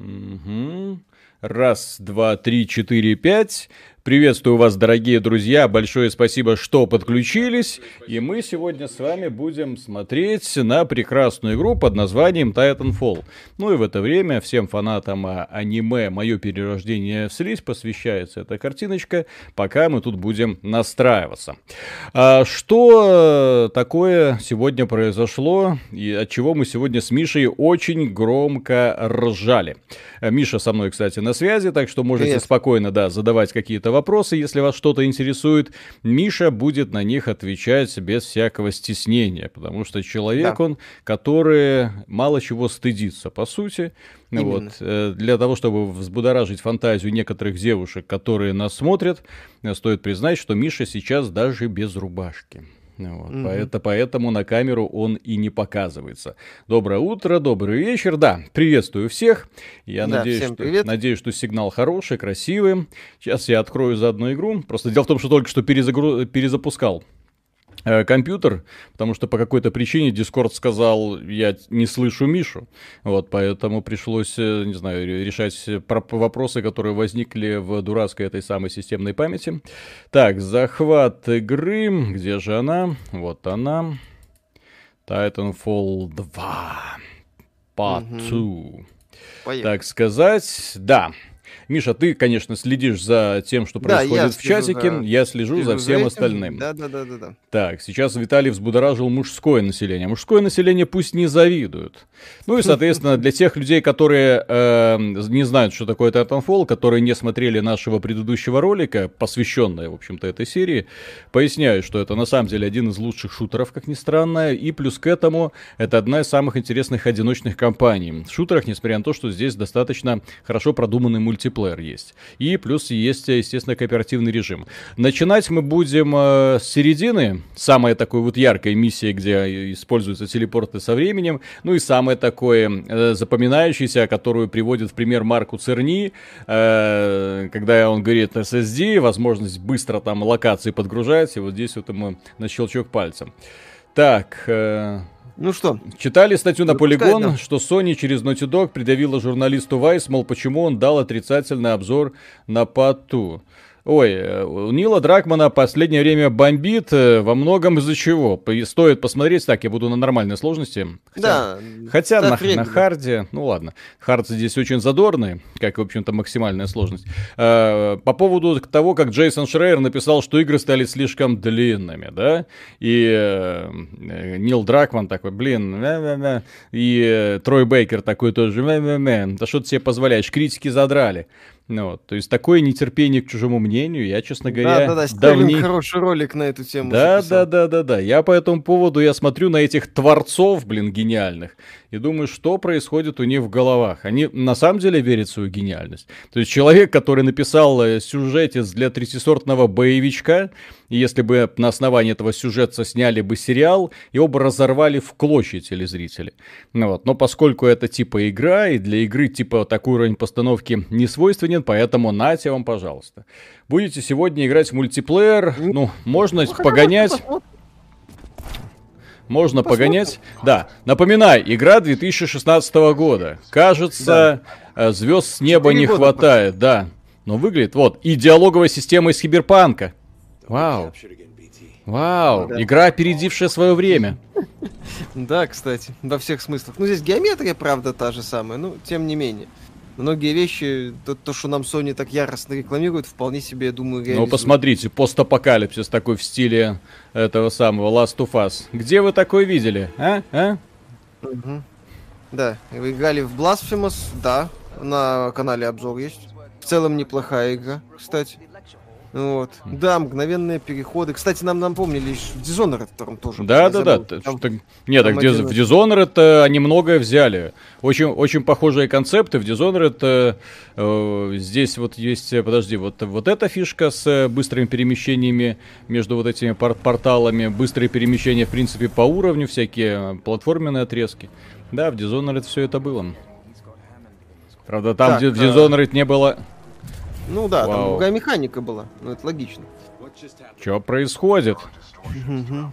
Угу. Раз, два, три, четыре, пять. Приветствую вас, дорогие друзья. Большое спасибо, что подключились. И мы сегодня с вами будем смотреть на прекрасную игру под названием Titanfall. Ну и в это время всем фанатам аниме «Мое перерождение в слизь» посвящается эта картиночка, пока мы тут будем настраиваться. А что такое сегодня произошло и от чего мы сегодня с Мишей очень громко ржали? Миша со мной, кстати, на связи, так что можете Привет. спокойно, да, задавать какие-то какие-то вопросы, если вас что-то интересует, Миша будет на них отвечать без всякого стеснения, потому что человек да. он, который мало чего стыдится, по сути. Вот, э, для того, чтобы взбудоражить фантазию некоторых девушек, которые нас смотрят, э, стоит признать, что Миша сейчас даже без рубашки. Вот, угу. поэтому, поэтому на камеру он и не показывается. Доброе утро, добрый вечер. Да, приветствую всех. Я да, надеюсь, что, надеюсь, что сигнал хороший, красивый. Сейчас я открою заодно игру. Просто дело в том, что только что перезагру... перезапускал компьютер, потому что по какой-то причине Discord сказал, я не слышу Мишу, вот, поэтому пришлось, э, не знаю, решать вопросы, которые возникли в дурацкой этой самой системной памяти. Так, захват игры, где же она? Вот она. Titanfall 2. Part 2. Угу. Так сказать, да. Миша, ты, конечно, следишь за тем, что происходит да, в чатике. За... Я слежу, слежу за всем за остальным. Да, да, да, да, да. Так, сейчас Виталий взбудоражил мужское население. Мужское население пусть не завидуют. Ну и, соответственно, для тех людей, которые э, не знают, что такое Titanfall, которые не смотрели нашего предыдущего ролика, посвященного, в общем-то, этой серии, поясняю, что это на самом деле один из лучших шутеров, как ни странно, и плюс к этому это одна из самых интересных одиночных кампаний. В шутерах, несмотря на то, что здесь достаточно хорошо продуманный мультиплеер мультиплеер есть. И плюс есть, естественно, кооперативный режим. Начинать мы будем э, с середины. Самая такой вот яркая миссия, где используются телепорты со временем. Ну и самое такое э, запоминающееся, которую приводит в пример Марку Церни, э, когда он говорит SSD, возможность быстро там локации подгружать. И вот здесь вот ему на щелчок пальцем. Так, ну что? Читали статью на Polygon, да. что Sony через Naughty Dog придавила журналисту Vice, мол, почему он дал отрицательный обзор на Пату. Ой, э, у Нила Дракмана последнее время бомбит э, во многом из-за чего. Стоит посмотреть, так, я буду на нормальной сложности. Хотя, да. Хотя на, на харде, ну ладно, хард здесь очень задорный, как, в общем-то, максимальная сложность. Э, по поводу того, как Джейсон Шрейер написал, что игры стали слишком длинными, да, и Нил Дракман такой, блин, и Трой Бейкер такой тоже, да что ты себе позволяешь, критики задрали. Ну, вот, то есть такое нетерпение к чужому мнению, я, честно говоря, да, да, да, давний... хороший ролик на эту тему. Да, записал. да, да, да, да. Я по этому поводу я смотрю на этих творцов, блин, гениальных, и думаю, что происходит у них в головах. Они на самом деле верят в свою гениальность. То есть человек, который написал э, сюжетец для третисортного боевичка, и если бы на основании этого сюжета сняли бы сериал, его бы разорвали в клочья телезрители. Ну вот. Но поскольку это типа игра, и для игры типа такой уровень постановки не свойственен, поэтому нате вам, пожалуйста. Будете сегодня играть в мультиплеер, ну, можно погонять... Можно Посмотрим. погонять. Да, напоминаю, игра 2016 года. Кажется, да. Э, звезд с неба не хватает, да. Но выглядит, вот, и диалоговая система из Киберпанка. Вау. Вау, да. игра, опередившая свое время. Да, кстати, во всех смыслах. Ну, здесь геометрия, правда, та же самая, но тем не менее многие вещи, то, то, что нам Sony так яростно рекламирует, вполне себе, я думаю, реализует. Ну, посмотрите, постапокалипсис такой в стиле этого самого Last of Us. Где вы такой видели, а? а? Угу. Да, вы играли в Blasphemous, да, на канале обзор есть. В целом неплохая игра, кстати. Вот. Да, мгновенные переходы. Кстати, нам напомнили в Dishonored втором тоже. Да, да, да. Там, нет, так один... в Dishonored это они многое взяли. Очень, очень похожие концепты. В Dishonored э, э, здесь вот есть, подожди, вот, вот эта фишка с э, быстрыми перемещениями между вот этими пор порталами, быстрые перемещения, в принципе, по уровню, всякие платформенные отрезки. Да, в Dishonored все это было. Правда, там так, в Dishonored а... не было ну да, Вау. там другая механика была, ну это логично. Что происходит?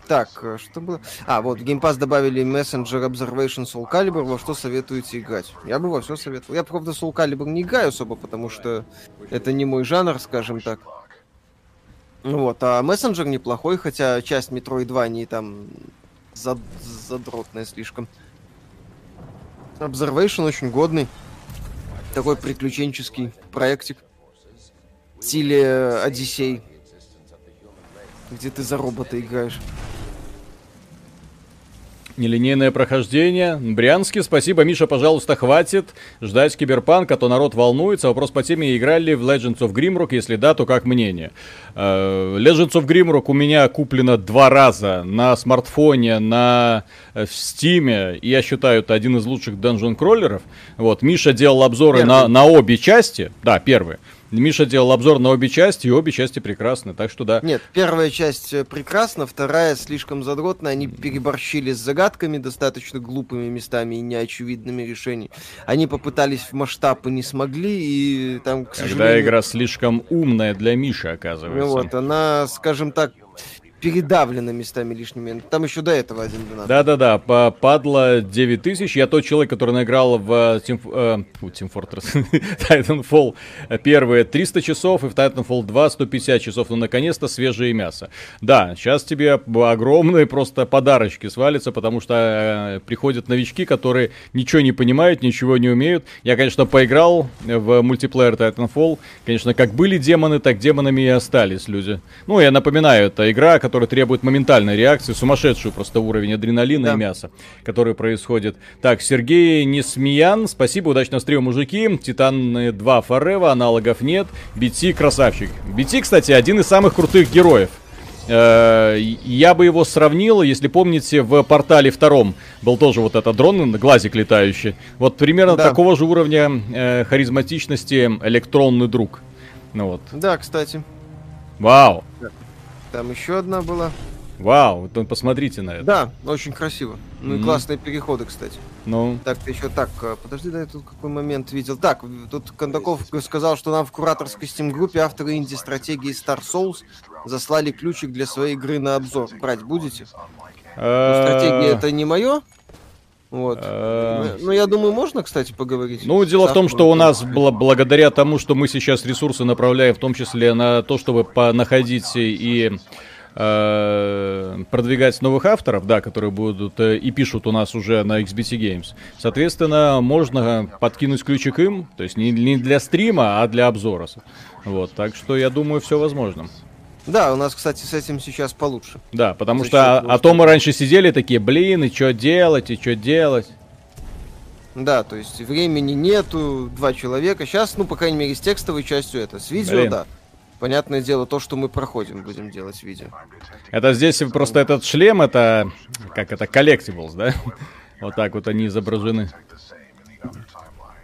Так, э, что было? А, вот в Game Pass добавили Messenger Observation Soul Calibur, во что советуете играть? Я бы во все советовал. Я, правда, Soul Calibur не играю особо, потому что это не мой жанр, скажем так. Вот, а Messenger неплохой, хотя часть Metroid 2 не там зад... задротная слишком. Observation очень годный. Такой приключенческий проектик. В стиле Одиссей где ты за робота играешь. Нелинейное прохождение. Брянский, спасибо. Миша, пожалуйста, хватит ждать киберпанка, а то народ волнуется. Вопрос по теме, играли в Legends of Grimrock? Если да, то как мнение? Uh, Legends of Grimrock у меня куплено два раза на смартфоне, на в Steam. Я считаю, это один из лучших данжен кроллеров. Вот, Миша делал обзоры на, на обе части. Да, первые. Миша делал обзор на обе части, и обе части прекрасны, так что да. Нет, первая часть э, прекрасна, вторая слишком задротная, они переборщили с загадками достаточно глупыми местами и неочевидными решениями. Они попытались в масштаб и не смогли, и там, к Когда сожалению... игра слишком умная для Миши, оказывается. Ну вот, она, скажем так, передавлено местами лишними. Там еще до этого один донат. Да-да-да, падла 9000. Я тот человек, который наиграл в э, Team, э, Team Fortress Titanfall первые 300 часов и в Titanfall 2 150 часов. Ну, наконец-то свежее мясо. Да, сейчас тебе огромные просто подарочки свалятся, потому что э, приходят новички, которые ничего не понимают, ничего не умеют. Я, конечно, поиграл в мультиплеер Titanfall. Конечно, как были демоны, так демонами и остались люди. Ну, я напоминаю, это игра, который требует моментальной реакции, сумасшедший просто уровень адреналина да. и мяса, который происходит. Так, Сергей Несмеян, спасибо, удачного стрима, мужики. Титан 2 Форева, аналогов нет. BT красавчик. BT, кстати, один из самых крутых героев. Э, я бы его сравнил, если помните, в портале втором был тоже вот этот дрон, глазик летающий. Вот примерно да. такого же уровня э, харизматичности электронный друг. Ну вот. Да, кстати. Вау. Да. Там еще одна была. Вау, то посмотрите на это. Да, очень красиво. Ну mm-hmm. и классные переходы, кстати. Ну. Так, ты еще так, э, подожди, да я тут какой момент видел. Так, тут Кондаков сказал, что нам в кураторской Steam-группе авторы инди-стратегии Star Souls заслали ключик для своей игры на обзор. Брать будете? Э, стратегия это не мое, вот. Э, ну, я думаю, можно, кстати, поговорить. Ну, дело в том, что у нас бл- благодаря тому, что мы сейчас ресурсы направляем, в том числе на то, чтобы находить и э, продвигать новых авторов, да, которые будут э, и пишут у нас уже на XBT Games. Соответственно, можно подкинуть ключик им, то есть не, не для стрима, а для обзора. Вот, так что я думаю, все возможно. Да, у нас, кстати, с этим сейчас получше. Да, потому За что а, то мы раньше сидели такие, блин, и что делать, и что делать. Да, то есть времени нету, два человека. Сейчас, ну, по крайней мере, с текстовой частью это. С видео, блин. да. Понятное дело, то, что мы проходим, будем делать видео. Это здесь просто этот шлем, это, как это, collectibles, да? Вот так вот они изображены.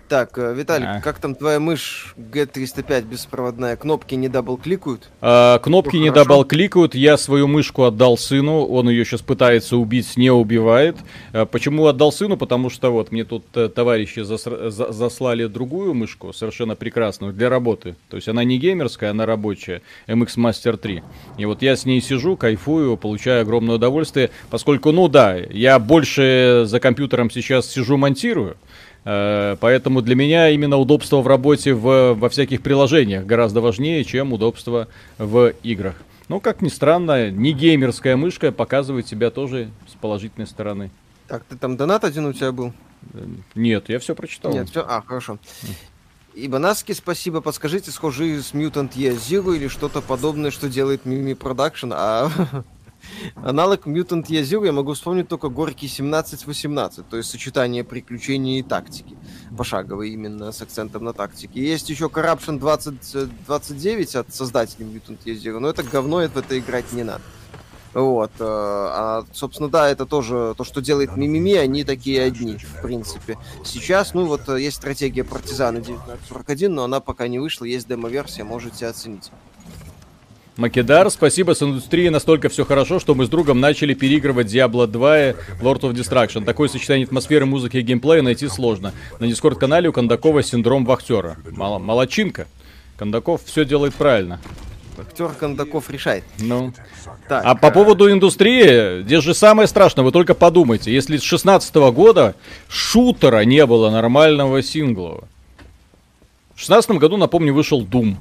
Так, э, Виталик, а. как там твоя мышь G305 беспроводная? Кнопки не double-кликают? А, кнопки не double-кликают. Я свою мышку отдал сыну. Он ее сейчас пытается убить, не убивает. А, почему отдал сыну? Потому что вот мне тут э, товарищи засра- за- заслали другую мышку, совершенно прекрасную, для работы. То есть она не геймерская, она рабочая. MX Master 3. И вот я с ней сижу, кайфую, получаю огромное удовольствие. Поскольку, ну да, я больше за компьютером сейчас сижу, монтирую. Э, поэтому для меня именно удобство в работе в, во всяких приложениях гораздо важнее, чем удобство в играх. Ну, как ни странно, не геймерская мышка показывает себя тоже с положительной стороны. Так, ты там донат один у тебя был? Э, нет, я все прочитал. Нет, все. А, хорошо. Ибанаски, спасибо. Подскажите, схожи с Mutant Year Zero или что-то подобное, что делает Mimi Production, а Аналог Mutant Zero я могу вспомнить только Горький 17-18, то есть сочетание приключений и тактики. Пошаговый именно, с акцентом на тактике. Есть еще Corruption 2029 от создателей Mutant Zero, но это говно, это в это играть не надо. Вот. Э, а, собственно, да, это тоже то, что делает Мимими, они такие одни, в принципе. Сейчас, ну вот, э, есть стратегия Партизана 1941, но она пока не вышла, есть демо-версия, можете оценить. Македар, спасибо, с индустрией настолько все хорошо, что мы с другом начали переигрывать Diablo 2 и Lord of Destruction. Такое сочетание атмосферы, музыки и геймплея найти сложно. На Дискорд-канале у Кондакова синдром вахтера. Мало, молочинка. Кондаков все делает правильно. Актер Кондаков решает. Ну. Так, а по поводу индустрии, здесь же самое страшное, вы только подумайте, если с 16 года шутера не было нормального сингла. В 16 году, напомню, вышел Doom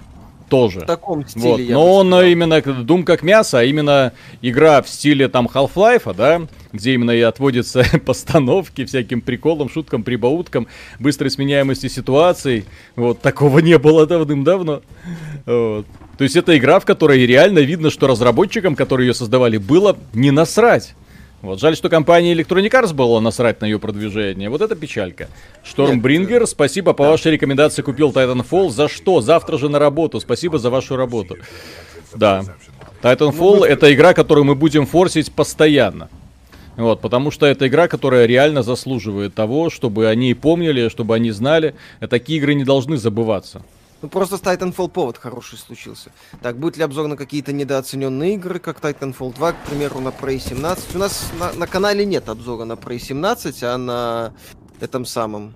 тоже. В таком стиле. Вот. Но он именно Doom как мясо, а именно игра в стиле там Half-Life, да, где именно и отводятся постановки всяким приколам, шуткам, прибауткам, быстрой сменяемости ситуаций. Вот, такого не было давным-давно. Вот. То есть это игра, в которой реально видно, что разработчикам, которые ее создавали, было не насрать. Вот, жаль, что компания Electronic Arts была насрать на ее продвижение. Вот это печалька. Штормбрингер, спасибо по да. вашей рекомендации купил Titanfall. За что? Завтра же на работу. Спасибо за вашу работу. Да. Titanfall ну, это игра, которую мы будем форсить постоянно. Вот, потому что это игра, которая реально заслуживает того, чтобы они помнили, чтобы они знали. Такие игры не должны забываться. Ну, просто с Titanfall повод хороший случился. Так, будет ли обзор на какие-то недооцененные игры, как Titanfall 2, к примеру, на Prey 17? У нас на, на канале нет обзора на Prey 17, а на этом самом...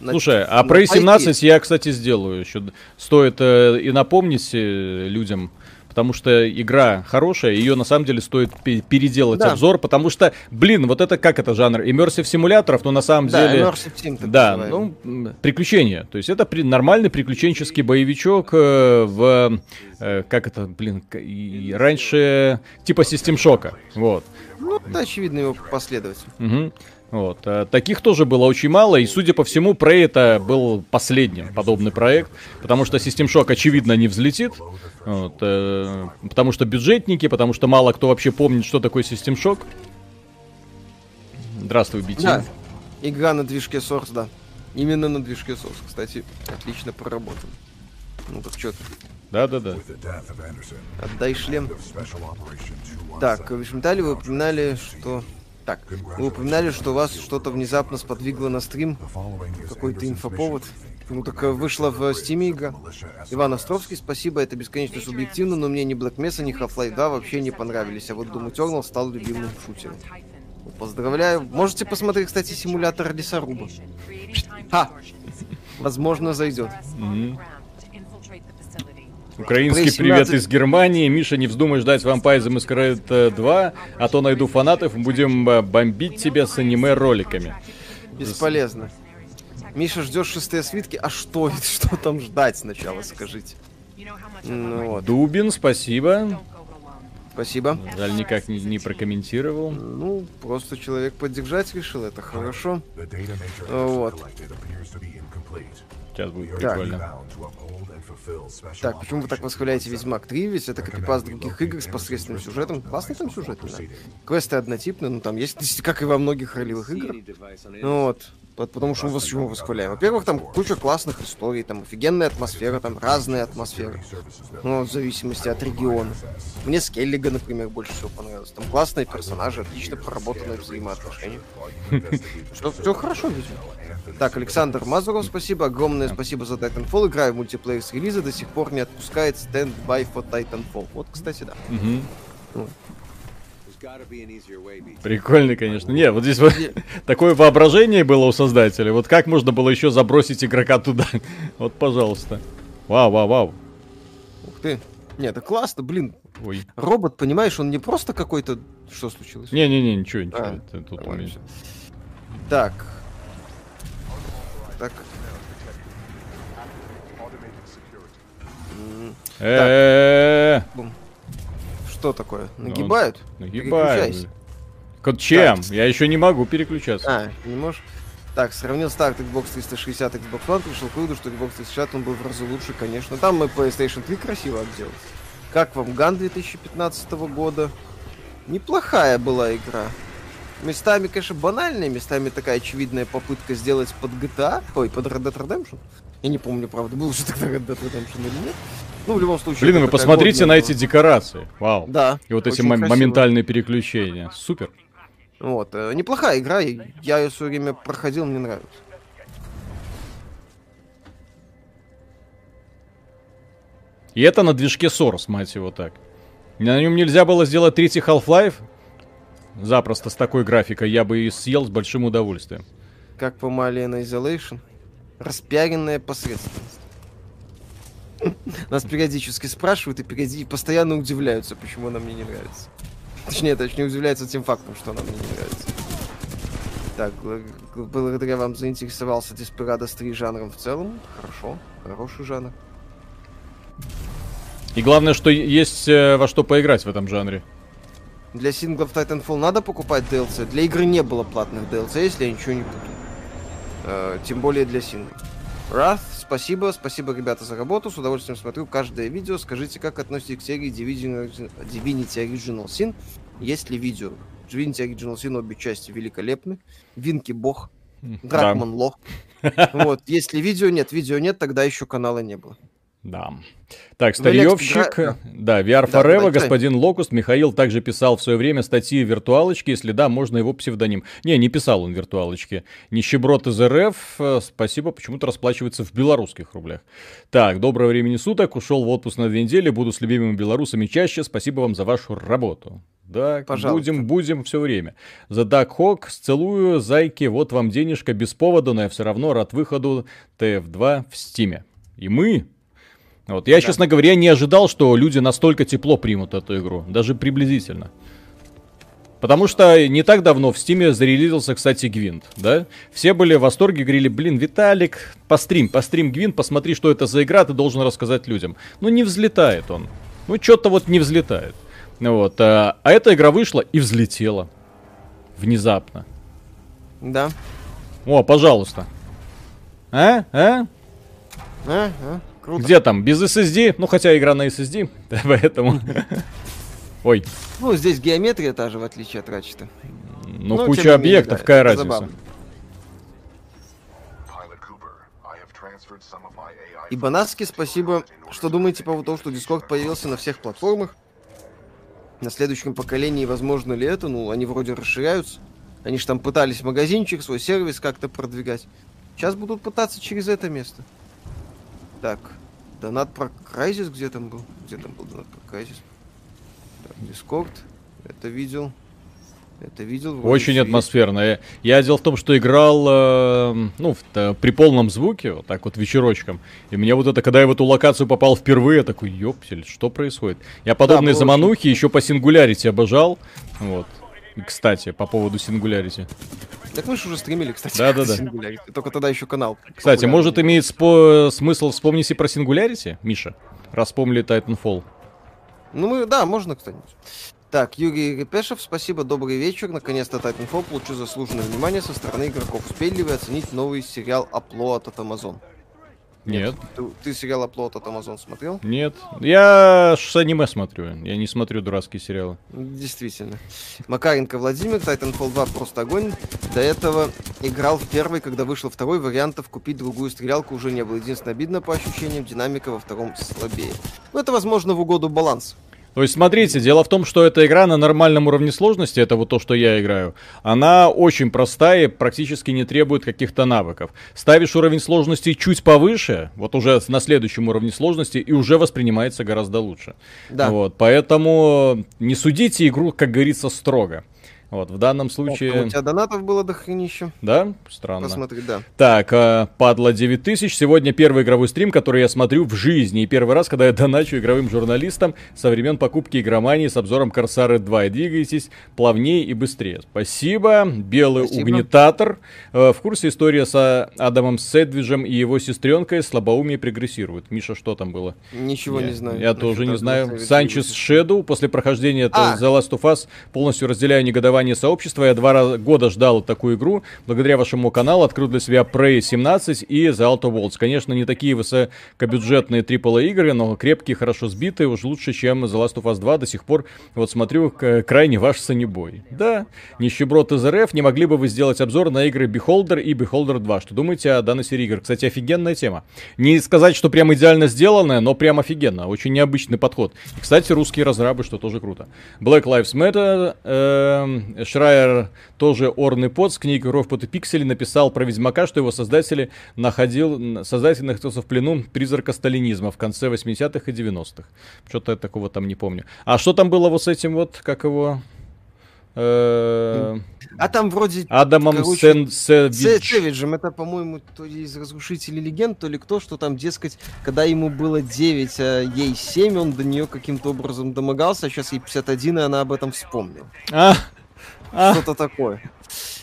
На, Слушай, а Prey 17 я, кстати, сделаю еще. Стоит э, и напомнить э, людям, потому что игра хорошая, ее на самом деле стоит переделать да. обзор, потому что, блин, вот это как это жанр? Immersive симуляторов, но на самом да, деле... Sim, да, называем. ну, приключения. То есть это при, нормальный приключенческий боевичок э, в... Э, как это, блин, и, раньше типа Систем Шока, вот. Ну, это очевидно его последователь. Угу. Вот. А таких тоже было очень мало, и, судя по всему, Prey это был последним подобный проект, потому что System Shock, очевидно, не взлетит, вот, э, потому что бюджетники, потому что мало кто вообще помнит, что такое System Shock. Здравствуй, BT. Да, игра на движке Source, да. Именно на движке Source, кстати, отлично проработан. Ну так что ты? Да-да-да. Отдай шлем. Так, в Вишментале вы упоминали, что так, вы упоминали, что вас что-то внезапно сподвигло на стрим. Какой-то инфоповод. Ну так э, вышла в Steam игра. Иван Островский, спасибо, это бесконечно субъективно, но мне ни Black Mesa, ни Half-Life 2 вообще не понравились, а вот Doom Eternal стал любимым шутером. Поздравляю. Можете посмотреть, кстати, симулятор лесоруба. Ха! Возможно, зайдет. Mm-hmm. Украинский привет из Германии. Миша, не вздумай ждать Vampire the Masquerade 2, а то найду фанатов, будем э, бомбить тебя с аниме-роликами. Бесполезно. Миша, ждешь шестые свитки? А что, что там ждать сначала, скажите? Ну, вот. Дубин, спасибо. Спасибо. Жаль, никак не, не прокомментировал. Ну, просто человек поддержать решил, это хорошо. Вот. Сейчас будет прикольно. Так, почему вы так восхваляете Ведьмак 3? Ведь это копипас других игр с посредственным сюжетом. Классный там сюжет, да. Квесты однотипные, ну там есть, как и во многих ролевых играх. Ну вот. Потому что мы вас чему восхваляем. Во-первых, там куча классных историй, там офигенная атмосфера, там разные атмосферы. Ну, в зависимости от региона. Мне Скеллига, например, больше всего понравилось. Там классные персонажи, отлично проработанные взаимоотношения. Что, все хорошо, видимо. Так, Александр Мазуров, спасибо. Огромное спасибо за Titanfall. Играю в мультиплеер с релиза, до сих пор не отпускает Stand By for Titanfall. Вот, кстати, да. Прикольно, конечно. Не, вот здесь вот такое воображение было у создателя. Вот как можно было еще забросить игрока туда? Вот, пожалуйста. Вау, вау, вау. Ух ты. Не, это классно, блин. Ой. Робот, понимаешь, он не просто какой-то... Что случилось? Не-не-не, ничего, ничего. А, это, тут так, так. Что такое? Ну, Нагибают? Нагибают. Чем? Я еще не могу переключаться. А, не можешь? Так, сравнил старт Xbox 360 Xbox One, пришел к выводу, что Xbox 360 он был в разы лучше, конечно. Там мы PlayStation 3 красиво отделали. Как вам Ган 2015 года? Неплохая была игра. Местами, конечно, банальные, местами такая очевидная попытка сделать под GTA, ой, под Red Dead Redemption. Я не помню, правда, был же тогда Red Dead Redemption или нет. Ну, в любом случае... Блин, вы посмотрите годная, на эти декорации. Вау. Да. И вот эти моментальные переключения. Супер. Вот. Э, неплохая игра. Я ее все время проходил, мне нравится. И это на движке Source, мать его так. На нем нельзя было сделать третий Half-Life? Запросто с такой графикой я бы и съел с большим удовольствием. Как по Alien Isolation. Распиаренная посредственность. Нас периодически спрашивают и периодически постоянно удивляются, почему она мне не нравится. Точнее, точнее, удивляются тем фактом, что она мне не нравится. Так, благодаря вам заинтересовался Desperados 3 жанром в целом. Хорошо, хороший жанр. И главное, что есть э, во что поиграть в этом жанре. Для синглов Titanfall надо покупать DLC. Для игры не было платных DLC, если я ничего не путаю. Э, тем более для синглов. Wrath, спасибо, спасибо, ребята, за работу. С удовольствием смотрю каждое видео. Скажите, как относитесь к серии Divinity, Original Sin? Есть ли видео? Divinity Original Sin обе части великолепны. Винки бог. Дракман да. лох. Вот, если видео нет, видео нет, тогда еще канала не было. Да. Так, старьевщик, Гра... да, VR да, Forever, да, господин Локуст, Михаил также писал в свое время статьи в виртуалочке, если да, можно его псевдоним. Не, не писал он в виртуалочке. Нищеброд из РФ, э, спасибо, почему-то расплачивается в белорусских рублях. Так, доброго времени суток, ушел в отпуск на две недели, буду с любимыми белорусами чаще, спасибо вам за вашу работу. Да, Пожалуйста. будем, будем все время. За Дак Хок, целую, зайки, вот вам денежка без повода, но я все равно рад выходу TF2 в Стиме. И мы, вот. Я, да. честно говоря, не ожидал, что люди настолько тепло примут эту игру. Даже приблизительно. Потому что не так давно в Стиме зарелизился, кстати, Гвинт, да? Все были в восторге, говорили, блин, Виталик, пострим, пострим Гвинт, посмотри, что это за игра, ты должен рассказать людям. Ну, не взлетает он. Ну, что-то вот не взлетает. Вот. А, а эта игра вышла и взлетела. Внезапно. Да. О, пожалуйста. А? А? А? А? Круто. Где там? Без SSD? Ну, хотя игра на SSD, поэтому... Ой. Ну, здесь геометрия та же, в отличие от Ratchet. Ну, ну куча объектов, какая разница? И Банаски, спасибо, что думаете по поводу того, что Discord появился на всех платформах. На следующем поколении возможно ли это? Ну, они вроде расширяются. Они же там пытались магазинчик, свой сервис как-то продвигать. Сейчас будут пытаться через это место. Так, донат про Crysis где там был? Где там был донат про Crysis? Так, Discord. Это видел. Это видел. Очень атмосферно. Я, я дело в том, что играл, э, ну, в, э, при полном звуке, вот так вот вечерочком. И мне вот это, когда я в эту локацию попал впервые, я такой, ёпсель, что происходит? Я подобные да, заманухи очень... еще по сингулярити обожал. Вот. Кстати, по поводу сингулярити. Так мы же уже стримили, кстати. Да, да, да. Только тогда еще канал. Кстати, может имеет спо- смысл вспомнить и про сингулярити, Миша? Раз вспомнили Titanfall. Ну, мы, да, можно, кстати. Так, Юрий Репешев, спасибо, добрый вечер. Наконец-то Titanfall получил заслуженное внимание со стороны игроков. Успели ли вы оценить новый сериал Upload от Amazon? Нет. Ты, ты сериал Оплот от Amazon смотрел? Нет. Я с аниме смотрю. Я не смотрю дурацкие сериалы. Действительно. Макаренко Владимир, Titanfall 2 просто огонь. До этого играл в первый, когда вышел второй, вариантов купить другую стрелялку уже не было. Единственное, обидно по ощущениям, динамика во втором слабее. Но это, возможно, в угоду баланс. То есть, смотрите, дело в том, что эта игра на нормальном уровне сложности, это вот то, что я играю, она очень простая и практически не требует каких-то навыков. Ставишь уровень сложности чуть повыше, вот уже на следующем уровне сложности, и уже воспринимается гораздо лучше. Да. Вот, поэтому не судите игру, как говорится, строго. Вот, в данном случае... О, у тебя донатов было до хренища. Да? Странно. Посмотри, да. Так, э, падла 9000. Сегодня первый игровой стрим, который я смотрю в жизни. И первый раз, когда я доначу игровым журналистам со времен покупки игромании с обзором Корсары 2. И двигайтесь плавнее и быстрее. Спасибо. Белый Спасибо. угнетатор. Э, в курсе история с Адамом Сэдвиджем и его сестренкой слабоумие прогрессирует. Миша, что там было? Ничего я, не знаю. Я тоже не знаю. Санчес Шеду после прохождения а. The Last of Us полностью разделяю негодование формирования сообщества. Я два года ждал такую игру. Благодаря вашему каналу открыл для себя Prey 17 и The Outer Worlds. Конечно, не такие высокобюджетные AAA игры, но крепкие, хорошо сбитые, уж лучше, чем The Last of Us 2. До сих пор, вот смотрю, крайне ваш санебой. Да, нищеброд из РФ, не могли бы вы сделать обзор на игры Beholder и Beholder 2? Что думаете о данной серии игр? Кстати, офигенная тема. Не сказать, что прям идеально сделанная, но прям офигенно. Очень необычный подход. И, кстати, русские разрабы, что тоже круто. Black Lives Matter, э, Шрайер, тоже Орный Пот с книгой Ровпот и Пиксели, написал про Ведьмака, что его создатели находил, создатель находился в плену призрака сталинизма в конце 80-х и 90-х. Что-то я такого там не помню. А что там было вот с этим вот, как его... Э, А там вроде Адамом короче, Сен. Сэвиджем, это, по-моему, то ли из Разрушителей Легенд, то ли кто, что там, дескать, когда ему было 9, а ей 7, он до нее каким-то образом домогался, а сейчас ей 51, и она об этом вспомнила. А, а, Что-то такое.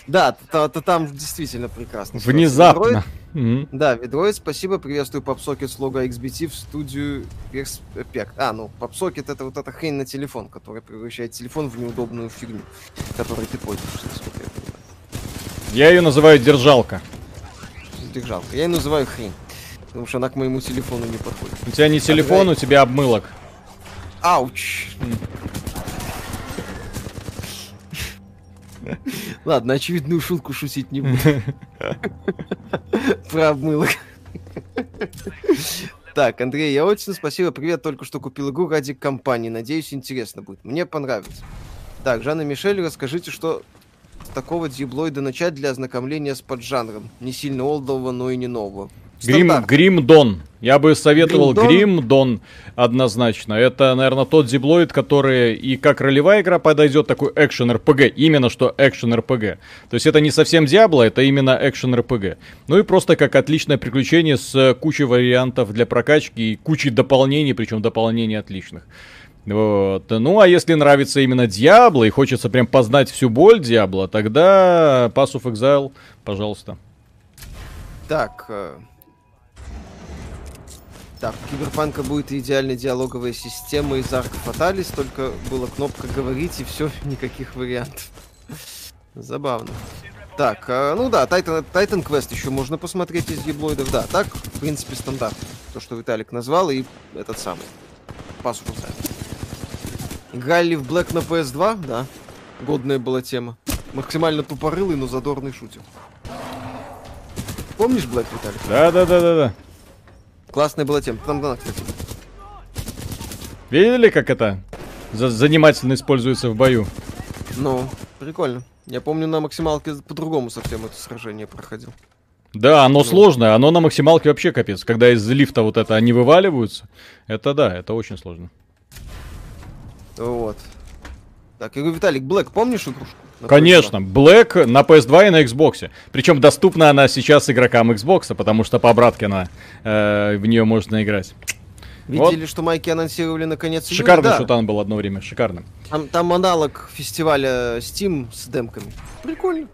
Да, то, то там действительно прекрасно. внезапно. Мгм. Да, Ведроид, спасибо, приветствую PopSocket с лого XBT в студию Перспект. А, ну, PopSocket это вот эта хрень на телефон, которая превращает телефон в неудобную фигню, которой ты пользуешься, насколько я понимаю. Я ее называю держалка. Держалка. Я ее называю хрень, потому что она к моему телефону не подходит. У тебя не телефон, у тебя обмылок. Ауч! Ладно, очевидную шутку шутить не буду. Про обмылок. Так, Андрей Яотин, спасибо, привет, только что купил игру ради компании, надеюсь, интересно будет. Мне понравится. Так, Жанна Мишель, расскажите, что с такого дьюблоида начать для ознакомления с поджанром. Не сильно олдового, но и не нового. Грим, Стандарт. Гримдон. Я бы советовал Гримдон? Гримдон однозначно. Это, наверное, тот диблоид, который и как ролевая игра подойдет, такой экшен РПГ. Именно что экшен РПГ. То есть это не совсем Диабло, это именно экшен РПГ. Ну и просто как отличное приключение с кучей вариантов для прокачки и кучей дополнений, причем дополнений отличных. Вот. Ну, а если нравится именно Диабло и хочется прям познать всю боль Диабло, тогда Pass of Exile, пожалуйста. Так. Так, у Киберпанка будет идеальная диалоговая система из Ark Fatalis, только была кнопка говорить и все, никаких вариантов. Забавно. Так, э, ну да, Titan, Titan Quest еще можно посмотреть из еблоидов, да. Так, в принципе, стандарт. То, что Виталик назвал, и этот самый. Exile. Играли в Black на PS2? Да. Годная была тема. Максимально тупорылый, но задорный шутер. Помнишь Black, Виталик? Да-да-да-да-да. Классная была тема. Там, да, кстати. Видели, как это за- занимательно используется в бою? Ну, прикольно. Я помню, на максималке по-другому совсем это сражение проходил. Да, оно Ну. сложное, оно на максималке вообще капец. Когда из лифта вот это они вываливаются, это да, это очень сложно. Вот. Так, я говорю, Виталик, Блэк, помнишь игрушку? На Конечно, Black на PS2 и на Xbox. Причем доступна она сейчас игрокам Xbox, потому что по обратке она э, в нее можно играть. PS2? Видели, что майки анонсировали наконец июля? Шикарный Да. шутан был одно время, шикарно. Там, там аналог фестиваля Steam с демками. Прикольно.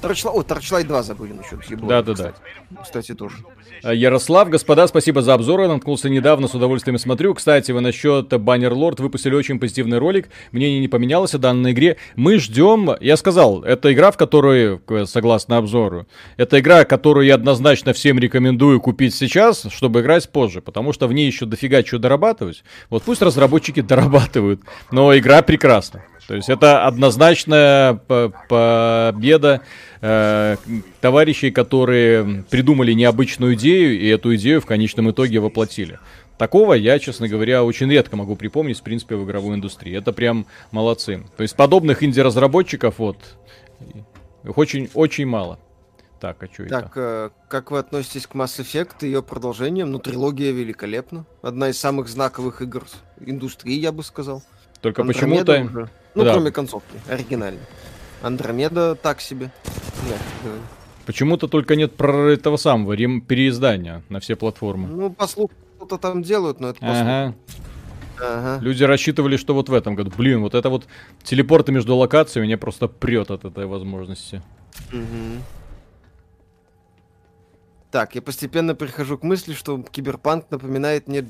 Торчла... О, Торчлайт 2 забыли насчет Да-да-да. Кстати. кстати, тоже. Э, Ярослав, господа, спасибо за обзоры. Наткнулся недавно, с удовольствием смотрю. Кстати, вы насчет Баннер Лорд выпустили очень позитивный ролик. Мнение не поменялось о данной игре. Мы ждем, я сказал, это игра, в которой, согласно обзору, это игра, которую я однозначно всем рекомендую купить сейчас, чтобы играть позже, потому что в ней еще дофига чего дорабатывать. Вот пусть разработчики дорабатывают, но игра прекрасна. То есть это однозначная по- победа э, товарищей, которые придумали необычную идею и эту идею в конечном итоге воплотили. Такого я, честно говоря, очень редко могу припомнить, в принципе, в игровой индустрии. Это прям молодцы. То есть подобных инди-разработчиков вот их очень, очень мало. Так, а что это? Так, э, как вы относитесь к Mass Effect и ее продолжением? Ну, трилогия великолепна. Одна из самых знаковых игр индустрии, я бы сказал. Только почему-то... Ну, Да. кроме концовки, оригинальной. Андромеда так себе. Почему-то только нет про этого самого рем- переиздания на все платформы. Ну, по слуху, что-то там делают, но это. Ага. Ага. Люди рассчитывали, что вот в этом году. Блин, вот это вот телепорты между локациями меня просто прет от этой возможности. Мгм. Так, я постепенно прихожу к мысли, что киберпанк напоминает мне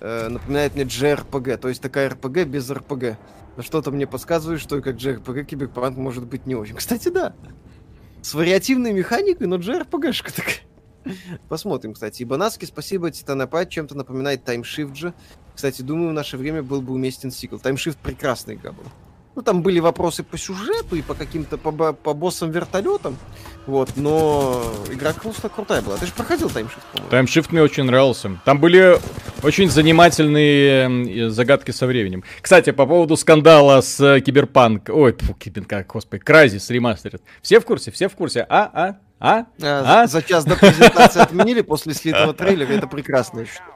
э, напоминает мне JRPG, то есть такая RPG без RPG. Но что-то мне подсказывает, что и как JRPG киберпанк может быть не очень. Кстати, да. С вариативной механикой, но JRPG-шка такая. Посмотрим, кстати. И Банаски, спасибо, Титанопад чем-то напоминает Таймшифт же. Кстати, думаю, в наше время был бы уместен сиквел. Таймшифт прекрасная игра была. Ну, там были вопросы по сюжету и по каким-то по, по боссам вертолетам. Вот, но игра просто крутая была. Ты же проходил таймшифт, по-моему. TimeShift мне очень нравился. Там были очень занимательные загадки со временем. Кстати, по поводу скандала с э, Киберпанк... Ой, фу, Киберпанк, господи, Crysis Remastered. Все в курсе? Все в курсе? А? А? А? А, А? За час до презентации отменили после слитого трейлера. Это прекрасно. считаю.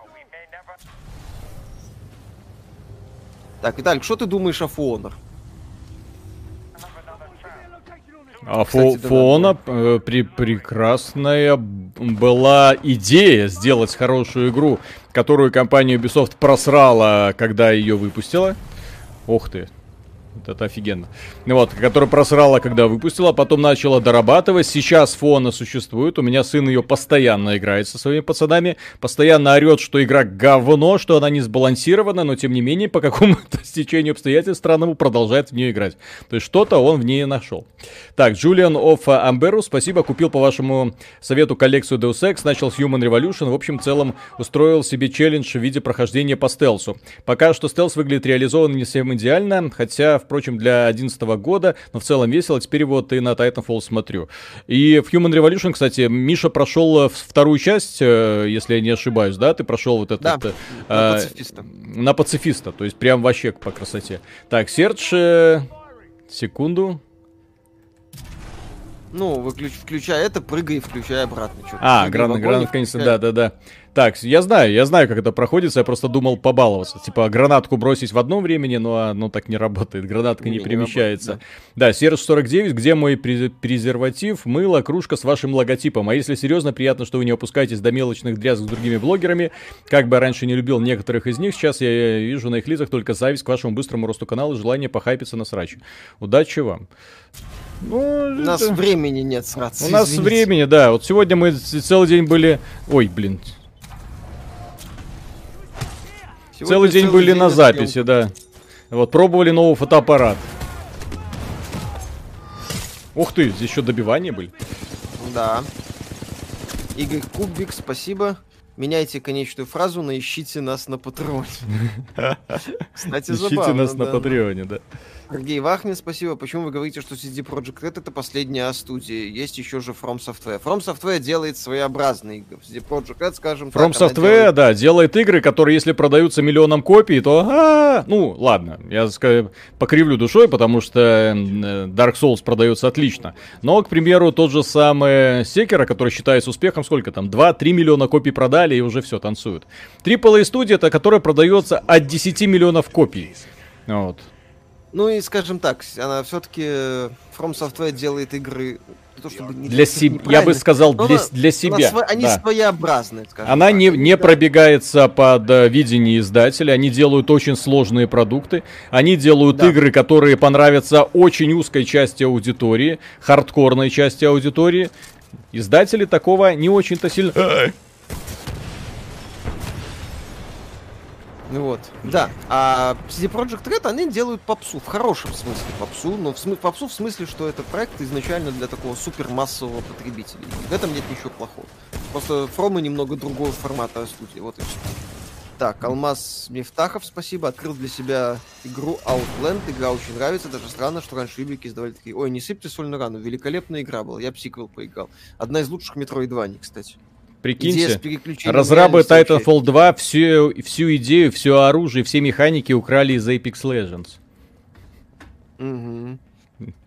Так, Виталик, что ты думаешь о For А Кстати, Фона э, при, прекрасная была идея сделать хорошую игру, которую компания Ubisoft просрала, когда ее выпустила. Ох ты, вот это офигенно. Вот, которая просрала, когда выпустила, потом начала дорабатывать. Сейчас фона существует. У меня сын ее постоянно играет со своими пацанами. Постоянно орет, что игра говно, что она не сбалансирована, но тем не менее, по какому-то стечению обстоятельств странному продолжает в нее играть. То есть что-то он в ней нашел. Так, Джулиан оф Амберу, спасибо. Купил по вашему совету коллекцию Deus Ex, начал с Human Revolution. В общем, целом устроил себе челлендж в виде прохождения по стелсу. Пока что стелс выглядит реализован не совсем идеально, хотя в впрочем, для 2011 года, но в целом весело. Теперь вот и на Titanfall смотрю. И в Human Revolution, кстати, Миша прошел вторую часть, э, если я не ошибаюсь, да? Ты прошел вот этот... Да, э, на пацифиста. На пацифиста, то есть прям вообще по красоте. Так, Сердж, э, секунду. Ну, выключ, включай это, прыгай включай обратно. А, гран, гран, конечно, да, да, да. Так, я знаю, я знаю, как это проходится, я просто думал побаловаться. Типа, гранатку бросить в одном времени, но оно так не работает, гранатка не, не перемещается. Не работает, да, да Серж 49, где мой презерватив, мыло, кружка с вашим логотипом. А если серьезно, приятно, что вы не опускаетесь до мелочных дрязг с другими блогерами. Как бы я раньше не любил некоторых из них, сейчас я вижу на их лицах только зависть к вашему быстрому росту канала и желание похайпиться на срач. Удачи вам. Ну, У нас это... времени нет сраться. У нас извините. времени, да. Вот сегодня мы целый день были... Ой, блин, Сегодня целый день целый были день на записи, да. Вот, пробовали новый фотоаппарат. Ух ты, здесь еще добивания были. Да. Игорь Кубик, спасибо. Меняйте конечную фразу на «Ищите нас на Патреоне». Кстати, Ищите нас на Патреоне, да. Сергей Вахнин, спасибо. Почему вы говорите, что CD Projekt Red это последняя студия? Есть еще же From Software. From Software делает своеобразные игры. CD Projekt Red, скажем From так, Software, делает... да, делает игры, которые, если продаются миллионом копий, то... А-а-а! Ну, ладно, я покривлю душой, потому что э, Dark Souls продается отлично. Но, к примеру, тот же самый Секера, который считается успехом, сколько там, 2-3 миллиона копий продали и уже все, танцуют. AAA студия, это которая продается от 10 миллионов копий. Вот. Ну и скажем так, она все-таки э, From Software делает игры то, чтобы не для себя, я бы сказал, для, для себя. Сво, они да. своеобразные, скажем Она так. не, не пробегается под uh, видение издателя, они делают очень сложные продукты, они делают да. игры, которые понравятся очень узкой части аудитории, хардкорной части аудитории. Издатели такого не очень-то сильно... Вот, да. А CD Project Red, они делают попсу, в хорошем смысле попсу, но в смысле попсу в смысле, что это проект изначально для такого супер массового потребителя. И в этом нет ничего плохого. Просто Фромы немного другого формата студии, вот и все. Так, Алмаз Мифтахов, спасибо. Открыл для себя игру Outland. Игра очень нравится. Даже странно, что раньше Юбики издавали такие. Ой, не сыпьте соль на рану. Великолепная игра была. Я псиквел поиграл. Одна из лучших Metroidvania, кстати. Прикиньте, разрабы Titanfall 2 всю, всю идею, все оружие, все механики украли из Apex Legends. Угу.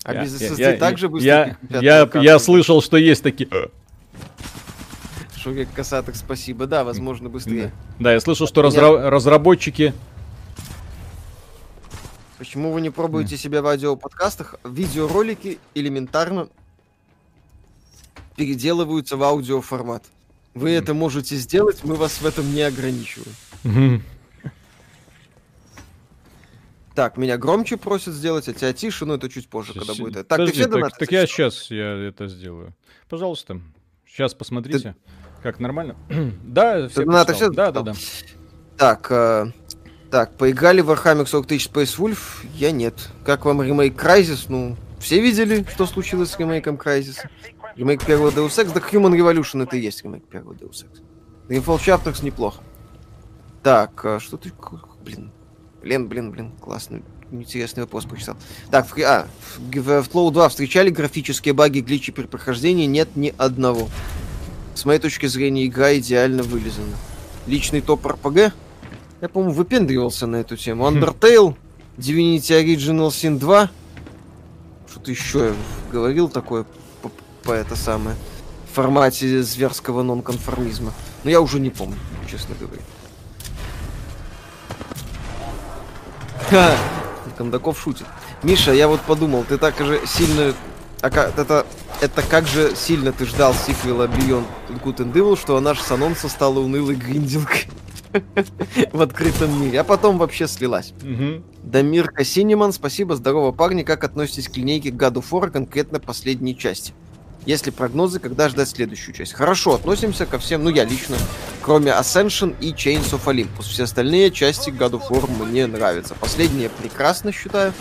А я, без SSD я, также быстро я, я, я, слышал, что есть такие... Шурик Касаток, спасибо. Да, возможно, быстрее. Да, я слышал, что разра... разработчики... Почему вы не пробуете себя в аудиоподкастах? Видеоролики элементарно переделываются в аудиоформат. Вы это можете сделать, мы вас в этом не ограничиваем. Так, меня громче просят сделать, а тебя тише, но это чуть позже, когда будет. Так, Подожди, ты все так, так я сейчас я это сделаю. Пожалуйста, сейчас посмотрите, ты... как нормально. да, все донаты все Да, да, да. Так, э, так, поиграли в Warhammer 40 тысяч Space Wolf? Я нет. Как вам ремейк Crysis? Ну, все видели, что случилось с ремейком Crysis? Ремейк первого Deus Ex, да Human Revolution это и есть ремейк первого Deus Ex. Dreamfall Chapters неплохо. Так, а что ты... Блин. Блин, блин, блин, классный. Интересный вопрос прочитал. Так, в, а, в, в, Flow 2 встречали графические баги, гличи при прохождении? Нет ни одного. С моей точки зрения, игра идеально вылезана. Личный топ RPG? Я, по-моему, выпендривался на эту тему. Undertale, Divinity Original Sin 2. Что-то еще говорил такое по это самое формате зверского нонконформизма. Но я уже не помню, честно говоря. Ха! Кондаков шутит. Миша, я вот подумал, ты так же сильно А как, это, это как же сильно ты ждал сиквела Beyond Good and Evil, что она же с анонса стала унылой гриндилкой в открытом мире, а потом вообще слилась. Угу. Дамирка Синеман, спасибо, здорово, парни, как относитесь к линейке God of War, конкретно последней части? Если прогнозы, когда ждать следующую часть? Хорошо, относимся ко всем, ну я лично, кроме Ascension и Chains of Olympus. Все остальные части God of War мне нравятся. Последние прекрасно считаю.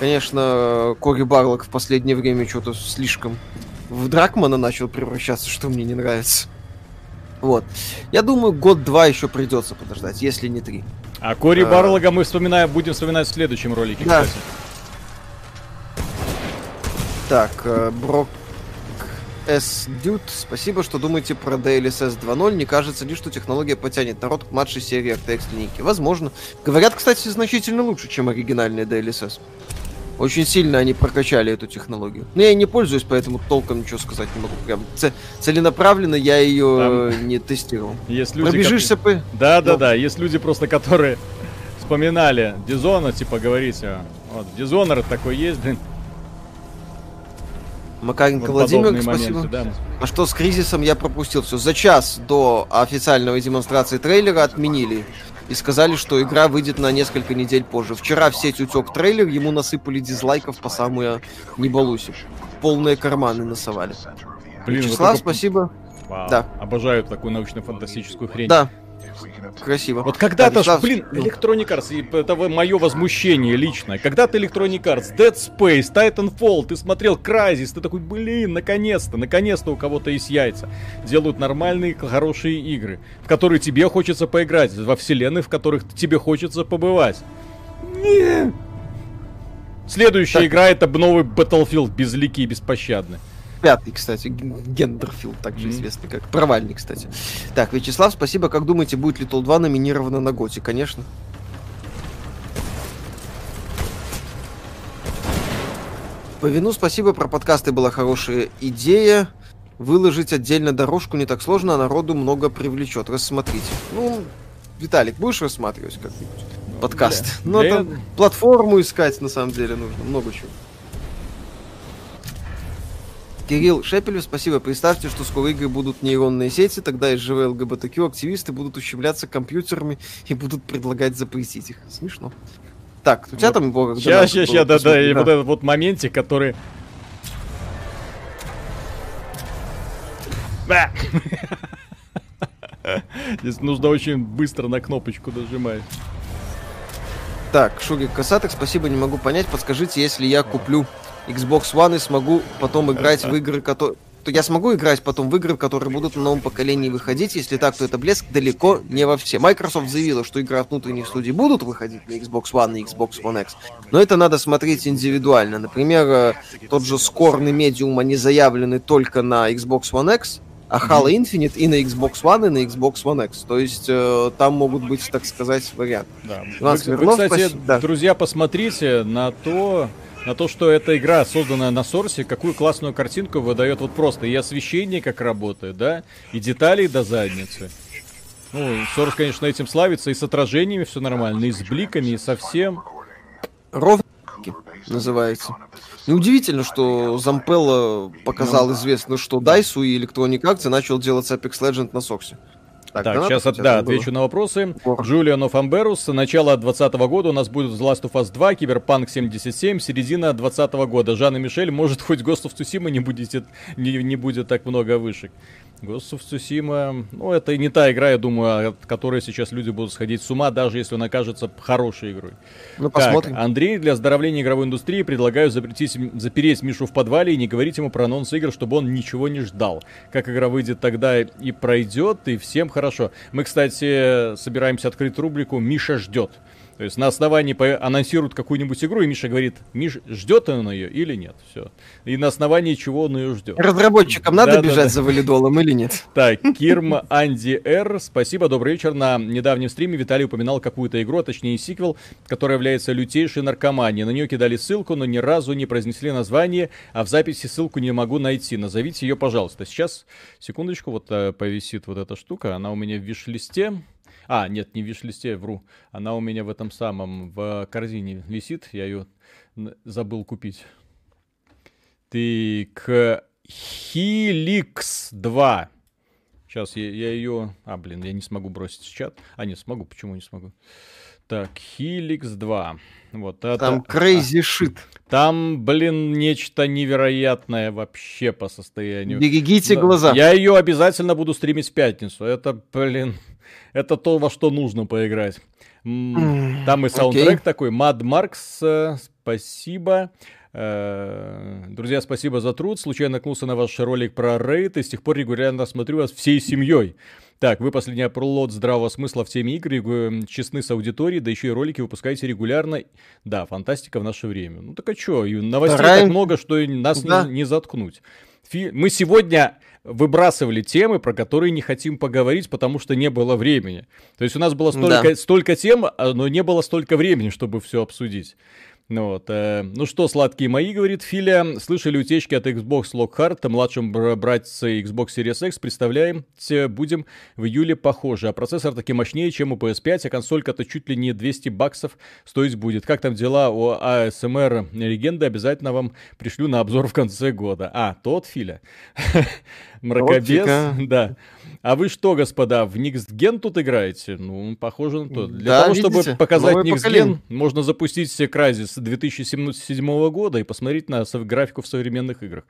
Конечно, Кори Барлок в последнее время что-то слишком в Дракмана начал превращаться, что мне не нравится. Вот. Я думаю, год-два еще придется подождать, если не три. А Кори а... Барлога мы вспоминаем, будем вспоминать в следующем ролике, да. кстати. Так, э, Брок S. Dude, спасибо, что думаете про DLSS 2.0. Не кажется ли, что технология потянет народ к младшей серии RTX линейки? Возможно. Говорят, кстати, значительно лучше, чем оригинальные DLSS. Очень сильно они прокачали эту технологию. Но я и не пользуюсь, поэтому толком ничего сказать не могу. Прям целенаправленно я ее Там... не тестировал. Есть люди, Пробежишься по... Да, да, ну. да. Есть люди просто, которые вспоминали Дизона, типа говорите, вот, Дизонер такой есть, блин. Макаренко вот Владимир, спасибо. Моменты, да. А что с кризисом я пропустил все. За час до официальной демонстрации трейлера отменили. И сказали, что игра выйдет на несколько недель позже. Вчера в сеть утек трейлер, ему насыпали дизлайков по самую не балуси. Полные карманы насовали. Блин, Вячеслав, вот только... спасибо. Вау. Да. Обожаю такую научно-фантастическую хрень. Да. Красиво. Вот когда-то, да, блин. Electronic Arts, это мое возмущение личное. Когда-то Electronic Arts, Dead Space, Titanfall, ты смотрел Crysis, ты такой, блин, наконец-то, наконец-то у кого-то есть яйца. Делают нормальные, хорошие игры, в которые тебе хочется поиграть, во вселенной, в которых тебе хочется побывать. Не. Следующая так. игра это новый Battlefield, безликий и беспощадный пятый, кстати, Гендерфилд, также mm-hmm. известный как провальный, кстати. Так, Вячеслав, спасибо. Как думаете, будет ли Тол 2 номинирована на Готи? Конечно. По вину спасибо, про подкасты была хорошая идея. Выложить отдельно дорожку не так сложно, а народу много привлечет. Рассмотрите. Ну, Виталик, будешь рассматривать как-нибудь подкаст? Ну, там платформу искать, на самом деле, нужно. Много чего. Кирилл Шепелев, спасибо. Представьте, что скоро игры будут нейронные сети, тогда и живые ЛГБТК активисты будут ущемляться компьютерами и будут предлагать запретить их. Смешно. Так, у тебя вот. там было... Сейчас, сейчас, сейчас, да, да, и вот этот вот моментик, который... Здесь нужно очень быстро на кнопочку нажимать. Так, Шурик Касаток, спасибо, не могу понять. Подскажите, если я куплю Xbox One и смогу потом играть в игры, которые то я смогу играть потом в игры, которые будут на новом поколении выходить. Если так, то это блеск далеко не во все. Microsoft заявила, что игры от внутренних студий будут выходить на Xbox One и Xbox One X. Но это надо смотреть индивидуально. Например, э, тот же Scorn и Medium, они заявлены только на Xbox One X, а Halo Infinite и на Xbox One, и на Xbox One X. То есть э, там могут быть, так сказать, варианты. Да. Вы, Смирнов, вы, кстати, спасибо. друзья, посмотрите на то, на то, что эта игра, созданная на сорсе, какую классную картинку выдает вот просто. И освещение как работает, да, и детали до задницы. Ну, Сорс, конечно, этим славится, и с отражениями все нормально, и с бликами, и со всем. Ровно называется. Неудивительно, что Зампелла показал ну, известно, что DICE и Electronic Arts начал делать Apex Legends на Source. Так, так сейчас от, да, отвечу на вопросы. Джулиан Офамберус. Начало 2020 года у нас будет The Last of Us 2, Киберпанк 77, середина 2020 года. Жанна Мишель, может, хоть Ghost of Tsushima не будет, не, не будет так много вышек. Ghost of Tsushima, ну, это не та игра, я думаю, от которой сейчас люди будут сходить с ума, даже если она окажется хорошей игрой. Ну, посмотрим. Так, Андрей, для оздоровления игровой индустрии предлагаю запретить, запереть Мишу в подвале и не говорить ему про анонс игр, чтобы он ничего не ждал. Как игра выйдет тогда и пройдет, и всем хорошо. Мы, кстати, собираемся открыть рубрику «Миша ждет». То есть на основании анонсируют какую-нибудь игру, и Миша говорит, Миш, ждет он ее или нет. Все. И на основании чего он ее ждет. Разработчикам надо да, бежать да, за валидолом или нет? Так, Кирм Анди Р. Спасибо, добрый вечер. На недавнем стриме Виталий упоминал какую-то игру, а точнее сиквел, которая является лютейшей наркоманией. На нее кидали ссылку, но ни разу не произнесли название, а в записи ссылку не могу найти. Назовите ее, пожалуйста. Сейчас, секундочку, вот э, повисит вот эта штука. Она у меня в виш-листе. А, нет, не в виш-листе, вру. Она у меня в этом самом, в корзине висит. Я ее забыл купить. Так, Helix 2. Сейчас я, я ее... А, блин, я не смогу бросить в чат. А, нет, смогу. Почему не смогу? Так, Helix 2. Вот это... Там crazy shit. Там, блин, нечто невероятное вообще по состоянию. Берегите глаза. Я ее обязательно буду стримить в пятницу. Это, блин, это то, во что нужно поиграть. Там и саундтрек okay. такой. Mad Marks, э, спасибо. Э, друзья, спасибо за труд. Случайно наткнулся на ваш ролик про рейд и с тех пор регулярно смотрю вас всей семьей. Так, вы последний оплот здравого смысла в теме игры, вы честны с аудиторией, да еще и ролики выпускаете регулярно. Да, фантастика в наше время. Ну так а что, новостей Рай... так много, что нас да. не, не заткнуть. Фи... Мы сегодня выбрасывали темы, про которые не хотим поговорить, потому что не было времени. То есть у нас было столько, да. столько тем, а, но не было столько времени, чтобы все обсудить. Ну, вот, э, ну что, сладкие мои, говорит Филя, слышали утечки от Xbox Lockhart, младшем братце Xbox Series X, представляем, будем в июле похожи, а процессор таки мощнее, чем у PS5, а консолька-то чуть ли не 200 баксов стоить будет. Как там дела у ASMR легенды, обязательно вам пришлю на обзор в конце года. А, тот Филя. Мракобес, да. А вы что, господа, в Gen тут играете? Ну, похоже на то. Для да, того, видите? чтобы показать Next Gen, можно запустить все Crysis 2007 года и посмотреть на графику в современных играх.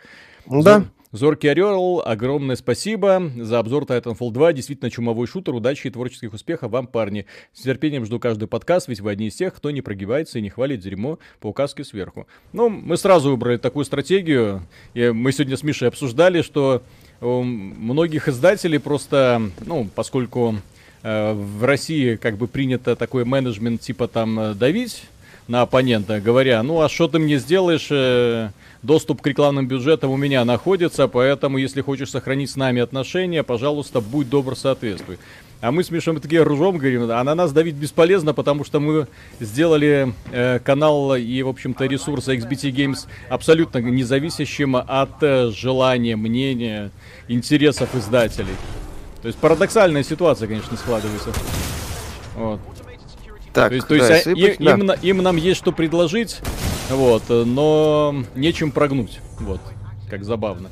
Да. Зоркий Орел, огромное спасибо за обзор Titanfall 2. Действительно чумовой шутер. Удачи и творческих успехов вам, парни. С терпением жду каждый подкаст, ведь вы одни из тех, кто не прогибается и не хвалит дерьмо по указке сверху. Ну, мы сразу выбрали такую стратегию. И мы сегодня с Мишей обсуждали, что у многих издателей просто, ну, поскольку э, в России как бы принято такой менеджмент типа там э, давить на оппонента, говоря, ну а что ты мне сделаешь, э, доступ к рекламным бюджетам у меня находится, поэтому если хочешь сохранить с нами отношения, пожалуйста, будь добр, соответствуй. А мы с Мишей такие ржем говорим, а на нас давить бесполезно, потому что мы сделали э, канал и, в общем-то, ресурсы XBT Games абсолютно независящим от э, желания, мнения, интересов издателей. То есть парадоксальная ситуация, конечно, складывается. Вот. Так, то есть, то есть а, сыпать, да. им, им нам есть что предложить, вот, но нечем прогнуть. Вот, как забавно.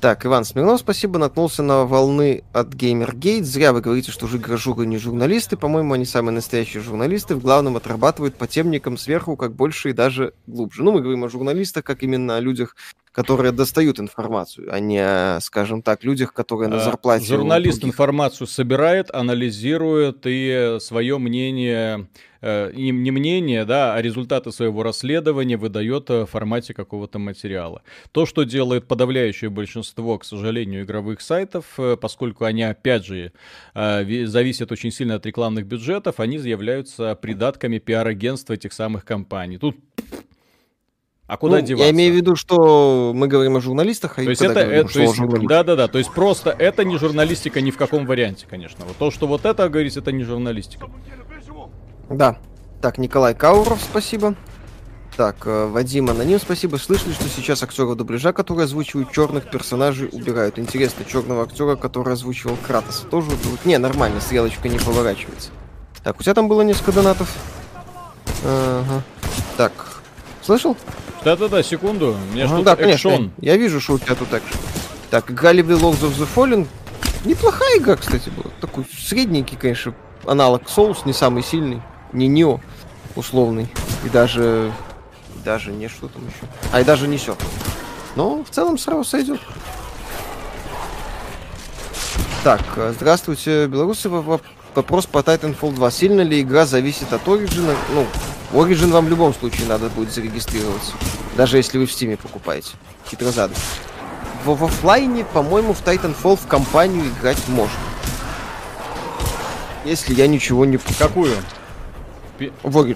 Так, Иван Смирнов, спасибо, наткнулся на волны от Gamergate. Зря вы говорите, что жигражуры не журналисты. По-моему, они самые настоящие журналисты. В главном отрабатывают по темникам сверху, как больше и даже глубже. Ну, мы говорим о журналистах, как именно о людях, которые достают информацию, а не, скажем так, людях, которые на а, зарплате. Журналист информацию собирает, анализирует и свое мнение Э, не, не мнение, да, а результаты своего расследования выдает в формате какого-то материала. То, что делает подавляющее большинство, к сожалению, игровых сайтов, э, поскольку они, опять же, э, зависят очень сильно от рекламных бюджетов, они являются придатками пиар-агентства этих самых компаний. Тут а куда ну, деваться? Я имею в виду, что мы говорим о журналистах, а то есть это, говорим, это то есть, да, да, да, то есть просто это не журналистика ни в каком варианте, конечно. Вот то, что вот это говорится, это не журналистика. Да. Так, Николай Кауров, спасибо. Так, э, Вадим Аноним, спасибо. Слышали, что сейчас актеров дубляжа, которые озвучивают черных персонажей, убирают. Интересно, черного актера, который озвучивал Кратоса, тоже уберут? Не, нормально, стрелочка не поворачивается. Так, у тебя там было несколько донатов. Ага. Так, слышал? Да-да-да, секунду. У меня ага, да, конечно. Экшон. Я вижу, что у тебя тут экшон. Так, Галибли Lords of the Fallen. Неплохая игра, кстати, была. Такой средненький, конечно, аналог Souls, не самый сильный, не Нио условный, и даже, и даже не что там еще, а и даже не все. Но в целом сразу сойдет. Так, э, здравствуйте, белорусы. Вопрос по Titanfall 2. Сильно ли игра зависит от Origin? Ну, Origin вам в любом случае надо будет зарегистрироваться. Даже если вы в Steam покупаете. Хитрозады. В, в оффлайне, по-моему, в Titanfall в компанию играть можно. Если я ничего не... Какую? В...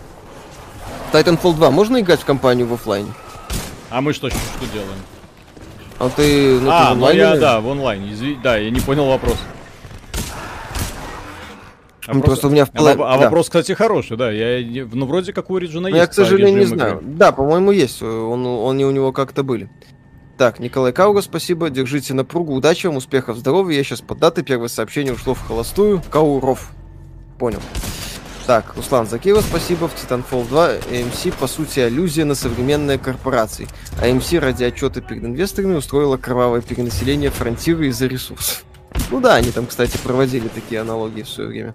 Titanfall 2 можно играть в компанию в офлайне? А мы что, что, делаем? А ты, ну, а, ты в ну я, да, в онлайне. Изв... Да, я не понял вопрос. А ну, просто у меня в плане... А, а да. вопрос, кстати, хороший, да. Я, ну, вроде как у Ориджина есть. Я, к сожалению, не знаю. Игры. Да, по-моему, есть. Он, он, они у него как-то были. Так, Николай Кауга, спасибо. Держите напругу. Удачи вам, успехов, здоровья. Я сейчас под датой первое сообщение ушло в холостую. Кауров. Понял. Так, Руслан Закеева, спасибо. В Titanfall 2 AMC, по сути, аллюзия на современные корпорации. AMC ради отчета перед инвесторами устроила кровавое перенаселение фронтира из-за ресурсов. Ну да, они там, кстати, проводили такие аналогии в свое время.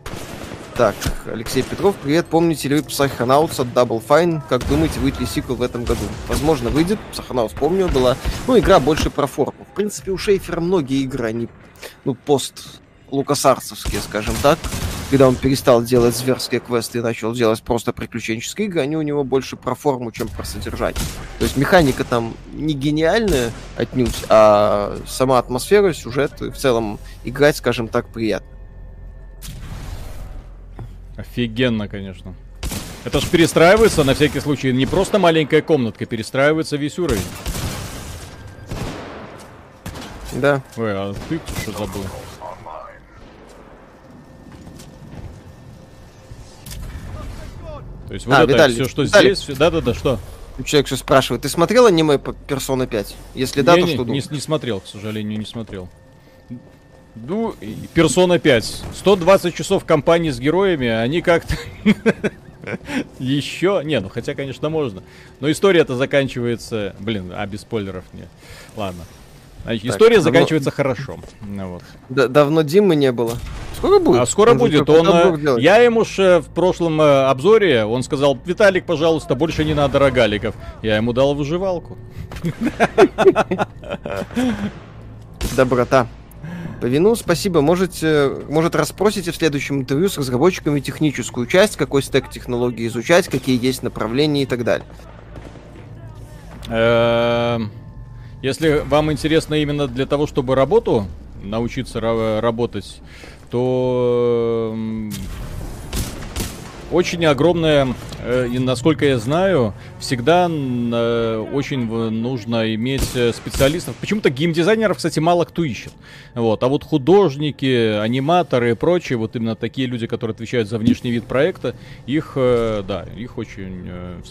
Так, Алексей Петров, привет. Помните ли вы Psychonauts от Double Fine? Как думаете, выйдет ли сиквел в этом году? Возможно, выйдет. Psychonauts, помню, была. Ну, игра больше про форму. В принципе, у Шейфера многие игры, они, ну, пост лукасарцевские, скажем так, когда он перестал делать зверские квесты и начал делать просто приключенческие игры, они у него больше про форму, чем про содержание. То есть механика там не гениальная отнюдь, а сама атмосфера, сюжет в целом играть, скажем так, приятно. Офигенно, конечно. Это ж перестраивается на всякий случай. Не просто маленькая комнатка, перестраивается весь уровень. Да. Ой, а ты что забыл? То есть вот А, это Виталий, все, что Виталий. здесь, да-да-да, что? Человек что спрашивает, ты смотрел аниме по Persona 5? Если да, Я то не, что не, думаешь? не смотрел, к сожалению, не смотрел. Ну, Персона 5. 120 часов компании с героями, они как-то... Еще... Не, ну хотя, конечно, можно. Но история-то заканчивается... Блин, а без спойлеров не. Ладно. Так, история давно- заканчивается хорошо. Ну, вот. Да- давно Димы не было. Скоро будет. А скоро Он же будет. Он, э, я ему ж э, в прошлом э, обзоре, он сказал, Виталик, пожалуйста, больше не надо рогаликов. Я ему дал выживалку. Доброта. По вину спасибо. Можете, может, расспросите в следующем интервью с разработчиками техническую часть, какой стек технологий изучать, какие есть направления и так далее. Если вам интересно именно для того, чтобы работу научиться ра- работать, то очень огромная, э, и насколько я знаю, всегда э, очень нужно иметь э, специалистов. Почему-то геймдизайнеров, кстати, мало кто ищет. Вот. А вот художники, аниматоры и прочие, вот именно такие люди, которые отвечают за внешний вид проекта, их, да, их очень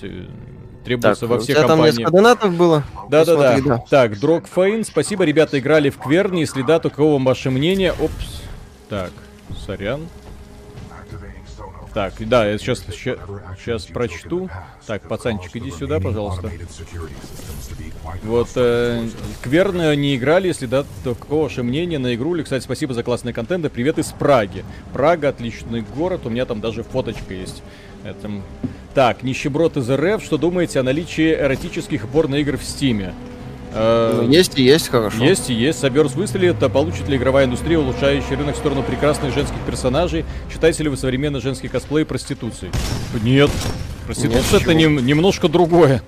требуется во у всех там компаниях. несколько донатов было? Да-да-да. Посмотри, да. Так, Дрог Фейн, спасибо, ребята играли в Кверни, если да, то каково ваше мнение? Опс. Так, сорян. Так, да, я сейчас, сейчас прочту. Так, пацанчик, иди сюда, пожалуйста. Вот, э, Кверны не играли, если да, то какого ваше мнение на игру? Или, кстати, спасибо за классный контент, и привет из Праги. Прага, отличный город, у меня там даже фоточка есть. Это... Так, нищеброд из РФ, что думаете о наличии эротических порно-игр в Стиме? Э, Ну, есть и есть, хорошо. есть и есть. Соберс выстрелит, а получит ли игровая индустрия, улучшающий рынок в сторону прекрасных женских персонажей? Считаете ли вы современный женский косплей проституцией? Нет. Проституция это почему? нем- немножко другое.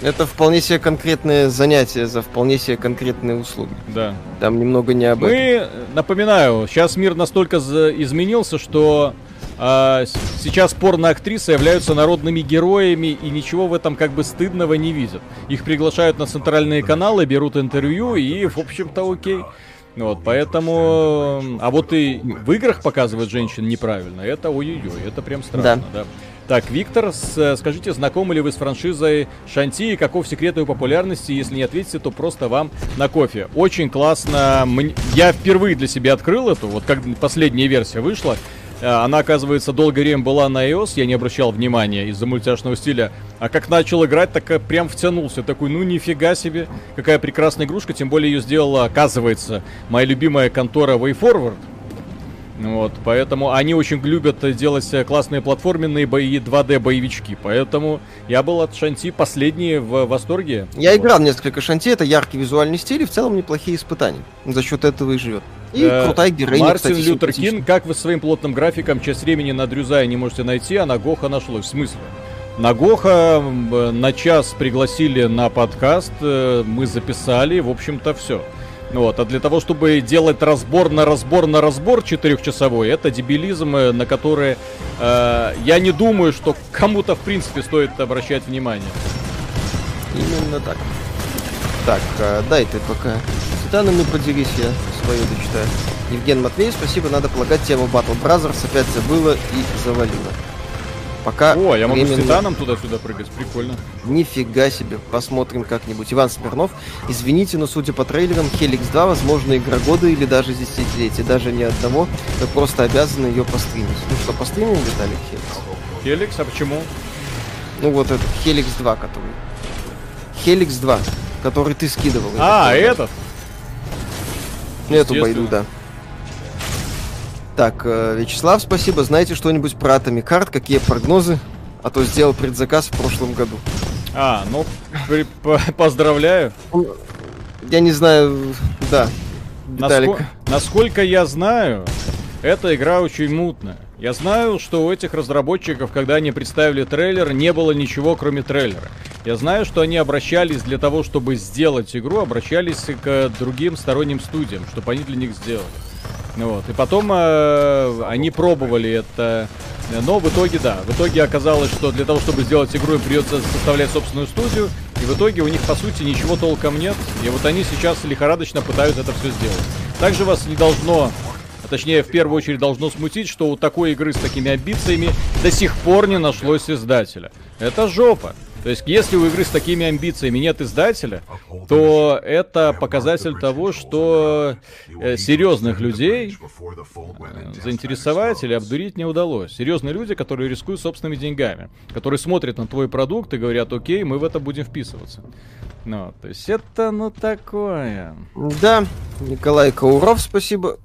Это вполне себе конкретное занятие за вполне себе конкретные услуги. Да. Там немного не об этом. Мы, напоминаю, сейчас мир настолько изменился, что а, сейчас порно-актрисы являются народными героями и ничего в этом как бы стыдного не видят. Их приглашают на центральные каналы, берут интервью и, в общем-то, окей. Вот, поэтому... А вот и в играх показывать женщин неправильно, это ой-ой-ой, это прям страшно, да. Так, Виктор, с- скажите, знакомы ли вы с франшизой Шанти и каков секрет ее популярности? Если не ответите, то просто вам на кофе. Очень классно. Я впервые для себя открыл эту, вот как последняя версия вышла. А, Она, оказывается, долгое время была на iOS, я не обращал внимания из-за мультяшного стиля. А как начал играть, так э, прям втянулся. Такой, ну нифига себе, какая прекрасная игрушка. Тем более ее сделала, оказывается, моя любимая контора WayForward. Вот, поэтому они очень любят делать э, классные платформенные бои, 2D боевички. Поэтому я был от Шанти последний в восторге. Я Вот. играл в несколько шанти, это яркий визуальный стиль и в целом неплохие испытания. За счет этого и живет. И Э, крутая героиня, Мартин кстати, Лютер симпатичная. Кин, как вы своим плотным графиком часть времени на Дрюзая не можете найти, а на Гоха нашлось? В смысле? На Гоха э, на час пригласили на подкаст, э, мы записали, в общем-то, все. Вот, а для того, чтобы делать разбор на разбор на разбор четырехчасовой, это дебилизм, э, на который э, я не думаю, что кому-то в принципе стоит обращать внимание. Именно так. Так, э, дай ты пока. С титанами поделись, я свою дочитаю. Евген Матвей, спасибо, надо полагать тему Battle Brothers, опять забыла и завалила. Пока О, я могу с Титаном туда-сюда прыгать, прикольно. Нифига себе, посмотрим как-нибудь. Иван Смирнов, извините, но судя по трейлерам, Helix 2, возможно, игра года или даже десятилетия, даже не одного, мы просто обязаны ее постримить. Ну что, постримим, Виталий Helix? Хеликс, а почему? Ну вот этот Helix 2, который. Helix 2, который ты скидывал. А, этот? Эту байду, да. Так, э, Вячеслав, спасибо. Знаете что-нибудь про Heart? Какие прогнозы? А то сделал предзаказ в прошлом году. А, ну, при, по, поздравляю. Я не знаю, да. Насколько, насколько я знаю, эта игра очень мутная. Я знаю, что у этих разработчиков, когда они представили трейлер, не было ничего, кроме трейлера. Я знаю, что они обращались для того, чтобы сделать игру, обращались к другим сторонним студиям, чтобы они для них сделали. Вот. И потом э, они пробовали это. Но в итоге, да, в итоге оказалось, что для того, чтобы сделать игру, им придется составлять собственную студию. И в итоге у них, по сути, ничего толком нет. И вот они сейчас лихорадочно пытаются это все сделать. Также вас не должно а точнее, в первую очередь должно смутить, что у такой игры с такими амбициями до сих пор не нашлось издателя. Это жопа. То есть, если у игры с такими амбициями нет издателя, то это показатель того, что э, серьезных людей э, заинтересовать или обдурить не удалось. Серьезные люди, которые рискуют собственными деньгами, которые смотрят на твой продукт и говорят, окей, мы в это будем вписываться. Ну, то есть это, ну, такое. Да, Николай Кауров, спасибо.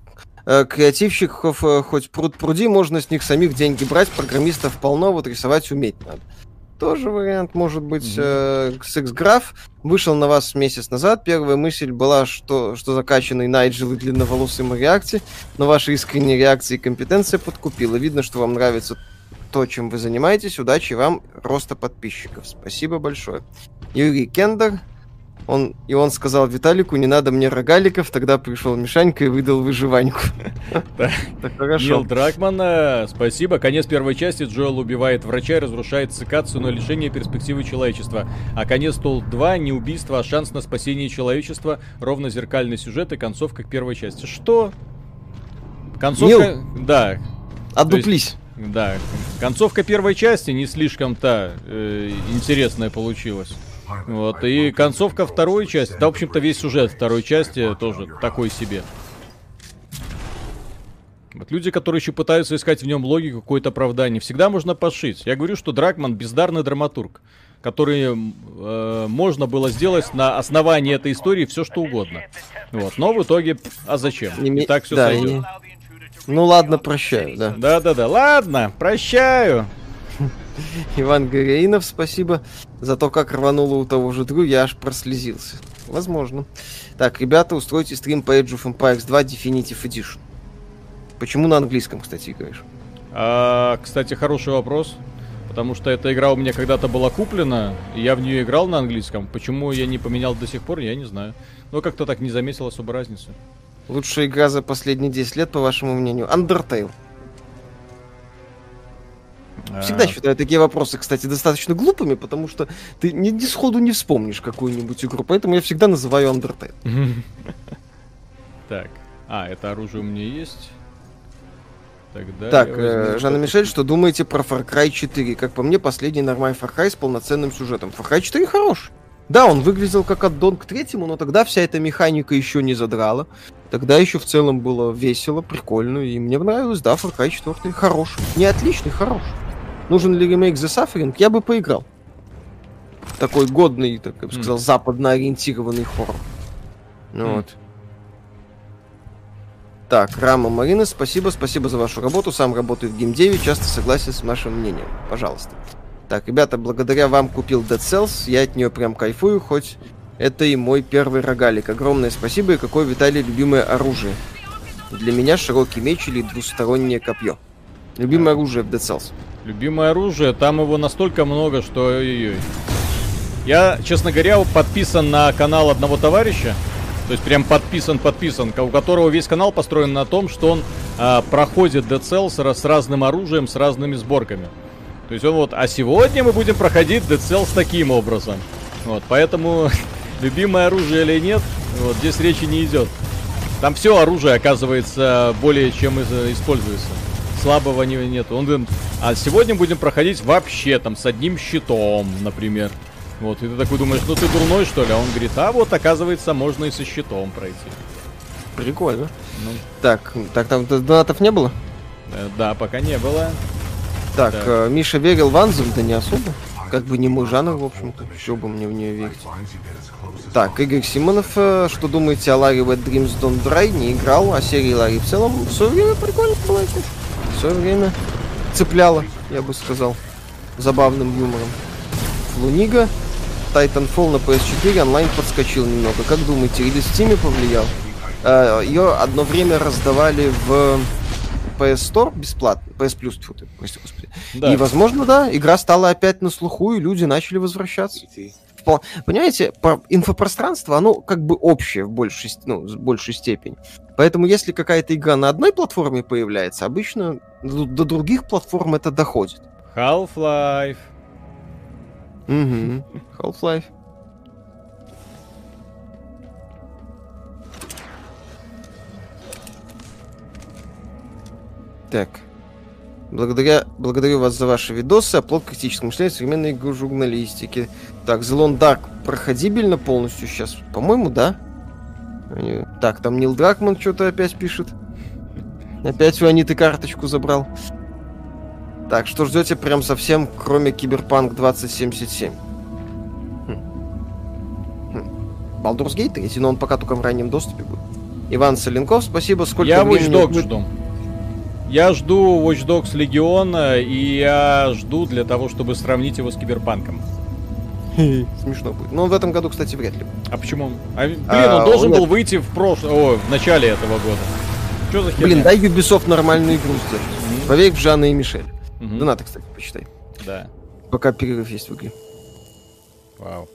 Э, креативщиков хоть пруд пруди, можно с них самих деньги брать, программистов полно, вот рисовать уметь надо тоже вариант может быть. Mm-hmm. Э, Sexgraph вышел на вас месяц назад. Первая мысль была, что, что закачанный Найджел и длинноволосый Мариакти, но ваши искренние реакции и компетенция подкупила. Видно, что вам нравится то, чем вы занимаетесь. Удачи вам, роста подписчиков. Спасибо большое. Юрий Кендер, он, и он сказал Виталику, не надо мне рогаликов, тогда пришел Мишанька и выдал выживаньку. хорошо. Нил Дракман, спасибо. Конец первой части. Джоэл убивает врача и разрушает цикацию, но лишение перспективы человечества. А конец Тол 2 не убийство, а шанс на спасение человечества. Ровно зеркальный сюжет и концовка к первой части. Что? Концовка... Да. Отдуплись. Да. Концовка первой части не слишком-то э, интересная получилась. Вот, и концовка второй части, да, в общем-то, весь сюжет второй части тоже такой себе. Вот люди, которые еще пытаются искать в нем логику, какое-то оправдание, всегда можно пошить. Я говорю, что Дракман бездарный драматург, который э, можно было сделать на основании этой истории все что угодно. Вот, но в итоге, а зачем? Не, и так все да, сойдет. И... Ну ладно, прощаю, да. Да-да-да, ладно, прощаю. Иван Горейнов, спасибо за то, как рвануло у того же Дру, я аж прослезился. Возможно. Так, ребята, устройте стрим по Age of Empires 2 Definitive Edition. Почему на английском, кстати, играешь? А, кстати, хороший вопрос. Потому что эта игра у меня когда-то была куплена, и я в нее играл на английском. Почему я не поменял до сих пор, я не знаю. Но как-то так не заметил особо разницы. Лучшая игра за последние 10 лет, по вашему мнению. Undertale. Всегда а. считаю такие вопросы, кстати, достаточно глупыми, потому что ты ни, ни сходу не вспомнишь какую-нибудь игру, поэтому я всегда называю Undertale. Так, а, это оружие у меня есть. Тогда так, э, Жанна Мишель, что думаете про Far Cry 4? Как по мне, последний нормальный Far Cry с полноценным сюжетом. Far Cry 4 хорош. Да, он выглядел как аддон к третьему, но тогда вся эта механика еще не задрала. Тогда еще в целом было весело, прикольно, и мне нравилось, да, Far Cry 4 хороший. Не отличный, хороший. Нужен ли ремейк The Suffering? Я бы поиграл. Такой годный, так я бы сказал, mm. западно ориентированный хоррор. Mm. вот. Так, Рама Марина, спасибо, спасибо за вашу работу. Сам работаю в геймдеве, часто согласен с вашим мнением. Пожалуйста. Так, ребята, благодаря вам купил Dead Cells, я от нее прям кайфую, хоть это и мой первый рогалик. Огромное спасибо и какое, Виталий, любимое оружие. Для меня широкий меч или двустороннее копье. Любимое оружие в Dead Cells. Любимое оружие, там его настолько много, что ой-ой-ой. Я, честно говоря, подписан на канал одного товарища. То есть прям подписан, подписан, у которого весь канал построен на том, что он а, проходит Dead Cells с разным оружием, с разными сборками. То есть он вот, а сегодня мы будем проходить Dead Cells таким образом. Вот, поэтому любимое оружие или нет, вот здесь речи не идет. Там все оружие оказывается более чем используется слабого не, нет. Он говорит, а сегодня будем проходить вообще там с одним щитом, например. Вот, и ты такой думаешь, ну ты дурной, что ли? А он говорит, а вот, оказывается, можно и со щитом пройти. Прикольно. Ну. Так, так там донатов не было? Да, э, да, пока не было. Так, э, Миша верил в Анзем, да не особо. Как бы не мой жанр, в общем-то. Еще бы мне в нее верить. Так, Игорь Симонов, э, что думаете о Ларри Wet Dreams Don't Dry? Не играл, а серии Ларри в целом в свое время прикольно была. В свое время цепляла, я бы сказал, забавным юмором. Флунига, Titanfall на PS4 онлайн подскочил немного. Как думаете, релиз в Steam повлиял? Э, Ее одно время раздавали в PS Store бесплатно, PS Plus, тьфу ты, прости господи. Да. И, возможно, да, игра стала опять на слуху, и люди начали возвращаться. Понимаете, по- инфопространство, оно как бы общее в большей, ну, в большей степени. Поэтому, если какая-то игра на одной платформе появляется, обычно до, других платформ это доходит. Half-Life. Угу. Half-Life. Так. Благодаря, благодарю вас за ваши видосы, оплот критического мышления современной игры журналистики. Так, Lone Dark проходибельно полностью сейчас? По-моему, да. Они- Так, там Нил Дракман что-то опять пишет. Опять у Аниты карточку забрал. Так, что ждете прям совсем, кроме Киберпанк 2077? Хм. Хм. Baldur's Gate 3, но он пока только в раннем доступе будет. Иван Соленков, спасибо. Сколько Я Watch Dogs будет- жду. Я жду Watch Dogs Легиона, и я жду для того, чтобы сравнить его с Киберпанком. Смешно будет. Но в этом году, кстати, вряд ли. А почему? А, блин, А, он должен нет. был выйти в прошлом... О, в начале этого года. Что за херня? Блин, дай Ubisoft нормальную игру сделать. Мгм. Поверь в Жанна и Мишель. Мгм. Донаты, кстати, почитай. Да. Пока перерыв есть в игре. Вау.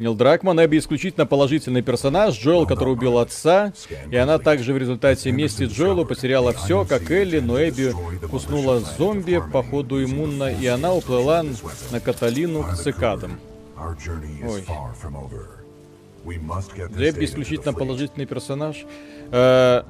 Нил Дракман, Эбби исключительно положительный персонаж, Джоэл, который убил отца, и она также в результате мести Джоэлу потеряла все, как Элли, но Эбби куснула зомби, походу иммунно, и она уплыла на Каталину к цикадам. Ой. Эбби исключительно положительный персонаж. Э,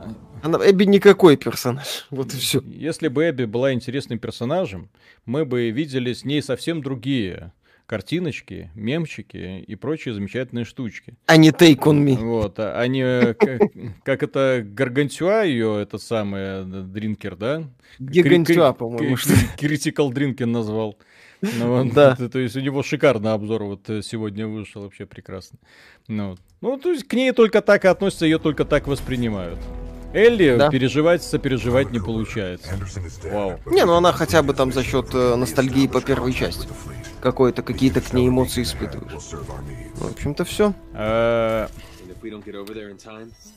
Она, Эбби никакой персонаж. Вот и все. Если бы Эбби была интересным персонажем, мы бы видели с ней совсем другие картиночки, мемчики и прочие замечательные штучки. А не Take on Me. Вот, а а не э, как, как это Гаргантюа ее, это самое, э, Дринкер, да? Гигантюа, по-моему. кри- что- Critical Drinking назвал. Ну, вот, Да. то, то есть у него шикарный обзор вот э, сегодня вышел, вообще прекрасно. Ну, ну, то есть к ней только так и относятся, ее только так воспринимают. Элли Да. переживать, сопереживать не получается. Вау. Не, ну она хотя бы там за счет э, ностальгии по первой части. Какой-то, какие-то к ней эмоции испытываешь. Ну, в общем-то, все.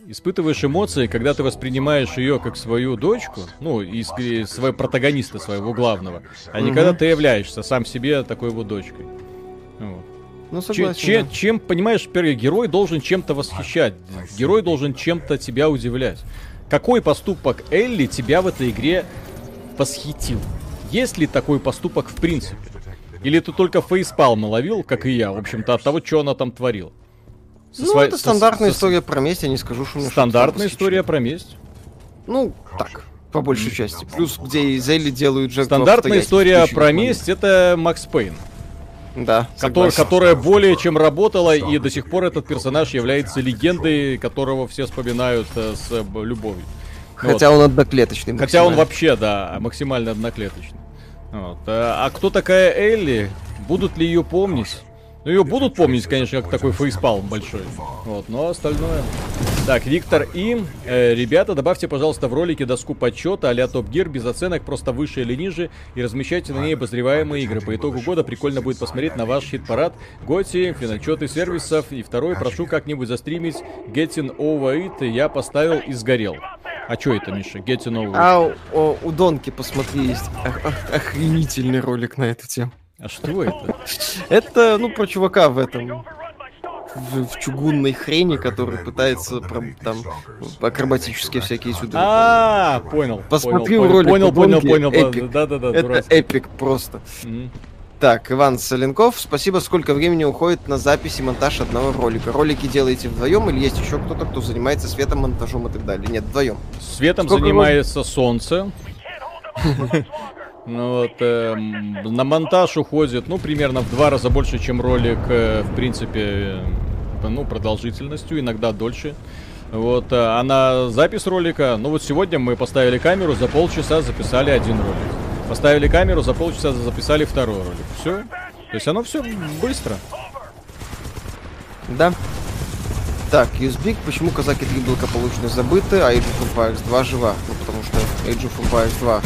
Испытываешь эмоции, когда ты воспринимаешь ее как свою дочку, ну, и своего протагониста своего главного, а не когда ты являешься сам себе такой вот дочкой. Вот. Ну, согласен. че- да. Чем, понимаешь, первый герой должен чем-то восхищать, герой должен чем-то тебя удивлять. Какой поступок Элли тебя в этой игре восхитил? Есть ли такой поступок в принципе? Или ты только фейспалм наловил, как и я, в общем-то, от того, что она там творила? Со Ну, своей- это стандартная со- история про месть, я не скажу, что у меня Стандартная история про месть. Ну, так, по большей части. Плюс, где из Элли делают жертву Стандартная история про месть это Макс Пейн, Да, который, согласен. которая более чем работала, и до сих пор этот персонаж является легендой, которого все вспоминают э, с э, любовью. Вот. Хотя он одноклеточный. Хотя он вообще, да, максимально одноклеточный. Вот. А, а кто такая Элли? Будут ли ее помнить? Ну, ее будут помнить, конечно, как такой фейспалм большой. Вот, но остальное... Так, Виктор И. Э, ребята, добавьте, пожалуйста, в ролике доску подсчета а-ля Топ Гир без оценок, просто выше или ниже, и размещайте на ней обозреваемые игры. По итогу года прикольно будет посмотреть на ваш хит-парад, Готи, финотчеты сервисов, и второй, прошу как-нибудь застримить Getting Over It, я поставил и сгорел. А что это, Миша? Getting Over It? А у, у Донки, посмотри, есть ох- ох- охренительный ролик на эту тему. А что это? Это, ну, про чувака в этом... В, в чугунной хрени, который пытается про- там акробатические всякие сюда. А, понял. Посмотри понял, ролик Понял, понял, понял. эпик. Да, да, да, Это дурацкий. эпик просто. Мгм. Так, Иван Соленков, спасибо, сколько времени уходит на запись и монтаж одного ролика. Ролики делаете вдвоем или есть еще кто-то, кто занимается светом, монтажом и так далее? Нет, вдвоем. Светом Сколько занимается солнце. Ну вот, эм, на монтаж уходит, ну, примерно в два раза больше, чем ролик, э, в принципе, э, ну, продолжительностью, иногда дольше. Вот, э, а на запись ролика, ну вот сегодня мы поставили камеру, за полчаса записали один ролик. Поставили камеру, за полчаса записали второй ролик. Все. То есть оно все быстро. Да. Так, Юзбик, почему Казаки 3 благополучно забыты, а Age of Empires 2 жива? Ну, потому что Age of Empires 2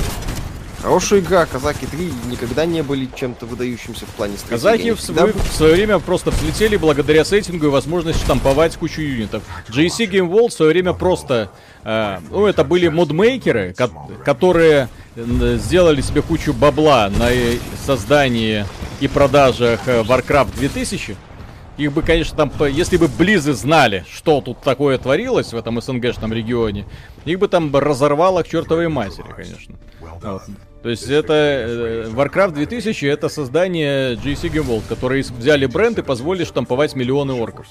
Хорошая игра, Казаки 3 никогда не были чем-то выдающимся в плане стратегии. Казаки в, свое, в свое время просто взлетели благодаря сеттингу и возможности штамповать кучу юнитов. GSC Game World в свое время просто... Э, ну, это были модмейкеры, ко- которые сделали себе кучу бабла на создании и продажах э, Warcraft 2000. Их бы, конечно, там, если бы Близы знали, что тут такое творилось в этом СНГшном регионе, их бы там разорвало к чертовой матери, конечно. Вот. То есть это э, Warcraft 2000 это создание GC Game World, которые взяли бренд и позволили штамповать миллионы орков.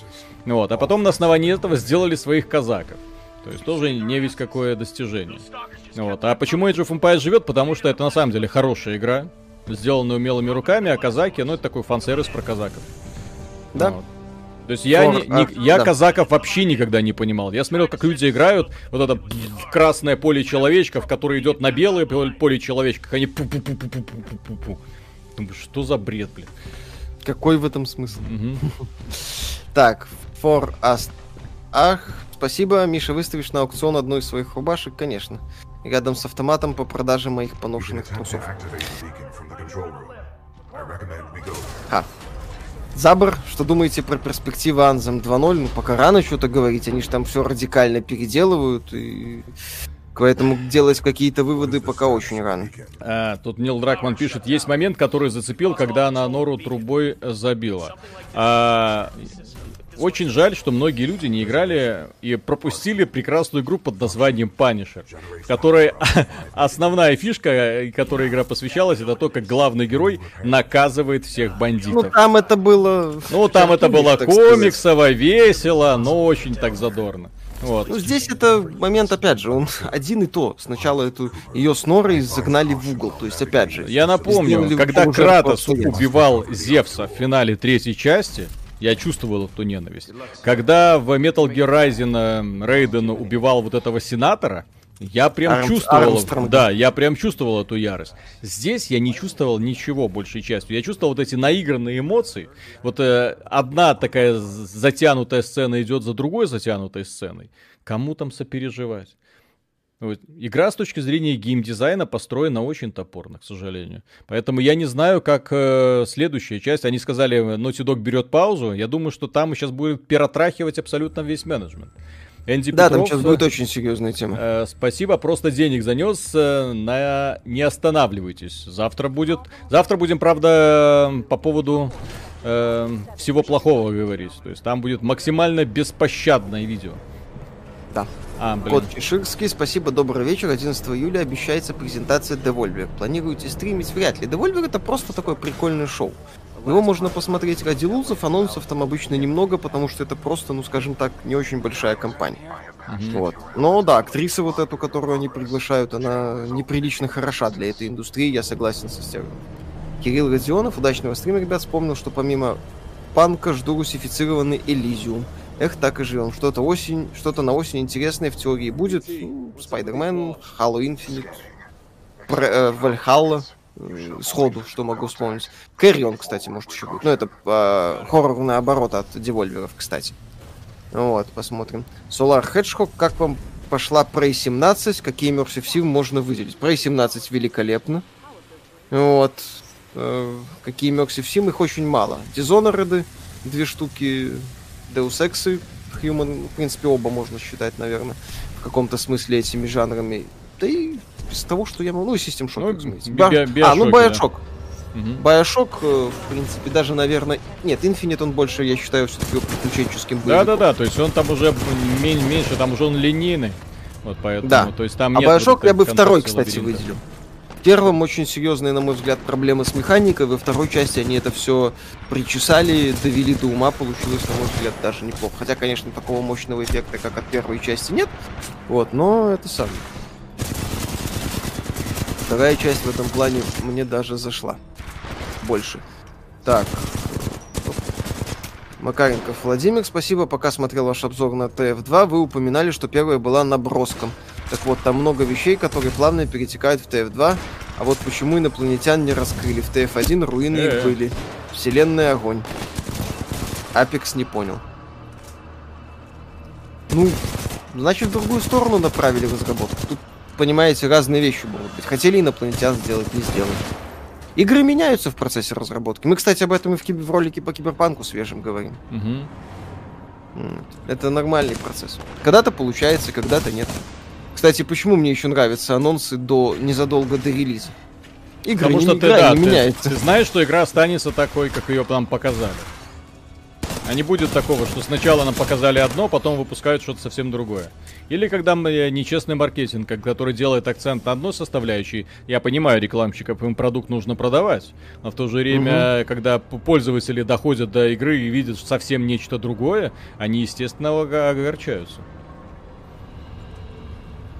Вот. А потом на основании этого сделали своих казаков. То есть тоже не весь какое достижение. Вот. А почему Age of Empires живет? Потому что это на самом деле хорошая игра, сделанная умелыми руками, а казаки, ну это такой фан-сервис про казаков. Да. Вот. То есть я, не, не, я да. казаков вообще никогда не понимал. Я смотрел, как люди играют, вот это красное поле человечков, которое идет на белое поле человечков, они пу пу пу пу пу пу пу пу Думаю, что за бред, блин. Какой в этом смысл? Так, for us. Ах, спасибо, Миша, выставишь на аукцион одну из своих рубашек, конечно. Рядом с автоматом по продаже моих поношенных трусов. Ха. Забр, что думаете про перспективы Anthem 2.0? Ну, пока рано что-то говорить, они же там все радикально переделывают, и Поэтому делать какие-то выводы пока очень рано. А, тут Нил Дракман пишет, есть момент, который зацепил, когда она Нору трубой забила. А, очень жаль, что многие люди не играли и пропустили прекрасную игру под названием Punisher, которая основная фишка, которой игра посвящалась, это то, как главный герой наказывает всех бандитов. Ну, там это было... Ну, там это было комиксово, весело, но очень так задорно. Вот. Ну, здесь это момент, опять же, он один и то. Сначала эту ее с Норой загнали в угол. То есть, опять же... Я напомню, когда Кратос убивал Зевса в финале третьей части, я чувствовал эту ненависть. Когда в Metal Gear Rising Рейден убивал вот этого сенатора, я прям Арм, чувствовал, Армстронг. да, я прям чувствовал эту ярость. Здесь я не чувствовал ничего большей частью. Я чувствовал вот эти наигранные эмоции. Вот э, одна такая затянутая сцена идет за другой затянутой сценой. Кому там сопереживать? Вот. Игра с точки зрения геймдизайна построена очень топорно, к сожалению. Поэтому я не знаю, как э, следующая часть. Они сказали, Naughty Dog берет паузу. Я думаю, что там сейчас будет перетрахивать абсолютно весь менеджмент. Энди да, Петров, там сейчас будет очень серьезная тема. Э, спасибо, просто денег занес. Э, на... Не останавливайтесь. Завтра будет. Завтра будем, правда, по поводу э, всего плохого говорить. То есть там будет максимально беспощадное видео. Да. А, блин. Кот Чеширский, спасибо, добрый вечер. 11 июля обещается презентация Devolver. Планируете стримить? Вряд ли. Devolver это просто такое прикольное шоу. Его можно посмотреть ради лузов, анонсов там обычно немного, потому что это просто, ну скажем так, не очень большая компания. Mm-hmm. Вот. Но да, актриса вот эту, которую они приглашают, она неприлично хороша для этой индустрии, я согласен со Стерном. Кирилл Родионов, удачного стрима, ребят, вспомнил, что помимо панка жду русифицированный Элизиум. Эх, так и живем. Что-то осень, что-то на осень интересное в теории будет. Ну, Спайдермен, Halo Infinite, э, Вальхалла э, сходу, что могу вспомнить. Кэрион, кстати, может еще будет. Ну, это э, хоррор наоборот от девольверов, кстати. Вот, посмотрим. Solar Hedgehog, как вам пошла Prey 17? Какие Immersive Sim можно выделить? Prey 17 великолепно. Вот. Э, какие Immersive Sim? Их очень мало. Dishonored, две штуки Deus Ex и Human, в принципе, оба можно считать, наверное, в каком-то смысле этими жанрами. Да и из того, что я могу... Ну, и System Shock, ну, разумеется. Би- би- а, ну, Bioshock. Да. Bioshock, э, в принципе, даже, наверное... Нет, Infinite он больше, я считаю, все-таки приключенческим Да-да-да, то есть он там уже меньше, там уже он линейный. Вот поэтому, да. то есть там а Bioshock вот я бы второй, кстати, выделил первом очень серьезные, на мой взгляд, проблемы с механикой. Во второй части они это все причесали, довели до ума. Получилось, на мой взгляд, даже неплохо. Хотя, конечно, такого мощного эффекта, как от первой части, нет. Вот, но это сам. Вторая часть в этом плане мне даже зашла. Больше. Так. Макаренков Владимир, спасибо. Пока смотрел ваш обзор на TF2, вы упоминали, что первая была наброском. Так вот, там много вещей, которые плавно перетекают в TF2, А вот почему инопланетян не раскрыли. В TF1 руины их Э. были. Вселенная огонь. Апекс не понял. Ну, значит, в другую сторону направили разработку. Тут, понимаете, разные вещи могут быть. Хотели инопланетян сделать, не сделали. Игры меняются в процессе разработки. Мы, кстати, об этом и в, киб- в ролике по киберпанку свежем говорим. М, Это нормальный процесс. Когда-то получается, когда-то нет. Кстати, почему мне еще нравятся анонсы до незадолго до релиза? Игры Потому не, что ты, игра да, не ты, меняется. ты знаешь, что игра останется такой, как ее нам показали. А не будет такого, что сначала нам показали одно, потом выпускают что-то совсем другое. Или когда мы, э, нечестный маркетинг, который делает акцент на одной составляющей, я понимаю рекламщиков, им продукт нужно продавать, но в то же время, когда п- пользователи доходят до игры и видят совсем нечто другое, они, естественно, ого- огорчаются.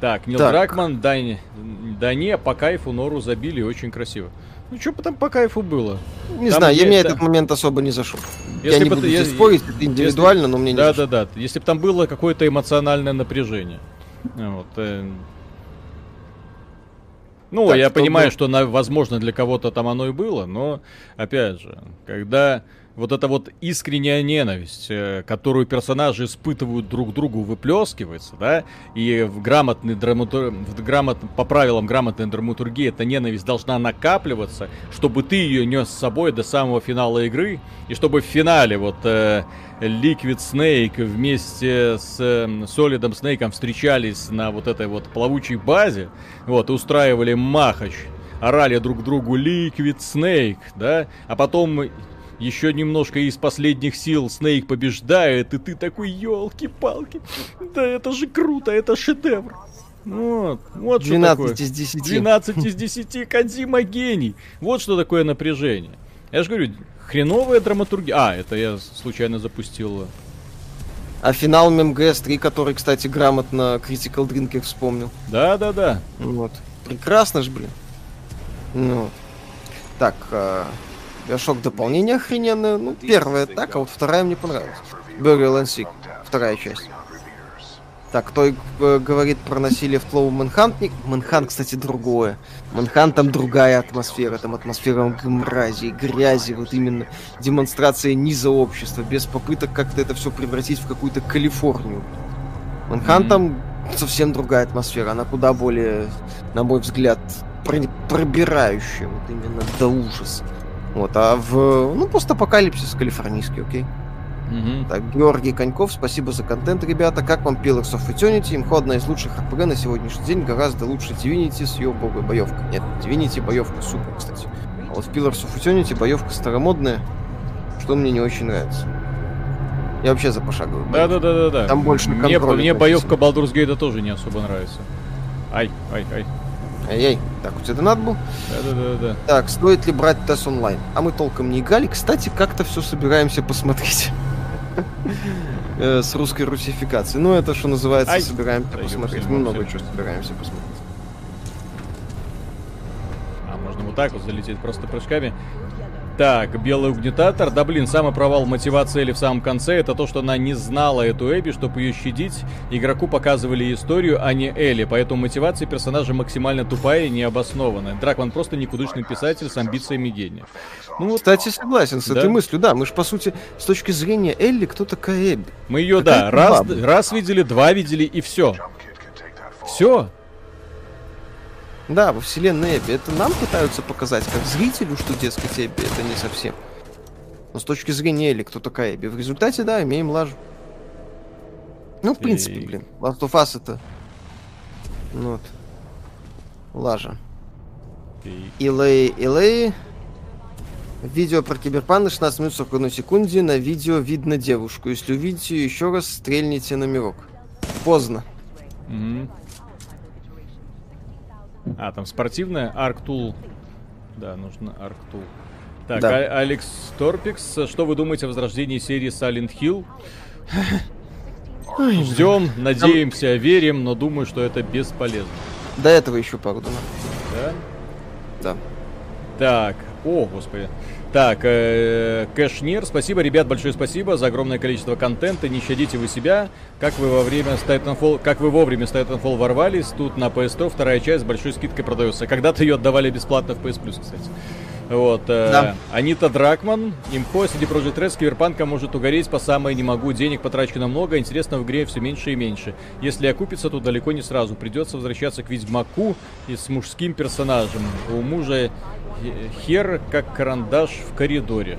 Так, Нил Так. Дракман, да, не- да не, по кайфу нору забили, очень красиво. Ну, что там по кайфу было? Не там знаю, я мне да. этот момент особо не зашел. Я Если не бы буду я- спорить, это индивидуально, но мне не Да, зашло. да, да. Если бы там было какое-то эмоциональное напряжение. Вот. э. Ну, Так, я что понимаю, что, на- возможно, для кого-то там оно и было, но, опять же, когда вот эта вот искренняя ненависть, э, которую персонажи испытывают друг другу, выплескивается, да, и в грамотный драматур... в грамот... по правилам грамотной драматургии эта ненависть должна накапливаться, чтобы ты ее нес с собой до самого финала игры, и чтобы в финале вот э, Liquid Snake вместе с э, Solid Snake встречались на вот этой вот плавучей базе, вот, устраивали махач, орали друг другу Liquid Snake, да, а потом еще немножко из последних сил Снейк побеждает, и ты такой, елки-палки, да это же круто, это шедевр. Вот, вот что 12 такое. из 10. 12 из 10 Кадзима гений. Вот что такое напряжение. Я же говорю, хреновая драматургия. А, это я случайно запустил. А финал МГС 3, который, кстати, грамотно Critical Drinker вспомнил. Да-да-да. Вот. Прекрасно ж, блин. Ну. Так, а, Биошок дополнение охрененное. Ну, первая так, а вот вторая мне понравилась. Burial and Sick, вторая часть. Так, кто э, говорит про насилие в Тлоу Мэнхант? Мэнхан, кстати, другое. Мэнхан там другая атмосфера. Там атмосфера мрази, грязи, вот именно демонстрация низа общества, без попыток как-то это все превратить в какую-то Калифорнию. Мэнхан Мгм. там совсем другая атмосфера. Она куда более, на мой взгляд, про- пробирающая, вот именно до ужаса. Вот, а в, ну, постапокалипсис калифорнийский, окей. Мгм. Так, Георгий Коньков, спасибо за контент, ребята. Как вам Pillars of Eternity? Имхо одна из лучших RPG на сегодняшний день, гораздо лучше Divinity с ее богой боевкой. Нет, Divinity боевка супер, кстати. А вот в Pillars of Eternity боевка старомодная, что мне не очень нравится. Я вообще за пошаговую. боевку. Да-да-да-да-да. Там больше Мне, контроля мне написано. боевка Baldur's Gate тоже не особо нравится. Ай, ай, ай. Ай-яй. Так, у тебя донат был? Да-да-да-да. Так, стоит ли брать TES онлайн? А мы толком не играли. Кстати, как-то все собираемся посмотреть. Э, С русской русификацией. Ну, это что называется, Ай. собираемся Да, посмотреть. Мы много чего собираемся посмотреть. А, можно вот так вот залететь просто прыжками. Так, белый угнетатор. Да блин, самый провал мотивации Элли в самом конце это то, что она не знала эту Эбби, чтобы ее щадить. Игроку показывали историю, а не Элли, поэтому мотивация персонажа максимально тупая и необоснованная. Дракман просто никудышный писатель с амбициями гения. Ну вот, Кстати, согласен с Да. этой мыслью, да. Мы же, по сути, с точки зрения Элли, кто такая Эбби? мы ее, какая да, раз, баба. раз видели, два видели и все. Все. Да, во вселенной Эбби. Это нам пытаются показать, как зрителю, что, дескать, Эбби это не совсем. Но с точки зрения Элли, кто такая Эбби? В результате, да, имеем лажу. Ну, в принципе, блин, Last of Us это... Ну вот. Лажа. Илэй, Илэй. Видео про киберпанк на 16 минут 41 секунде. На видео видно девушку. Если увидите ее еще раз, стрельните на мирок. Поздно. Мгм. А, там спортивная Арктул. Да, нужно Арктул. Так, Да. А- Алекс Торпикс, что вы думаете о возрождении серии Silent Hill? Ждем, надеемся, верим, но думаю, что это бесполезно. До этого еще пару. Да? Да. Так, О, господи. Так, э, Кэшнир, спасибо, ребят, большое спасибо за огромное количество контента. Не щадите вы себя. Как вы во время Titanfall, как вы вовремя с Titanfall ворвались, тут на PS100 вторая часть с большой скидкой продается. Когда-то ее отдавали бесплатно в PS Plus, кстати. Вот. Э, да. Анита Дракман. Имхо среди Project Red с Киберпанка может угореть по самое не могу. Денег потрачено много, интересно в игре все меньше и меньше. Если окупится, то далеко не сразу. Придется возвращаться к Ведьмаку и с мужским персонажем. У мужа хер как карандаш в коридоре.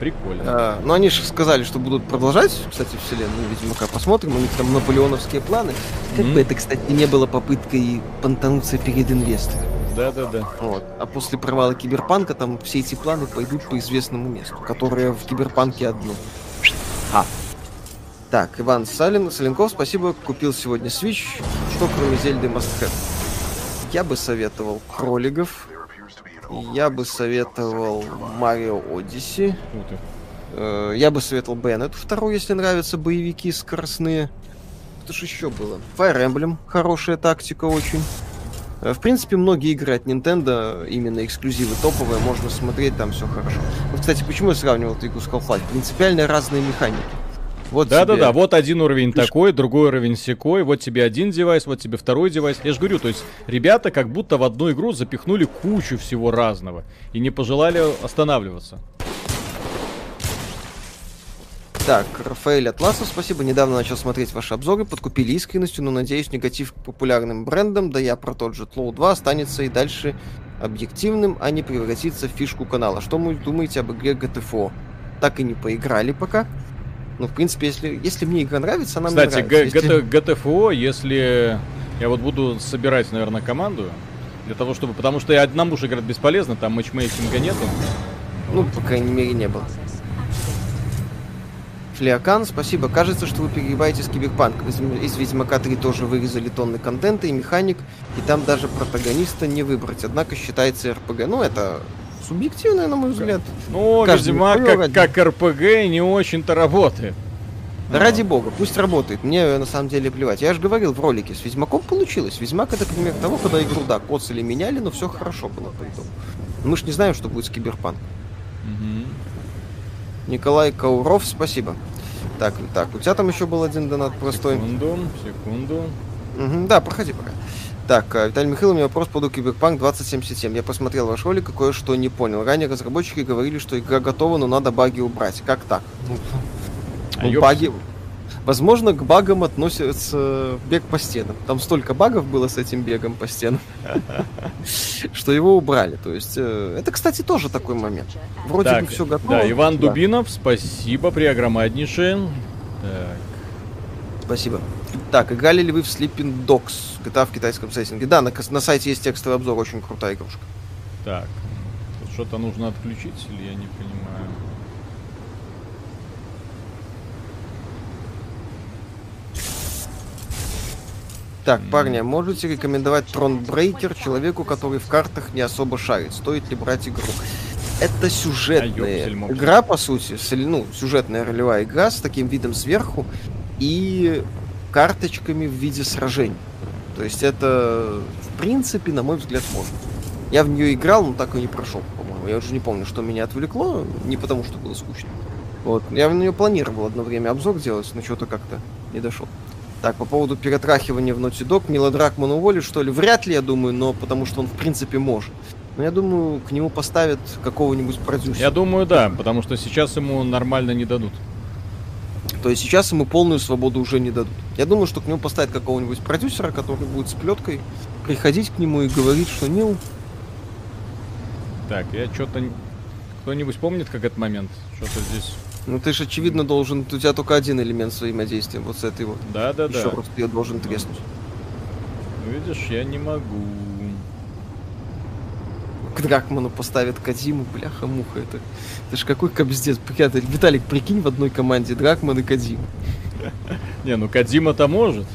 Прикольно. А, ну, они же сказали, что будут продолжать, кстати, вселенную Ведьмака. Посмотрим, у них там наполеоновские планы. Как mm-hmm. бы это, кстати, не было попыткой понтануться перед инвестором. Да, да, да. Вот. А после провала Киберпанка там все эти планы пойдут по известному месту, которое в Киберпанке одно. А. Так, Иван Салин, Соленков, спасибо, купил сегодня Switch. Что кроме Зельды Must Have? Я бы советовал кроликов. Я бы советовал Марио Одиссе. Э, я бы советовал Беннет вторую, если нравятся боевики скоростные. Что ж еще было? Fire Emblem, хорошая тактика очень. Э, в принципе, многие игры от Nintendo, именно эксклюзивы топовые, можно смотреть, там все хорошо. Вот, кстати, почему я сравнивал эту игру с Half-Life? Принципиально разные механики. Вот да, тебе... да, да. Вот один уровень Ты такой, другой уровень секой. Вот тебе один девайс, вот тебе второй девайс. Я же говорю, то есть ребята как будто в одну игру запихнули кучу всего разного и не пожелали останавливаться. Так, Рафаэль Атласов, спасибо. Недавно начал смотреть ваши обзоры, подкупили искренностью, но надеюсь, негатив к популярным брендам, да я про тот же Тлоу 2 останется и дальше объективным, а не превратится в фишку канала. Что вы думаете об игре GTFO? Так и не поиграли пока. Ну, в принципе, если, если мне игра нравится, она Кстати, мне нравится. Кстати, если... GTFO, если... Я вот буду собирать, наверное, команду, для того, чтобы... Потому что и одному же играть бесполезно, там матчмейкинга нету. Ну, по крайней мере, не было. Флеокан, спасибо. Кажется, что вы перегибаете с Киберпанком. Из, из Ведьмака 3 тоже вырезали тонны контента и механик, и там даже протагониста не выбрать. Однако считается РПГ. Ну, это субъективное, на мой взгляд. Ну, Каждый Ведьмак как, как РПГ не очень-то работает. Да ради бога, пусть работает. Мне на самом деле плевать. Я же говорил в ролике, с Ведьмаком получилось. Ведьмак это пример того, когда игру, да, коцали меняли, но все хорошо было по итогу. Мы же не знаем, что будет с Киберпанком. Николай Кауров, спасибо. Так, так, у тебя там еще был один донат простой. Секунду, секунду. Угу, да, проходи пока. Так, э, Виталий Михайлов, у меня вопрос по Киберпанк 2077. Я посмотрел ваш ролик и кое-что не понял. Ранее разработчики говорили, что игра готова, но надо баги убрать. Как так? А ну, баги... Возможно, к багам относится бег по стенам. Там столько багов было с этим бегом по стенам, что его убрали. То есть, э, это, кстати, тоже такой момент. Вроде бы все готово. Да, Иван. Дубинов, спасибо, преогромаднейшее. Так. Спасибо. Так, играли ли вы в Sleeping Dogs, GTA в китайском сеттинге? Да, на, на сайте есть текстовый обзор, очень крутая игрушка. Так, что-то нужно отключить или я не понимаю? Так, парни, можете рекомендовать Тронбрейкер человеку, который в картах не особо шарит? Стоит ли брать игру? Это сюжетная а игра, по сути, ну, сюжетная ролевая игра с таким видом сверху и карточками в виде сражений. То есть это, в принципе, на мой взгляд, можно. Я в нее играл, но так и не прошел, по-моему. Я уже не помню, что меня отвлекло, не потому что было скучно. Вот. Я в нее планировал одно время обзор делать, но что-то как-то не дошел. Так, по поводу перетрахивания в Naughty Dog, Нила Дракмана уволят, что ли? Вряд ли, я думаю, но потому что он, в принципе, может. Но я думаю, к нему поставят какого-нибудь продюсера. Я думаю, да, потому что сейчас ему нормально не дадут. То есть сейчас ему полную свободу уже не дадут. Я думаю, что к нему поставят какого-нибудь продюсера, который будет с плеткой приходить к нему и говорить, что Нил... Так, я что-то... Кто-нибудь помнит, как этот момент? Что-то здесь... Ну ты же очевидно должен, у тебя только один элемент взаимодействия, вот с этой вот. Да, да, да. Еще просто ее должен треснуть. Ну, видишь, я не могу. К Дракману поставят Кадиму, бляха-муха, это, это ж какой кобздец. Виталик, прикинь, в одной команде Дракман и Кадим. Не, ну Кадима-то может.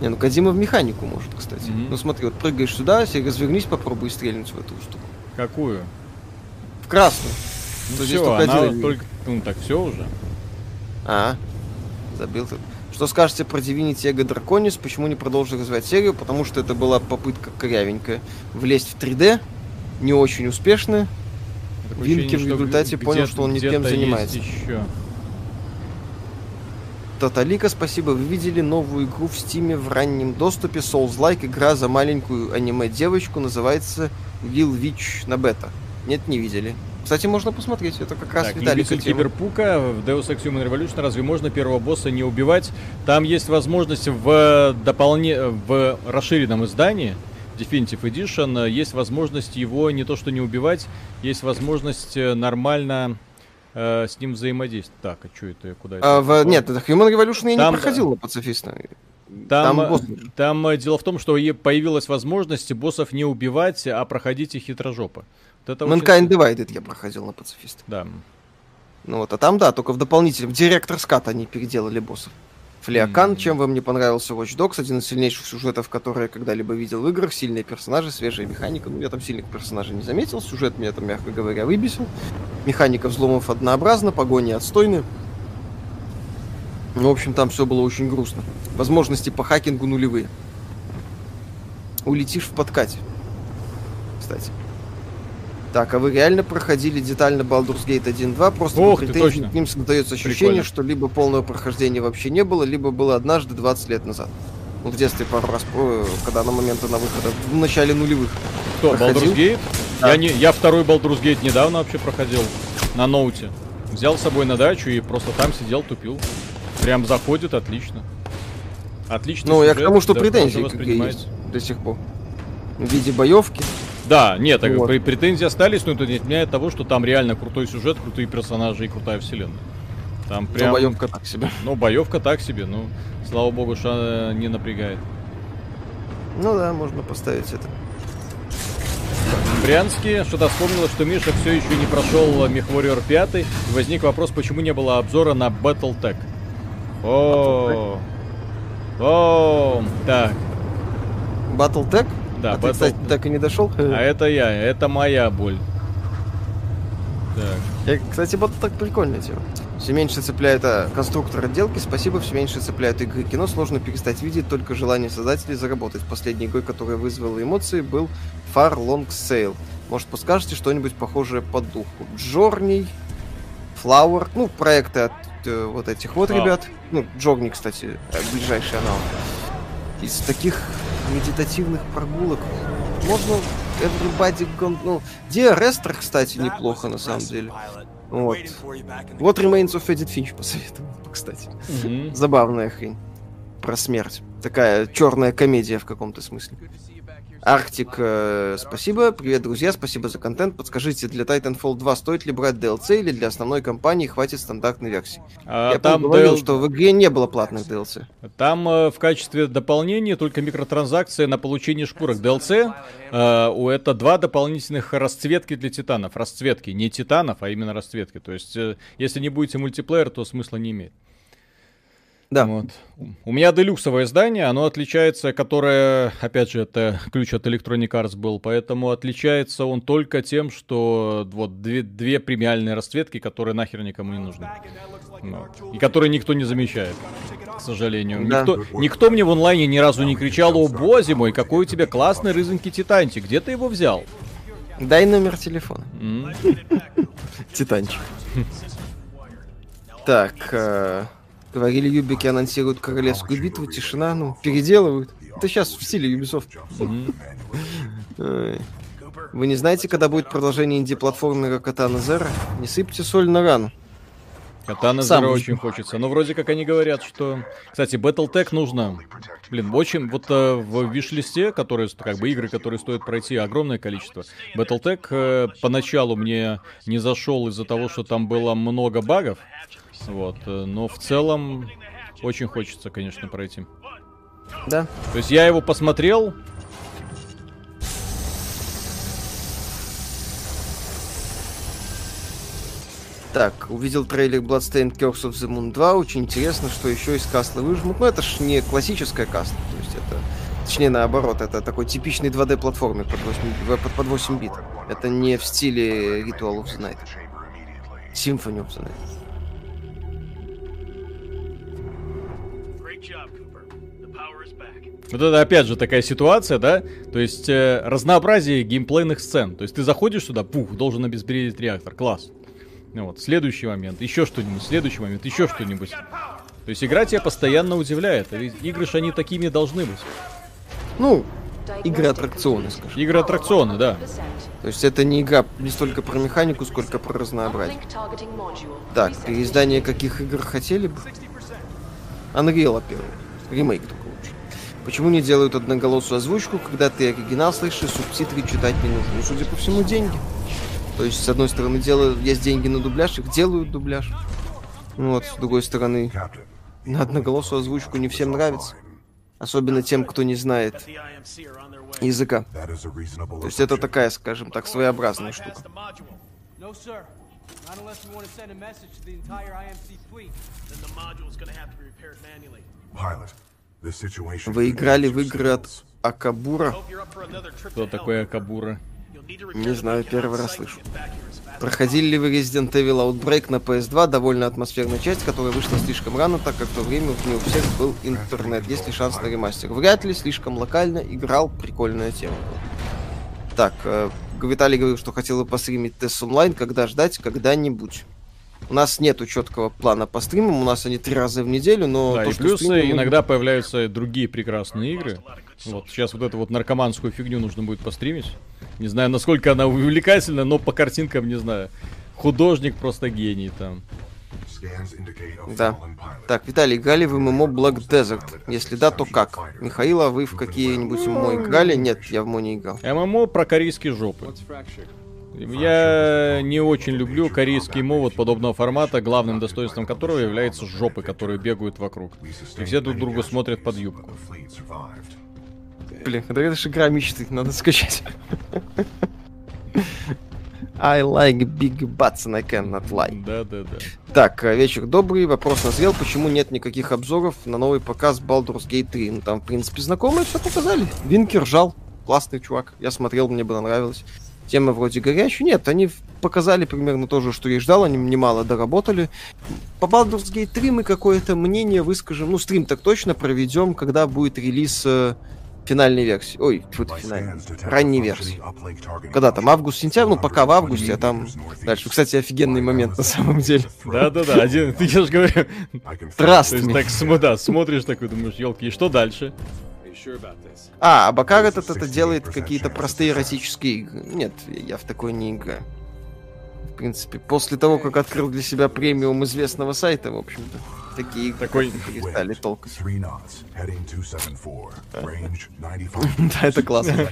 Не, ну Кадима в механику может, кстати. Ну смотри, вот прыгаешь сюда, себе развернись, попробуй стрельнуть в эту штуку. Какую? В красную. Ну, все, только она один... только... Ну, так все уже. А, забил тут. Что скажете про Divinity Ego Draconis? Почему не продолжили развивать серию? Потому что это была попытка корявенькая влезть в 3D. не очень успешны. Такое Винки в результате понял, что он не тем занимается. еще. Таталика, спасибо, вы видели новую игру в Стиме в раннем доступе. Souls-like игра за маленькую аниме-девочку, называется Lil Witch на бета. Нет, не видели. Кстати, можно посмотреть, это как раз Так, Виталика любитель киберпука в Deus Ex Human Revolution разве можно первого босса не убивать? Там есть возможность в дополне... в расширенном издании Definitive Edition есть возможность его не то что не убивать, есть возможность э, нормально э, с ним взаимодействовать. Так, а что это? Куда это? А, в- нет, это Human Revolution я Там- не проходил на пацифиста. Там, там э, босс- там, э, дело в том, что появилась возможность боссов не убивать, а проходить их хитрожопо. Это очень- Mankind Divided я проходил на пацифиста. Да. Ну вот, а там, да, только в дополнительном. Director's Cut они переделали боссов. Флеокан, Мгм. чем вам не понравился Watch Dogs, один из сильнейших сюжетов, которые я когда-либо видел в играх, сильные персонажи, свежая механика. Ну, я там сильных персонажей не заметил, сюжет меня там, мягко говоря, выбесил. Механика взломов однообразна, погони отстойны. Ну, в общем, там все было очень грустно. Возможности по хакингу нулевые. Улетишь в подкате. Кстати. Так, а вы реально проходили детально Baldur's Gate 1.2? Просто Ох по претензиям к ним создается ощущение, Прикольно. что либо полного прохождения вообще не было, либо было однажды 20 лет назад. Ну, в детстве пару раз, э, когда на момента на выхода, в начале нулевых. Кто, Проходил? Baldur's Gate? Да. Я, не, я второй Baldur's Gate недавно вообще проходил на ноуте. Взял с собой на дачу и просто там сидел, тупил. Прям заходит, отлично. Отлично. Ну, я к тому, что претензии хорошо к игре воспринимается. есть до сих пор. В виде боевки. Да, нет, Вот. пре- претензии остались, но это не отменяет того, что там реально крутой сюжет, крутые персонажи и крутая вселенная. Там Но прям... боевка так себе. Ну, боевка так себе, ну, слава богу, что она не напрягает. Ну да, можно поставить это. В Брянске что-то вспомнила, что Миша все еще не прошел MechWarrior 5. И возник вопрос, почему не было обзора на Battletech. О, о, так, Battletech? Да, а ты, кстати, Battle- так и не дошел? А это я, это моя боль. Так, Я, кстати, вот так прикольная тема. Все меньше цепляет а, конструктор отделки, спасибо, все меньше цепляют игры кино. Сложно перестать видеть только желание создателей заработать. Последней игрой, которая вызвала эмоции, был Far Long Sail. Может, подскажете что-нибудь похожее по духу? Джорни, Flower, ну, проекты от э, вот этих вот А. ребят. Ну, Джорни, кстати, ближайший аналог. Из таких медитативных прогулок можно Everybody Gone... Ну, Esther, кстати, неплохо на самом деле. Вот. Вот Remains of Edith Finch посоветовал, кстати. мгм. Забавная хрень. Про смерть. Такая черная комедия в каком-то смысле. Арктик, э, спасибо. Привет, друзья, спасибо за контент. Подскажите, для Titanfall 2 стоит ли брать DLC или для основной кампании хватит стандартной версии? А Я там, говорил, DL что в игре не было платных DLC. там э, в качестве дополнения только микротранзакция на получение шкурок DLC. Э, у это два дополнительных расцветки для титанов. Расцветки, не титанов, а именно расцветки. То есть, э, если не будете мультиплеер, то смысла не имеет. Да. Вот. У меня делюксовое издание, оно отличается, которое, опять же, это ключ от Electronic Arts был, поэтому отличается он только тем, что вот две, две премиальные расцветки, которые нахер никому не нужны. Вот. И которые никто не замечает, к сожалению. Да. Никто, никто мне в онлайне ни разу не кричал, о боже мой, какой у тебя классный рызонький титантик, где ты его взял? Дай номер телефона. Титанчик. Так, э, говорили, юбики анонсируют королевскую битву, тишина, ну, переделывают. Это сейчас в стиле Ubisoft. Вы не знаете, когда будет продолжение инди-платформера Катана Зера? Не сыпьте соль на рану. Катана Сам Зеро очень хочется. Но вроде как они говорят, что... Кстати, Battletech нужно... Блин, очень... Вот э, в виш-листе, которые, как бы, игры, которые стоит пройти, огромное количество. Battletech э, поначалу мне не зашел из-за того, что там было много багов. Вот. э, но в целом очень хочется, конечно, пройти. Да? То есть я его посмотрел, Так, увидел трейлер Bloodstained Curse of the Moon 2. Очень интересно, что еще из касла выжмут. Но это ж не классическая касла. То есть это... Точнее, наоборот, это такой типичный 2D платформер под 8, в- под, под 8 бит. Это не в стиле Ritual of the Night. Symphony of the Night. Вот это опять же такая ситуация, да? То есть э, разнообразие геймплейных сцен. То есть ты заходишь сюда, пух, должен обезвредить реактор. Класс. Ну вот, следующий момент, еще что-нибудь, следующий момент, еще что-нибудь. То есть игра тебя постоянно удивляет. А ведь игры же они такими должны быть. Ну, игры аттракционы, скажем. Игры аттракционы, да. То есть это не игра не столько про механику, сколько про разнообразие. Так, переиздание каких игр хотели бы? Unreal, первый. Ремейк только. Почему не делают одноголосую озвучку, когда ты оригинал слышишь и субтитры читать не нужно? Ну, судя по всему, деньги. То есть, с одной стороны, делают, есть деньги на дубляж, их делают дубляж. Ну вот, с другой стороны, на одноголосую озвучку не всем нравится. Особенно тем, кто не знает языка. То есть это такая, скажем так, своеобразная штука. Not unless we want to send a message to the entire IMC fleet. Then the module is going to have to be repaired manually. Pilot. Вы играли в игры от Акабура? Кто такой Акабура? Не знаю, первый раз слышу. Проходили ли вы Resident Evil Outbreak на PS2? Довольно атмосферная часть, которая вышла слишком рано, так как в то время не у всех был интернет. Есть ли шанс на ремастер? Вряд ли, слишком локально. Играл, прикольная тема. Так, э, Виталий говорил, что хотел бы постримить тест онлайн. Когда ждать? Когда-нибудь. У нас нету четкого плана по стримам, у нас они три раза в неделю, но... Да, то, и плюс стримим, иногда появляются другие прекрасные игры. Вот сейчас вот эту вот наркоманскую фигню нужно будет постримить. Не знаю, насколько она увлекательна, но по картинкам не знаю. Художник просто гений там. Да. Так, Виталий, играли в ММО Black Desert? Если да, то как? Михаил, а вы в какие-нибудь ММО играли? Нет, я в ММО не играл. ММО про корейские жопы. Я не очень люблю корейский мовод подобного формата, главным достоинством которого является жопы, которые бегают вокруг. И все друг друга смотрят под юбку. Блин, это же игра мечты, надо скачать. I like big butts and I cannot lie. Да, да, да. Так, э, вечер добрый. Вопрос назрел. Почему нет никаких обзоров на новый показ Baldur's Gate 3? Ну, там, в принципе, знакомые все показали. Винкер жал. Классный чувак. Я смотрел, мне бы нравилось. Тема вроде горячая. Нет, они показали примерно то же, что я ждал. Они немало доработали. По Baldur's Gate 3 мы какое-то мнение выскажем. Ну, стрим так точно проведем, когда будет релиз э, финальной версии. Ой, фу финальной. Ранней версии. Когда там август-сентябрь, ну пока в августе, а там дальше. Кстати, офигенный момент на самом деле. Да-да-да, один, ты я же говорю. Траст. То есть так, да, смотришь такой, думаешь, елки, и что дальше? А, а Бакар этот это делает какие-то простые эротические игры. Нет, я в такой не играю. В принципе, после того, как открыл для себя премиум известного сайта, в общем-то такие Такой... перестали толкать. Да, это классно.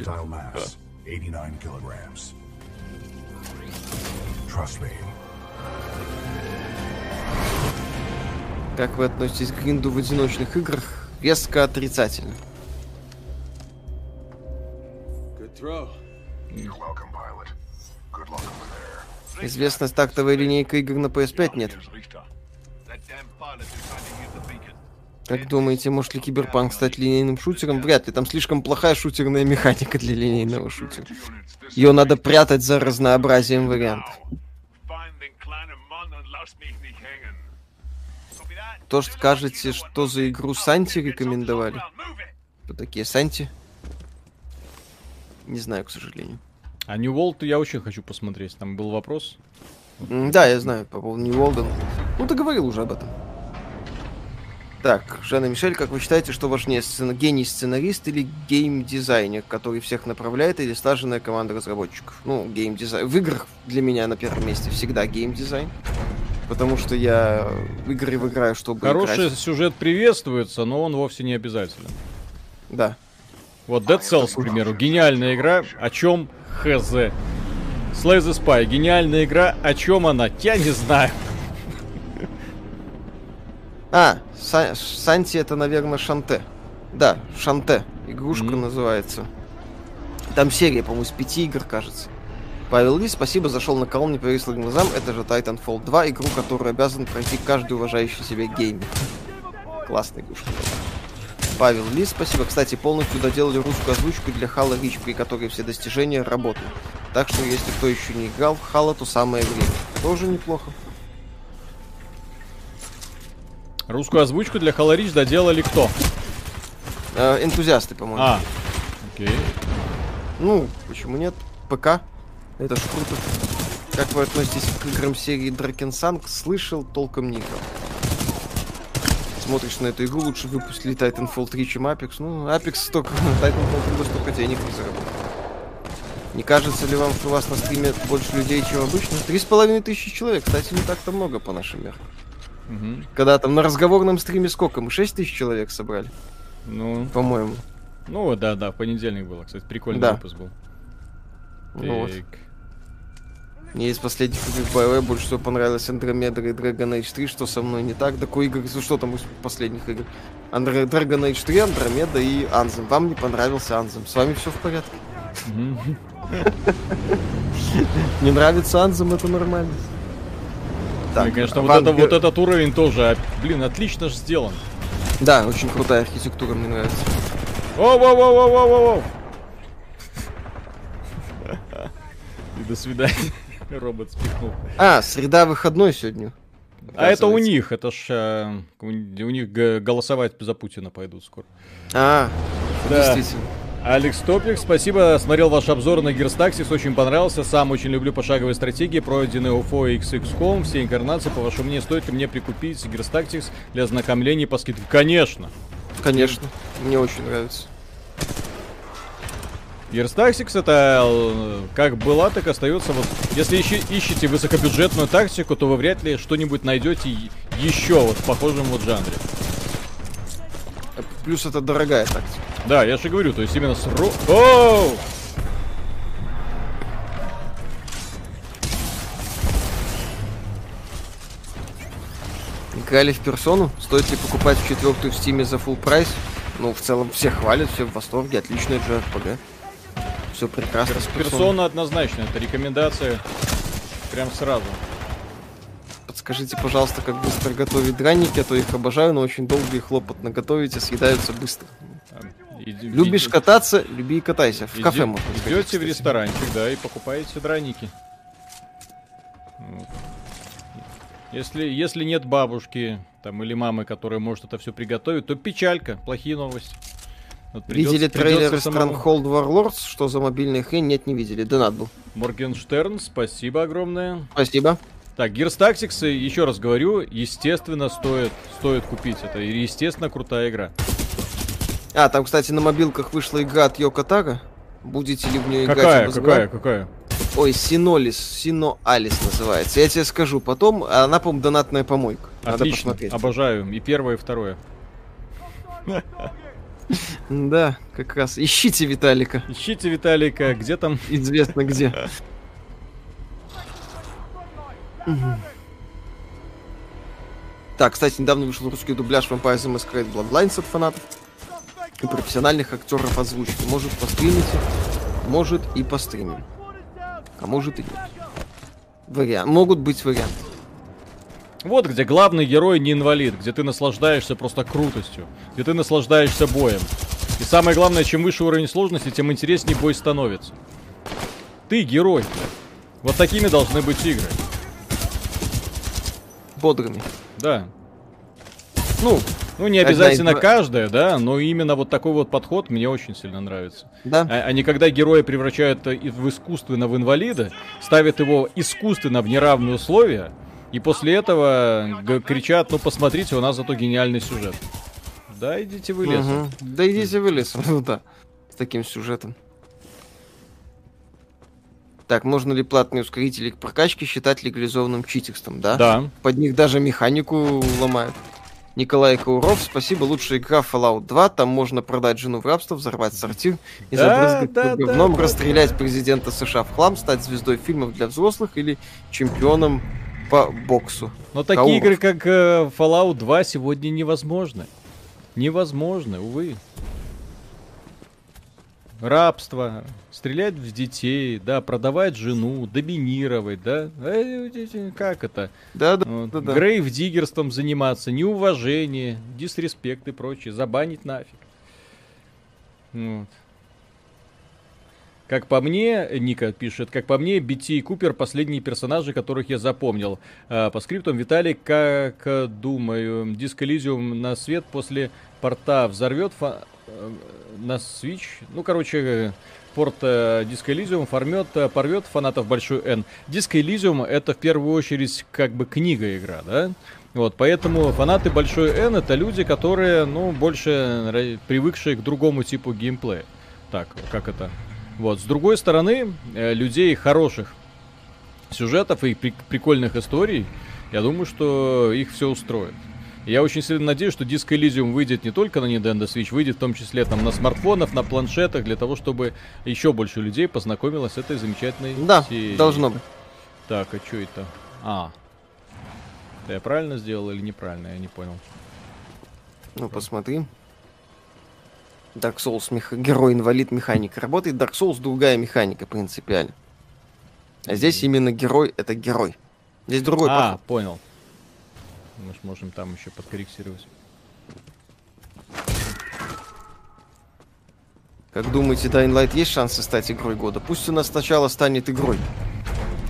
Как вы относитесь к гринду в одиночных играх? Резко отрицательно. Известность тактовой линейка игр на PS5 нет. Как думаете, может ли Киберпанк стать линейным шутером? Вряд ли. Там слишком плохая шутерная механика для линейного шутера. Ее надо прятать за разнообразием вариантов. То, что скажете, что за игру Санти рекомендовали? Кто такие Санти? Не знаю, к сожалению. А New World я очень хочу посмотреть. Там был вопрос. Да, я знаю по поводу New World. Ну, ты говорил уже об этом. Так, Жанна Мишель, как вы считаете, что важнее, сцена... гений сценарист или гейм-дизайнер, который всех направляет, или слаженная команда разработчиков? Ну, гейм-дизайн. В играх для меня на первом месте всегда гейм-дизайн. Потому что я в игры выиграю, чтобы Хороший играть. сюжет приветствуется, но он вовсе не обязателен. Да. Вот Dead Cells, к примеру, гениальная игра, о чем хз. Slay the Spy, гениальная игра, о чем она? Я не знаю. А, Са Санти это, наверное, Шанте. Да, Шанте. Игрушка mm-hmm. называется. Там серия, по-моему, из пяти игр, кажется. Павел Ли, спасибо, зашел на колонн, не повесил глазам. Это же Titanfall 2, игру, которую обязан пройти каждый уважающий себя геймер. Классная игрушка. Павел Ли, спасибо. Кстати, полностью доделали русскую озвучку для Хала Рич, при которой все достижения работают. Так что, если кто еще не играл в Хала, то самое время. Тоже неплохо. Русскую озвучку для Halo Reach доделали кто? Э, энтузиасты, по-моему. А, окей. Ну, почему нет? ПК. Это ж круто. Как вы относитесь к играм серии Дракенсанг? Слышал, толком не играл. Смотришь на эту игру, лучше выпустили Titanfall 3, чем Apex. Ну, Apex столько, Titanfall 3 столько денег не заработал. Не кажется ли вам, что у вас на стриме больше людей, чем обычно? Три с половиной тысячи человек, кстати, не так-то много по нашим меркам. Мгм. Когда там на разговорном стриме сколько? Мы 6 тысяч человек собрали, Ну, по-моему. ну да, да, в понедельник было, кстати, прикольный Да. выпуск был. Ну вот. Так. Мне из последних игр BioWare больше всего понравилось Andromeda и Dragon Age 3, что со мной не так. Такой игр, ну, что там из последних игр? Андре- Dragon Age 3, Andromeda и Anthem. Вам не понравился Anthem. С вами все в порядке. Не нравится Anthem, это нормально. И, конечно, вот, Ван это, вот этот уровень тоже, а, блин, отлично же сделан. Да, очень крутая архитектура, мне нравится. О, во, во, во, во, во, во. И до свидания. Робот спихнул. А, среда выходной сегодня. А это у них, это ж э, у, у них голосовать за Путина пойдут скоро. А, Да. действительно. Алекс Топик, спасибо. Смотрел ваш обзор на Gears очень понравился. Сам очень люблю пошаговые стратегии, пройденные UFO и XXCOM. Все инкарнации, по вашему мнению, стоит ли мне прикупить Gears для ознакомления по скидке? Конечно. Конечно. Мне очень нравится. Tactics это э, как была, так остается. Вот, если ищи- ищете высокобюджетную тактику, то вы вряд ли что-нибудь найдете еще вот в похожем вот жанре. Плюс это дорогая тактика. Да, я же говорю, то есть именно с ру... Оу! Играли в персону? Стоит ли покупать в четвертую в стиме за full price? Ну, в целом, все хвалят, все в восторге, отличная JRPG. Все прекрасно с персоной. Персона однозначно, это рекомендация прям сразу. Подскажите, пожалуйста, как быстро готовить драники, а то их обожаю, но очень долго и хлопотно готовить, и съедаются быстро. А, иди- Любишь иди- кататься, люби и катайся. В иди- кафе можно сходить, Идете в кстати. ресторанчик, да, и покупаете драники. Вот. Если, если нет бабушки там, или мамы, которая может это все приготовить, то печалька, плохие новости. Вот придется- Видели трейлер самому. Stronghold Warlords? Что за мобильная хрень? Нет, не видели. Донат был. Моргенштерн, спасибо огромное. Спасибо. Так, Gears Tactics, еще раз говорю, естественно, стоит, стоит купить. Это, естественно, крутая игра. А, там, кстати, на мобилках вышла игра от Йоко Таро. Будете ли в нее играть? Какая, какая, какая? Ой, Синолис, Сино Алис называется. Я тебе скажу потом. а Она, по-моему, донатная помойка. Надо Отлично, посмотреть. обожаю. И первое, и второе. Да, как раз. Ищите Виталика. Ищите Виталика, где там... Известно где. Так, кстати, недавно вышел русский дубляж Vampire the Masquerade Bloodlines от фанатов и профессиональных актеров озвучки. Может, постримите, может и постримим. А может и нет. Вариант. Могут быть варианты. Вот где главный герой не инвалид, где ты наслаждаешься просто крутостью, где ты наслаждаешься боем. И самое главное, чем выше уровень сложности, тем интереснее бой становится. Ты герой. Вот такими должны быть игры. Бодрыми. Да. Ну, Ну, не обязательно из- каждая, да, но именно вот такой вот подход мне очень сильно нравится. да. А, а не когда героя превращают э, в искусственно в инвалида, ставят его искусственно в неравные условия, и после этого кричат, ну посмотрите, у нас зато гениальный сюжет. Да, идите вы лесом. Мгм. Да идите вы лесом, ну да. С таким сюжетом. Так, можно ли платные ускорители к прокачке считать легализованным читерством, да? Да. Под них даже механику ломают. Николай Кауров, спасибо, лучшая игра Fallout 2, там можно продать жену в рабство, взорвать сортир и Да, забрызгать да, да, говном, да, расстрелять президента США в хлам, стать звездой фильмов для взрослых или чемпионом по боксу. Но такие Кауров. игры, как э, Fallout 2, сегодня невозможны. Невозможны, увы. Рабство, стрелять в детей, да, продавать жену, доминировать, да. Э, э, Как это? Да, да, Вот. да, да. Грейв-диггерством заниматься, неуважение, дисреспект и прочее, забанить нафиг. Вот. Как по мне, Ника пишет, как по мне, BT и Купер последние персонажи, которых я запомнил. А, по скриптам Виталий, как э, думаю, Диск Элизиум на свет после порта взорвет фа- э, на Switch. Ну, короче, порт э, Disco Elysium формет, э, порвет фанатов большой N. Disco Elysium это в первую очередь как бы книга игра, да? Вот, поэтому фанаты большой N это люди, которые, ну, больше привыкшие к другому типу геймплея. Так, как это? Вот, с другой стороны, э, людей хороших сюжетов и при- прикольных историй, я думаю, что их все устроит. Я очень сильно надеюсь, что Disco Elysium выйдет не только на Nintendo Switch, выйдет в том числе там на смартфонах, на планшетах, для того, чтобы еще больше людей познакомилось с этой замечательной Да, серией. должно быть. Так, а что это? А. Это я правильно сделал или неправильно? Я не понял. Ну, посмотри. Dark Souls мех... герой-инвалид механика работает. Dark Souls другая механика принципиально. А здесь именно герой это герой. Здесь другой а, подход. понял. Мы ж можем там еще подкорректировать. Как думаете, Dying Light есть шансы стать игрой года? Пусть у нас сначала станет игрой.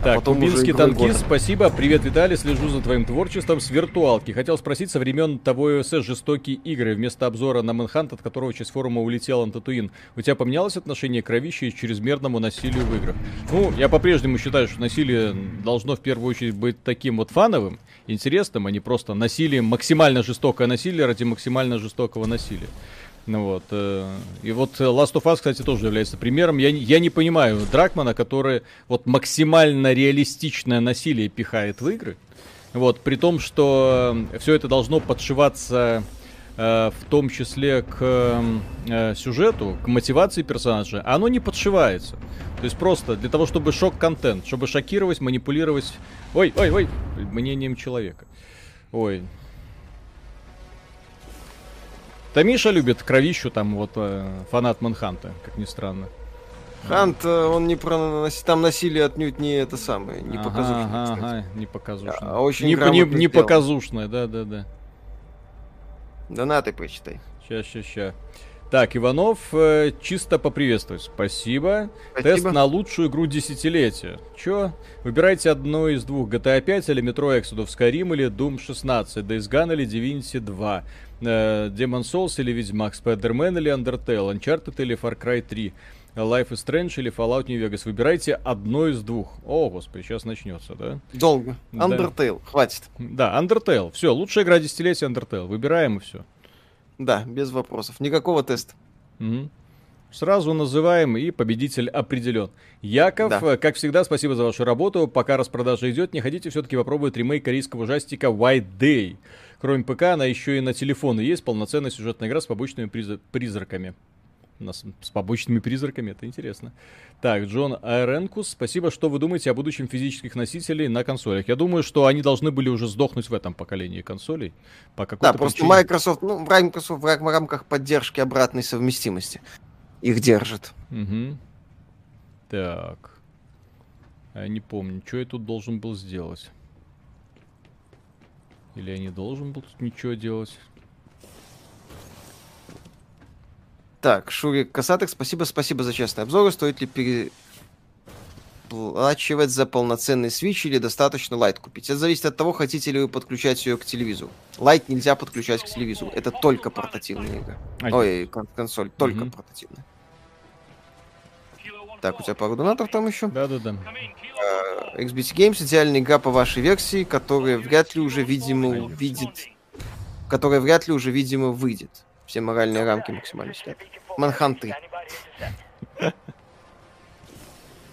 Так, потом уже кубинский танкист, спасибо. Привет, Виталий, слежу за твоим творчеством с виртуалки. Хотел спросить, со времен того ОСС жестокие игры, вместо обзора на Мэнхант, от которого часть форума улетел на Татуин, у тебя поменялось отношение к кровище и чрезмерному насилию в играх? Ну, я по-прежнему считаю, что насилие должно в первую очередь быть таким вот фановым, интересным, а не просто насилием, максимально жестокое насилие ради максимально жестокого насилия. Ну вот. э, И вот э, Last of Us, кстати, тоже является примером. Я, я не понимаю Дракмана, который вот максимально реалистичное насилие пихает в игры. Вот, при том, что все это должно подшиваться э, в том числе к э, сюжету, к мотивации персонажа, а оно не подшивается. То есть просто для того, чтобы шок-контент, чтобы шокировать, манипулировать, ой, ой, ой, мнением человека. Ой. Тамиша любит кровищу, там вот э, фанат Манханта, как ни странно. Хант, э, он не про там насилие отнюдь не это самое, не Ага, показушное, ага, ага, не показушное. А, очень не, не, не показушное, да, да, да. Донаты почитай. Ща, ща, ща. Так, Иванов, э, чисто поприветствовать. Спасибо. Спасибо. Тест на лучшую игру десятилетия. Чё? Выбирайте одно из двух. GTA 5 или Metro Exodus, Skyrim или Doom 16, Days Gone или Divinity 2, э, Demon Souls или Ведьмак, Spider-Man или Undertale, Uncharted или Far Cry 3, Life is Strange или Fallout New Vegas. Выбирайте одно из двух. О, господи, сейчас начнется, да? Долго. Да. Undertale, хватит. Да, Undertale. Все, лучшая игра десятилетия Undertale. Выбираем и все. Да, без вопросов. Никакого теста. Мгм. Сразу называем и победитель определен. Яков, Да. э, как всегда, спасибо за вашу работу. Пока распродажа идет, не хотите все-таки попробовать ремейк корейского ужастика White Day. Кроме ПК, она еще и на телефоны есть полноценная сюжетная игра с побочными приз- призраками. У нас с побочными призраками, это интересно. Так, Джон Айренкус, спасибо, что вы думаете о будущем физических носителей на консолях. Я думаю, что они должны были уже сдохнуть в этом поколении консолей. По Да, какой-то просто причине. Microsoft, ну, Microsoft в рам- в рамках поддержки обратной совместимости их держит. Мгм. Так. А Я не помню, что я тут должен был сделать. Или я не должен был тут ничего делать? Так, Шурик Касатых, спасибо, спасибо за честный обзор. Стоит ли переплачивать за полноценный Switch или достаточно лайт купить? Это зависит от того, хотите ли вы подключать ее к телевизору. Лайт нельзя подключать к телевизору. Это только портативная игра. А, Ой, кон- консоль, только Мгм. портативная. Так, у тебя пару донатов там еще. Да-да-да. Э, XBT Games идеальная игра по вашей версии, которая вряд ли уже, видимо, увидит... Которая вряд ли уже, видимо, выйдет. Все моральные рамки максимально снят. Манхан 3.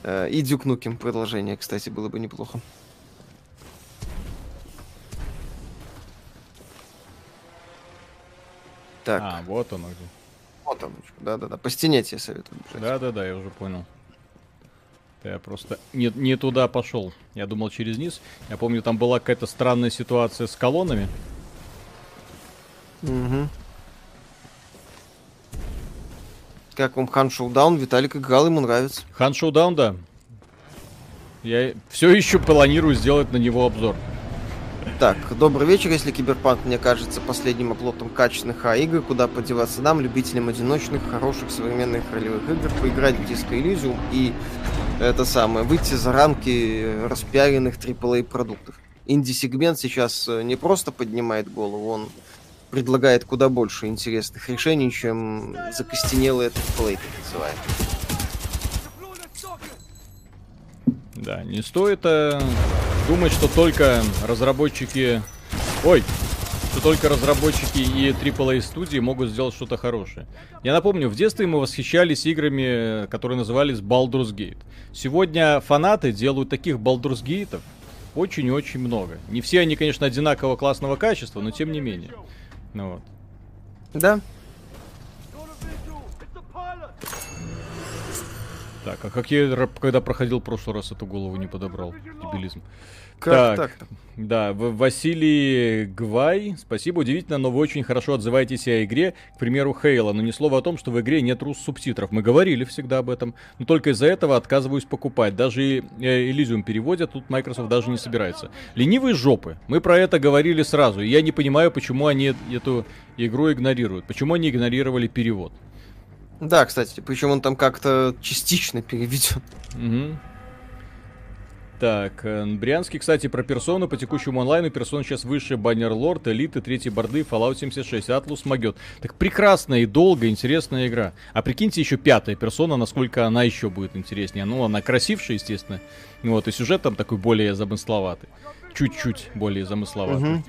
Э, И Дюк Нукем продолжение, кстати, было бы неплохо. Так, А, вот оно где. вот он. Да-да-да. По стене тебе советую бежать. Да-да-да, я уже понял. Я просто не, не туда пошел. Я думал через низ. Я помню, там была какая-то странная ситуация с колоннами. Мгм. Как вам Хан Шоудаун? Виталик играл, ему нравится. Хан Шоудаун, да. Я все еще планирую сделать на него обзор. Так, добрый вечер. Если Киберпанк мне кажется последним оплотом качественных А-игр, куда подеваться нам, любителям одиночных, хороших современных ролевых игр, поиграть в Disco Elysium и это самое, выйти за рамки распиаренных AAA продуктов. Инди-сегмент сейчас э, не просто поднимает голову, он предлагает куда больше интересных решений, чем закостенелый этот плей, так называемый. Да, не стоит э, думать, что только разработчики... Ой, что только разработчики и AAA студии могут сделать что-то хорошее. Я напомню, в детстве мы восхищались играми, которые назывались Baldur's Gate. Сегодня фанаты делают таких Baldur's Gate очень-очень много. Не все они, конечно, одинакового классного качества, но тем не менее. Ну вот. Да. Так, а как я, когда проходил в прошлый раз, эту голову не подобрал? Дебилизм. Как так, так Да, Василий Гвай, спасибо, удивительно, но вы очень хорошо отзываетесь о игре, к примеру, Хейла, но ни слова о том, что в игре нет рус-субтитров. Мы говорили всегда об этом, но только из-за этого отказываюсь покупать. Даже Elysium переводят, тут Microsoft даже не собирается. Ленивые жопы, мы про это говорили сразу, и я не понимаю, почему они эту игру игнорируют, почему они игнорировали перевод. Да, кстати, причем он там как-то частично переведен. Угу. Так, э, Брянский, кстати, про персону по текущему онлайну. Персона сейчас выше Баннер Лорд, Элиты, Третьи Борды, Fallout 76, Атлус Магет. Так прекрасная и долгая, интересная игра. А прикиньте, еще пятая персона, насколько она еще будет интереснее. Ну, она красившая, естественно. Вот, и сюжет там такой более замысловатый. Чуть-чуть более замысловатый. Угу.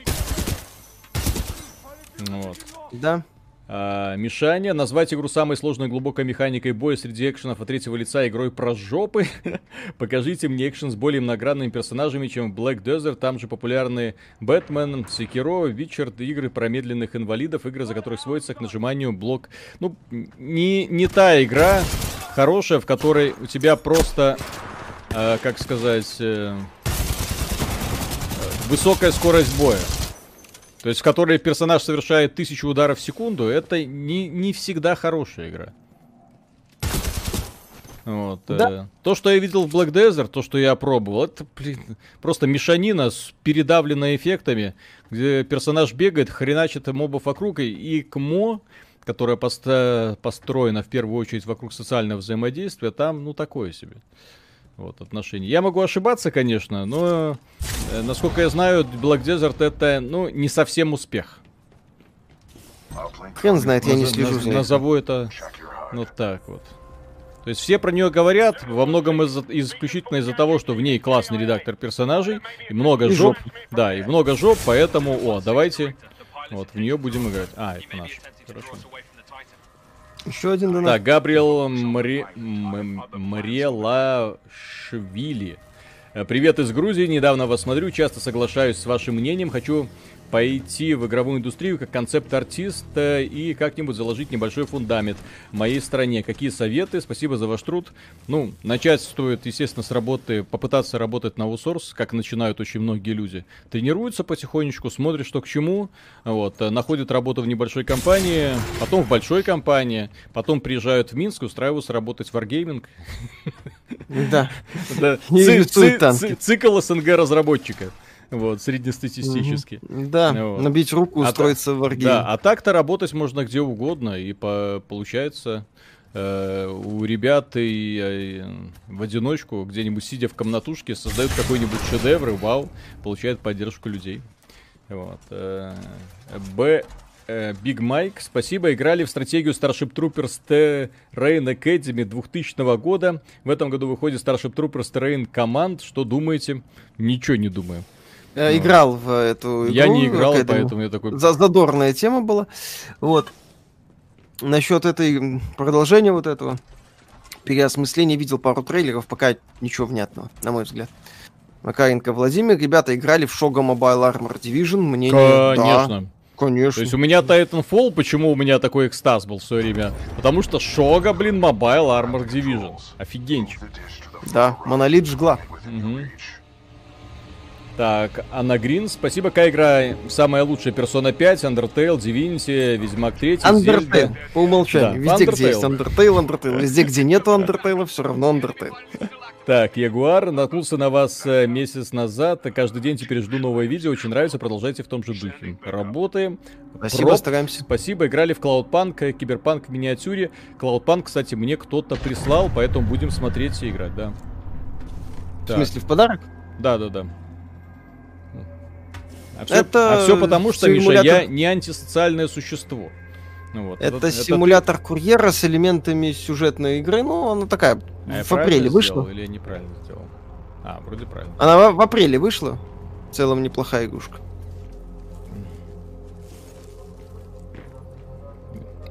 Вот. Да. А, Мишаня. Назвать игру самой сложной глубокой механикой боя среди экшенов от третьего лица игрой про жопы. Покажите мне экшен с более многогранными персонажами, чем Black Desert. Там же популярные Бэтмен, Секиро, Вичард, игры про медленных инвалидов, игры, за которых сводится к нажиманию блок. Ну, не, не та игра хорошая, в которой у тебя просто, э, как сказать, э, высокая скорость боя. То есть, в которой персонаж совершает тысячу ударов в секунду, это не, не всегда хорошая игра. Вот, да. э, то, что я видел в Black Desert, то, что я пробовал, это, блин, просто мешанина с передавленными эффектами, где персонаж бегает, хреначит мобов вокруг, и, и КМО, которая поста- построена в первую очередь вокруг социального взаимодействия, там, ну, такое себе вот, отношений. Я могу ошибаться, конечно, но, э, насколько я знаю, Black Desert это, ну, не совсем успех. Хрен знает, я не слежу за Назову это вот так вот. То есть все про нее говорят, во многом из исключительно из-за того, что в ней классный редактор персонажей, и много и жоп. жоп. Да, и много жоп, поэтому, о, давайте вот в нее будем играть. А, это наш. Хорошо. Еще один донат. Так, Габриэл Мри... Мрелашвили. Привет из Грузии, недавно вас смотрю, часто соглашаюсь с вашим мнением, хочу пойти в игровую индустрию как концепт-артист и как-нибудь заложить небольшой фундамент в моей стране. Какие советы? Спасибо за ваш труд. Ну, начать стоит, естественно, с работы, попытаться работать на аутсорс, как начинают очень многие люди. Тренируются потихонечку, смотрят, что к чему, вот, находят работу в небольшой компании, потом в большой компании, потом приезжают в Минск, устраиваются работать в Wargaming. Да. Цикл СНГ разработчика. Вот, среднестатистически. Угу. Да, вот. набить руку, а устроиться а, в аргейм. Да, а так-то работать можно где угодно, и по, получается э, у ребят и э, в одиночку, где-нибудь сидя в комнатушке, создают какой-нибудь шедевр, и вау, получают поддержку людей. Вот. Э, Б. Биг э, Майк, спасибо. Играли в стратегию Starship Troopers Terrain Academy 2000 года. В этом году выходит Starship Troopers Terrain Command. Что думаете? Ничего не думаю. Э, играл в эту игру. Я не играл, поэтому я такой... Задорная тема была. Вот. Насчет этой продолжения вот этого переосмысления видел пару трейлеров, пока ничего внятного, на мой взгляд. Макаренко Владимир, ребята играли в Shoga Mobile Armor Division, мне Конечно. Да, Конечно. То есть у меня Titanfall, почему у меня такой экстаз был в свое время? Потому что Шога, блин, Mobile Armor Division. Офигенчик. Да, монолит жгла. Угу. Так, Анна Грин, спасибо. Какая игра самая лучшая? Persona 5, Undertale, Divinity, Ведьмак 3, Undertale, Zelda. по умолчанию. Да, Везде, Undertale. где есть Undertale, Undertale. Везде, где нету Undertale, все равно Undertale. Так, Ягуар, наткнулся на вас э, месяц назад. Каждый день теперь жду новое видео. Очень нравится, продолжайте в том же духе. Работаем. Спасибо, Проб. стараемся. Спасибо, играли в Cloudpunk, э, Киберпанк в миниатюре. Cloudpunk, кстати, мне кто-то прислал, поэтому будем смотреть и играть, да. В смысле, в подарок? Да, да, да. А все, Это а все потому, что, симулятор- Миша, я не антисоциальное существо. Ну вот, Это это- симулятор курьера с элементами сюжетной игры. Ну, она такая. А в апреле вышла. Или я неправильно сделал? А, вроде правильно. Она в, в апреле вышла. В целом неплохая игрушка.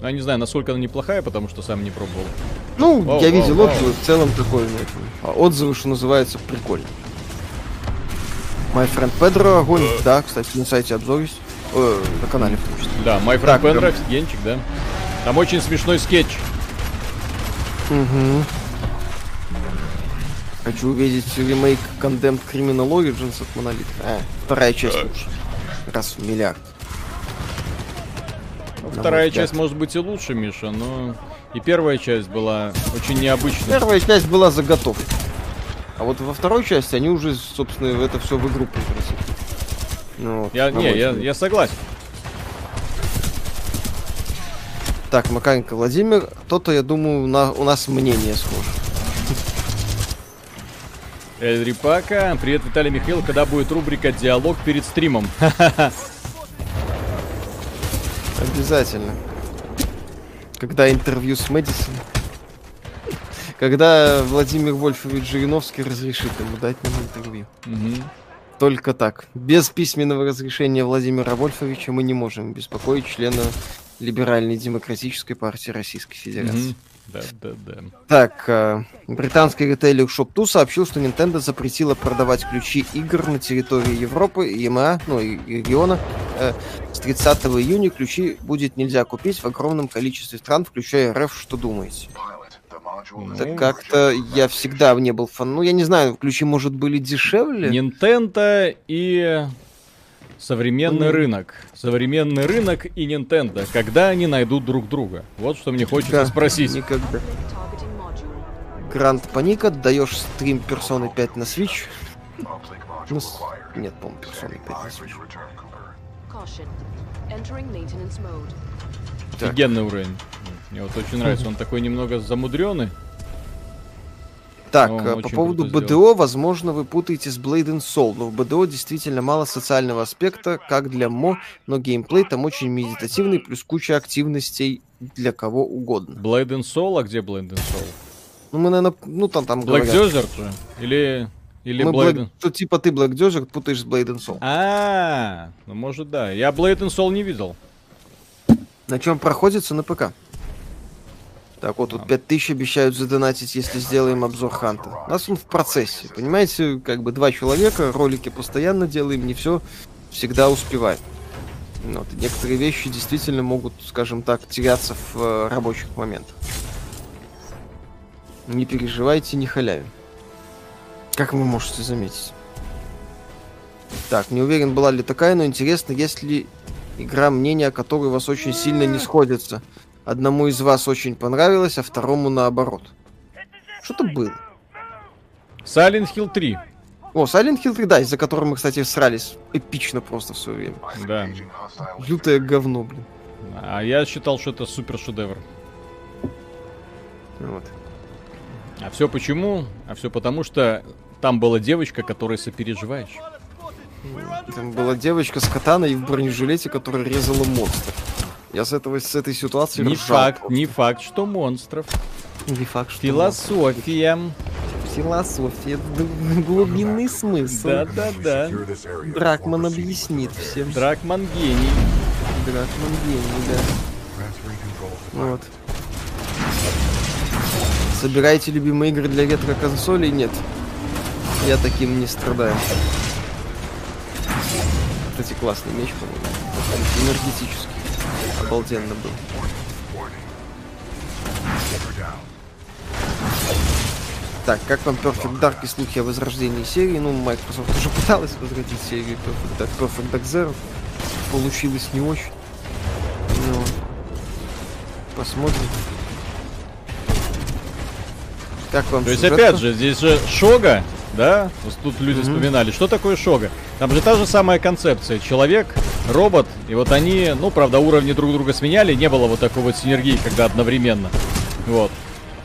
Ну, Я не знаю, насколько она неплохая, потому что сам не пробовал. Ну, Вау, я вау, видел вау. отзывы, в целом такой, ну, это, отзывы, что называется, прикольно. My Friend Pedro, огонь, да, кстати, на сайте обзор есть, Э, на канале в том числе. Да, My Friend Так, Pedro, офигенчик, да. Там очень смешной скетч. Мгм. Хочу увидеть ремейк Condemned Criminal Origins от Monolith. А, вторая часть лучше. Раз в миллиард. Ну, Вторая часть может быть и лучше, Миша, но и первая часть была очень необычной. Первая часть была заготовкой. А вот во второй части они уже, собственно, это все в игру превратили. Ну, вот, Я, не, я, я согласен. Так, Макаренко Владимир, то-то, я думаю, на- у нас мнение схоже. Эль Рипака, привет, Виталий Михаил, когда будет рубрика «Диалог перед стримом»? Обязательно. Когда интервью с Мэдисон. Когда Владимир Вольфович Жириновский разрешит ему дать нам интервью. Мгм. Только так. Без письменного разрешения Владимира Вольфовича мы не можем беспокоить члена Либеральной демократической партии Российской Федерации. Мгм. Да, да, да. Так, э, британский ритейлер Shop2 сообщил, что Nintendo запретила продавать ключи игр на территории Европы, ЕМА, ну и и региона. Э, с 30 июня ключи будет нельзя купить в огромном количестве стран, включая РФ. Что думаете? Это Ну, как-то я всегда не был фан. Ну, я не знаю, ключи, может, были дешевле? Nintendo и современный Мгм. рынок. Современный рынок и Nintendo. Когда они найдут друг друга? Вот что мне хочется Да, спросить. Никогда. Гранд Паника, даешь стрим персоны 5 на Switch. Ну, Нет, по-моему, персоны 5 на Switch. Так. Офигенный уровень. Мне вот очень нравится. Он такой немного замудренный. Так, Ну, э, по поводу БДО, возможно, вы путаете с Blade and Soul, но в БДО действительно мало социального аспекта, как для МО, но геймплей там очень медитативный, плюс куча активностей для кого угодно. Blade and Soul, а где Blade and Soul? Ну, мы, наверное, ну, там, там Black говорят. Desert же? Или, или Мы Blade... Black- Тут типа ты Black Desert путаешь с Blade and Soul. А, ну может да. Я Blade and Soul не видел. На чем проходится на ПК. Так, вот тут А. 5000 обещают задонатить, если сделаем обзор Ханта. У нас он в процессе. Понимаете, как бы два человека, ролики постоянно делаем, не все всегда успеваем. Ну Вот, и некоторые вещи действительно могут, скажем так, теряться в э, рабочих моментах. Не переживайте, не халявим. Как вы можете заметить. Так, не уверен, была ли такая, но интересно, есть ли игра, мнения о которой у вас очень сильно не сходятся. Одному из вас очень понравилось, а второму наоборот. Что-то было. Silent Hill 3. О, Silent Hill 3, да, из-за которого мы, кстати, срались эпично просто в свое время. Да. Лютое говно, блин. А я считал, что это супер шедевр. Вот. А все почему? А все потому, что там была девочка, которой сопереживаешь. Там была девочка с катаной и в бронежилете, которая резала монстр. Я с, этого, с этой ситуации Не ржал факт, просто. не факт, что монстров. Не факт, что Философия. Философия, глубинный смысл. Да-да-да. Дракман объяснит всем. Дракман гений. Дракман гений, да. Вот. Собираете любимые игры для ретро-консолей? Нет. Я таким не страдаю. Кстати, классный меч, по-моему. Энергетический. Обалденно был. Так, как вам Perfect Dark и слухи о возрождении серии? Ну, Microsoft уже пыталась возродить серию Perfect Dark, Perfect Dark Zero. Получилось не очень. Ну, посмотрим. Как вам То есть, сюжетка? опять же, здесь же Шога, да? Тут люди Мгм. вспоминали. Что такое Шога? Там же та же самая концепция. Человек, робот, и вот они, ну, правда, уровни друг друга сменяли, не было вот такой вот синергии, когда одновременно. Вот.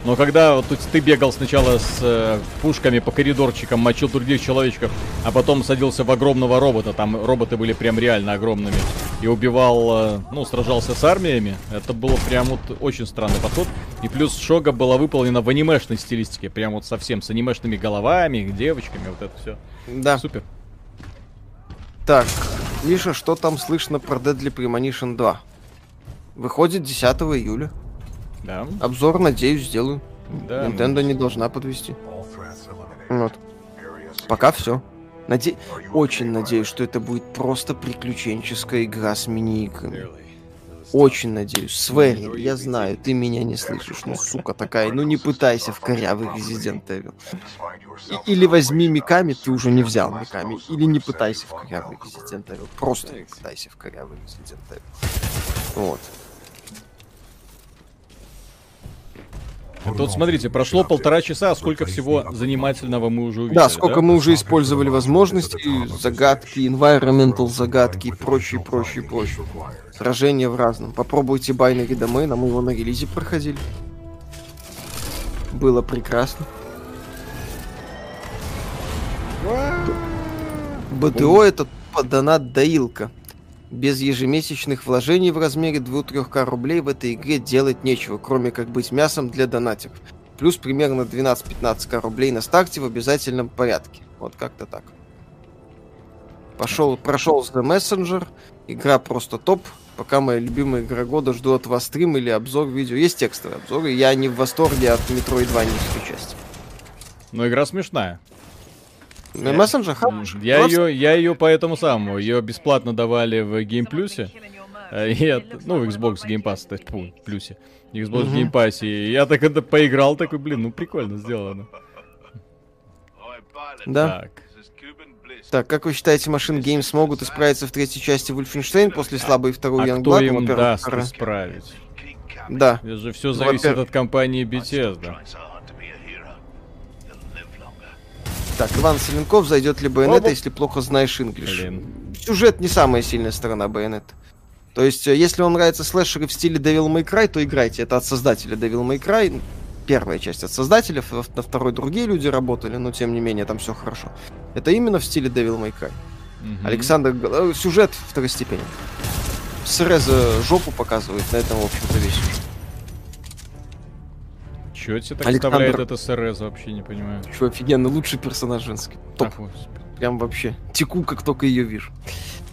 Но когда вот тут ты бегал сначала с э, пушками по коридорчикам, мочил других человечков, а потом садился в огромного робота, там роботы были прям реально огромными, и убивал, э, ну, сражался с армиями, это было прям вот очень странный подход. И плюс Шога была выполнена в анимешной стилистике, прям вот совсем с анимешными головами, девочками, вот это все. Да. Супер. Так, Миша, что там слышно про Deadly Premonition 2? Выходит 10 июля. Да. Обзор, надеюсь, сделаю. Да. Nintendo не должна подвести. Вот. Пока все. Наде... Очень надеюсь, что это будет просто приключенческая игра с мини-играми. Очень надеюсь. Свери, я знаю, ты меня не слышишь. Ну, сука такая, ну не пытайся в корявый Resident Evil. И- или возьми Миками, ты уже не взял Миками. Или не пытайся в корявый Resident Evil. Просто не пытайся в корявый Resident Evil. Вот. Тут смотрите, прошло полтора часа, а сколько всего занимательного мы уже увидели. Да, сколько мы уже использовали возможностей, загадки, environmental загадки и прочее, прочее, прочее. Сражения в разном. Попробуйте Binary Domain, а мы его на релизе проходили. Было прекрасно. БДО это донат доилка. Без ежемесячных вложений в размере 2-3к рублей в этой игре делать нечего, кроме как быть мясом для донатеров. Плюс примерно 12-15к рублей на старте в обязательном порядке. Вот как-то так. Пошел, прошел The Messenger. Игра просто топ. Пока моя любимая игра года, жду от вас стрим или обзор видео. Есть текстовые обзоры. Я не в восторге от Metroid 2 части. Но игра смешная. Messenger хороший. Я Просто- ее, я ее по этому самому, ее бесплатно давали в Game Plus. От- ну, в Xbox Game Pass, то есть, фу, плюсе. Xbox Мгм. Game Pass. И я так это поиграл, такой, блин, ну прикольно сделано. Да. Так. Так, как вы считаете, машин Games смогут исправиться в третьей части Wolfenstein после слабой второй А Youngblood? кто им даст исправить? Да. Это же все зависит от компании Bethesda. Так, Иван Селенков, зайдет ли Байонета, если плохо знаешь? Блин. Сюжет не самая сильная сторона Байонета. То есть, э, если вам нравятся слэшеры в стиле Devil May Cry, то играйте. Это от создателя Devil May Cry. Первая часть от создателя, на второй другие люди работали, но тем не менее там все хорошо. Это именно в стиле Devil May Cry. Мгм. Александр, э, сюжет второстепенен. Среза жопу показывает, на этом, в общем-то, весь сюжет. Чё тебе так Александр. вставляет это СРС, вообще не понимаю. Чё, офигенно, лучший персонаж женский. Топ. Ах, господи. Прям вообще. Теку, как только ее вижу.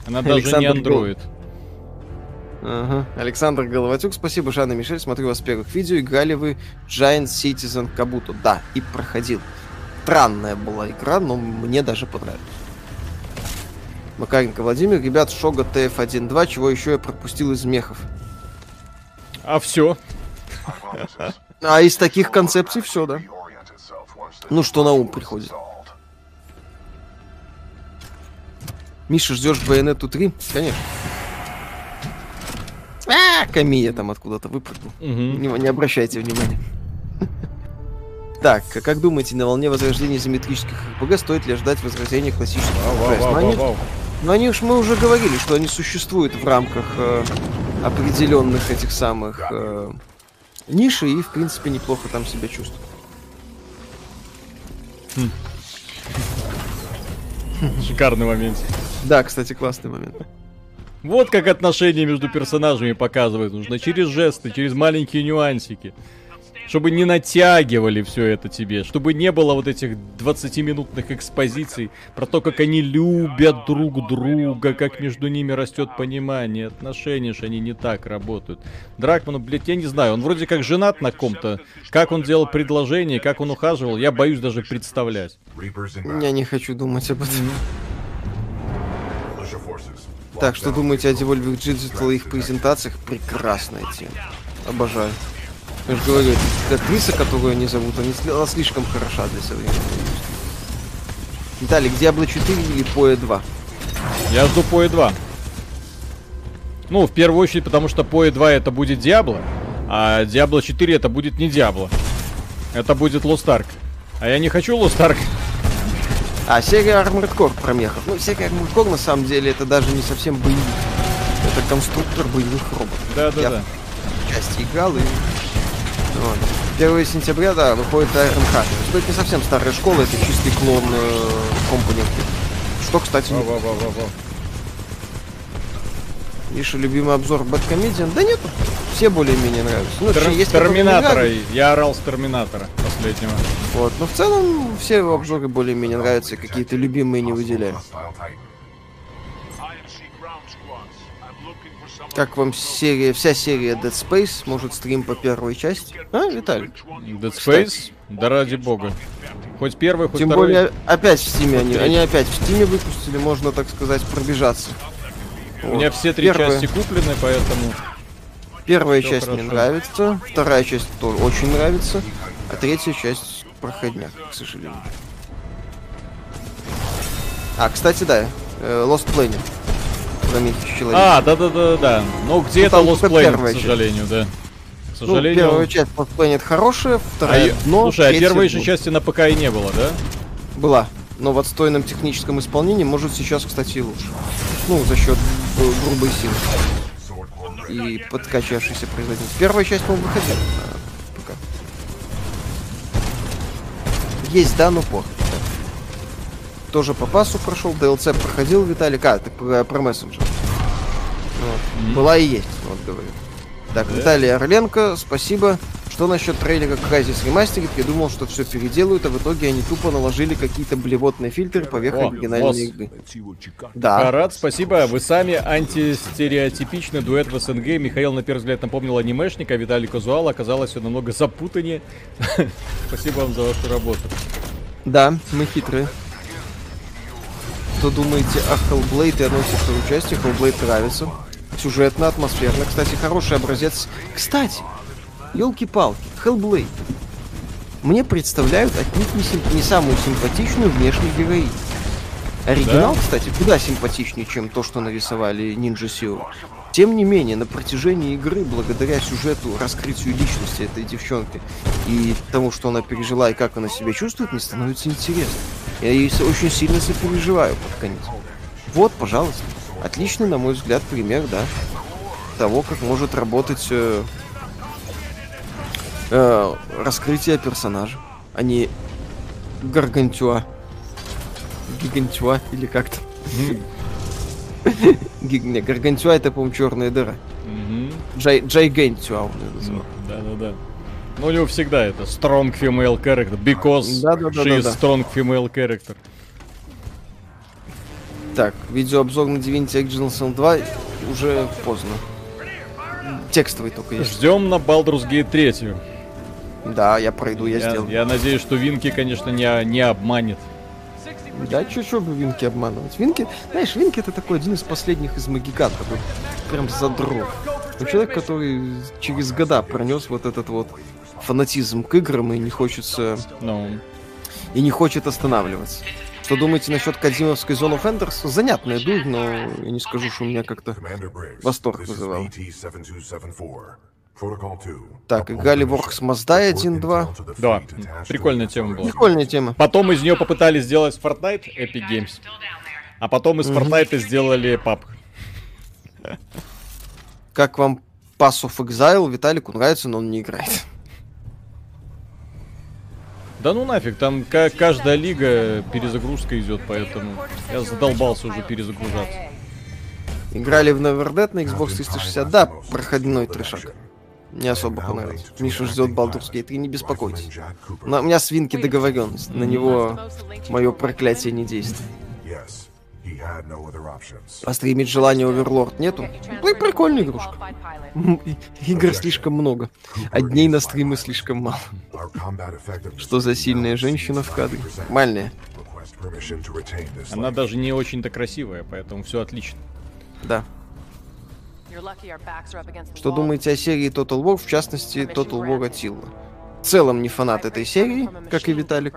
Она даже не Александр андроид. Ага. Александр Головатюк, спасибо, Жанна Мишель. Смотрю вас с первых видео. Играли вы Giant Citizen Kabuto. Да, и проходил. Странная была игра, но мне даже понравилась. Макаренко Владимир, ребят, Шога TF1.2, чего еще я пропустил из мехов? А все. А из таких концепций все, да. Ну, что на ум приходит. Миша, ждешь Байонету 3? Конечно. А, Камия там откуда-то выпрыгнул. Мгм. Не, не обращайте внимания. Так, а как думаете, на волне возрождения изометрических РПГ стоит ли ждать возрождения классических FPS? вау, Но они уж мы уже говорили, что они существуют в рамках э, определенных этих самых э, ниши и, в принципе, неплохо там себя чувствуют. Шикарный момент. Да, кстати, классный момент. Вот как отношения между персонажами показывают. Нужно через жесты, через маленькие нюансики. Чтобы не натягивали все это тебе. Чтобы не было вот этих 20-минутных экспозиций про то, как они любят друг друга, как между ними растет понимание, отношения, что они не так работают. Дракману, блядь, я не знаю, он вроде как женат на ком-то. Как он делал предложение, как он ухаживал, я боюсь даже представлять. Я не хочу думать об этом. Так, что думаете о Devolver Digital и их презентациях? Прекрасная тема. Обожаю. Я же говорю, эта актриса, которую они зовут, они, она слишком хороша для современной индустрии. Виталик, Diablo 4 или PoE 2? Я жду PoE 2. Ну, в первую очередь, потому что PoE 2 это будет Диабло, а Diablo 4 это будет не Диабло. Это будет Lost Ark. А я не хочу Lost Ark. А, серия Armored Core про мехов. Ну, серия Armored Core, на самом деле, это даже не совсем боевик. Это конструктор боевых роботов. Я Да-да-да. в части играл и... Вот. 1 сентября, да, выходит Heart. То есть это не совсем старая школа, это чистый клон э, компонентки. Что, кстати, не Во-во-во-во-во. Миша, любимый обзор Бэткомедиан? Да нет, все более-менее нравятся. Ну, Тер- есть Терминатора. Я орал с Терминатора последнего. Вот, но в целом все обзоры более-менее нравятся, какие-то любимые не выделяю. Как вам серия, вся серия Dead Space, может стрим по первой части? А, Виталий? Dead Space? Да ради бога. Хоть первый, хоть Тем второй. более, опять в Стиме они, они опять в Стиме выпустили, можно, так сказать, пробежаться. У меня Вот. все три Первая- части куплены, поэтому... Первая Всё часть мне хорошо. нравится, вторая часть тоже очень нравится, а третья часть проходняк, к сожалению. А, кстати, да, э, Lost Planet. Прометей человек. А, да-да-да-да. Ну, где Ну, это Lost Planet, к сожалению, да. К ну, сожалению... первая часть Lost Planet хорошая, А вторая е- дно, Слушай, а первой же части на ПК и не было, да? Была, но в отстойном техническом исполнении может сейчас, кстати, и лучше. Ну, за счет э, грубой силы и подкачавшейся производительности. Первая часть, по-моему, выходила. Есть, да, но плохо. Тоже по пасу прошел, DLC проходил Виталик. А, ты про, про мессенджер. Вот. Мгм. Была и есть, вот говорю. Так, Да. Виталий Орленко, спасибо. Что насчет трейлера Crysis Remastered? Я думал, что все переделают, а в итоге они тупо наложили какие-то блевотные фильтры поверх О, оригинальной босс. игры. Да. Парад, спасибо. Вы сами антистереотипичный дуэт в СНГ. Михаил, на первый взгляд, напомнил анимешника, Виталий Казуал. Оказалось, все намного запутаннее. Спасибо вам за вашу работу. Да, мы хитрые. Что думаете о Hellblade и к второй части? Hellblade нравится. Сюжетно, атмосферно. Кстати, хороший образец. Кстати, елки-палки, Hellblade. Мне представляют отнюдь не, сим- не самую симпатичную внешнюю героиню. Оригинал, Да? кстати, куда симпатичнее, чем то, что нарисовали Ninja Zero. Тем не менее, на протяжении игры, благодаря сюжету, раскрытию личности этой девчонки и тому, что она пережила и как она себя чувствует, мне становится интересно. Я ей очень сильно сопереживаю под конец. Вот, пожалуйста. Отличный, на мой взгляд, пример, да, того, как может работать э, э, раскрытие персонажа, а не гаргантюа. Гигантюа или как-то. Не, гаргантюа это, по-моему, черная дыра. Джай, Джайгантюа он её называл. Да-да-да. Ну, у него всегда это strong female character, because Да-да-да-да-да. she is strong female character. Так, видеообзор на Divinity Original 2 уже поздно. Текстовый только есть. Ждем на Baldur's Gate 3. Да, я пройду, я, Я, сделаю. я надеюсь, что Винки, конечно, не, не обманет. Да, чё, чё бы Винки обманывать? Винки, знаешь, Винки это такой один из последних из магикан, такой прям задрот. Ну, человек, который через года пронес вот этот вот фанатизм к играм и не хочется Ну, и не хочет останавливаться. Что думаете насчет Кадзимовской Zone of Enders? Занятная дурь, но я не скажу, что у меня как-то... Восторг вызывал. Так, играли в Orcs Must Die 1-2. Да, прикольная тема была. Прикольная тема. Потом из нее попытались сделать Fortnite Epic Games. А потом из Fortnite сделали PUBG. Как вам Pass of Exile? Виталику нравится, но он не играет. Да ну нафиг, там ка- каждая лига перезагрузка идет, поэтому я задолбался уже перезагружаться. Играли в Never Dead на Xbox 360. Да, проходной трешак. Не особо понравилось. Миша ждет Baldur's Gate 3, не беспокойтесь. На, у меня с Винки договоренность. На него мое проклятие не действует. А стримить желание Оверлорд нету? Ну и прикольная игрушка. Игр слишком много, а дней на стримы слишком мало. Что за сильная женщина в кадре? Нормальная. Она даже не очень-то красивая, поэтому все отлично. Да. Что думаете о серии Total War, в частности, Total War Attila? В целом не фанат этой серии, как и Виталик,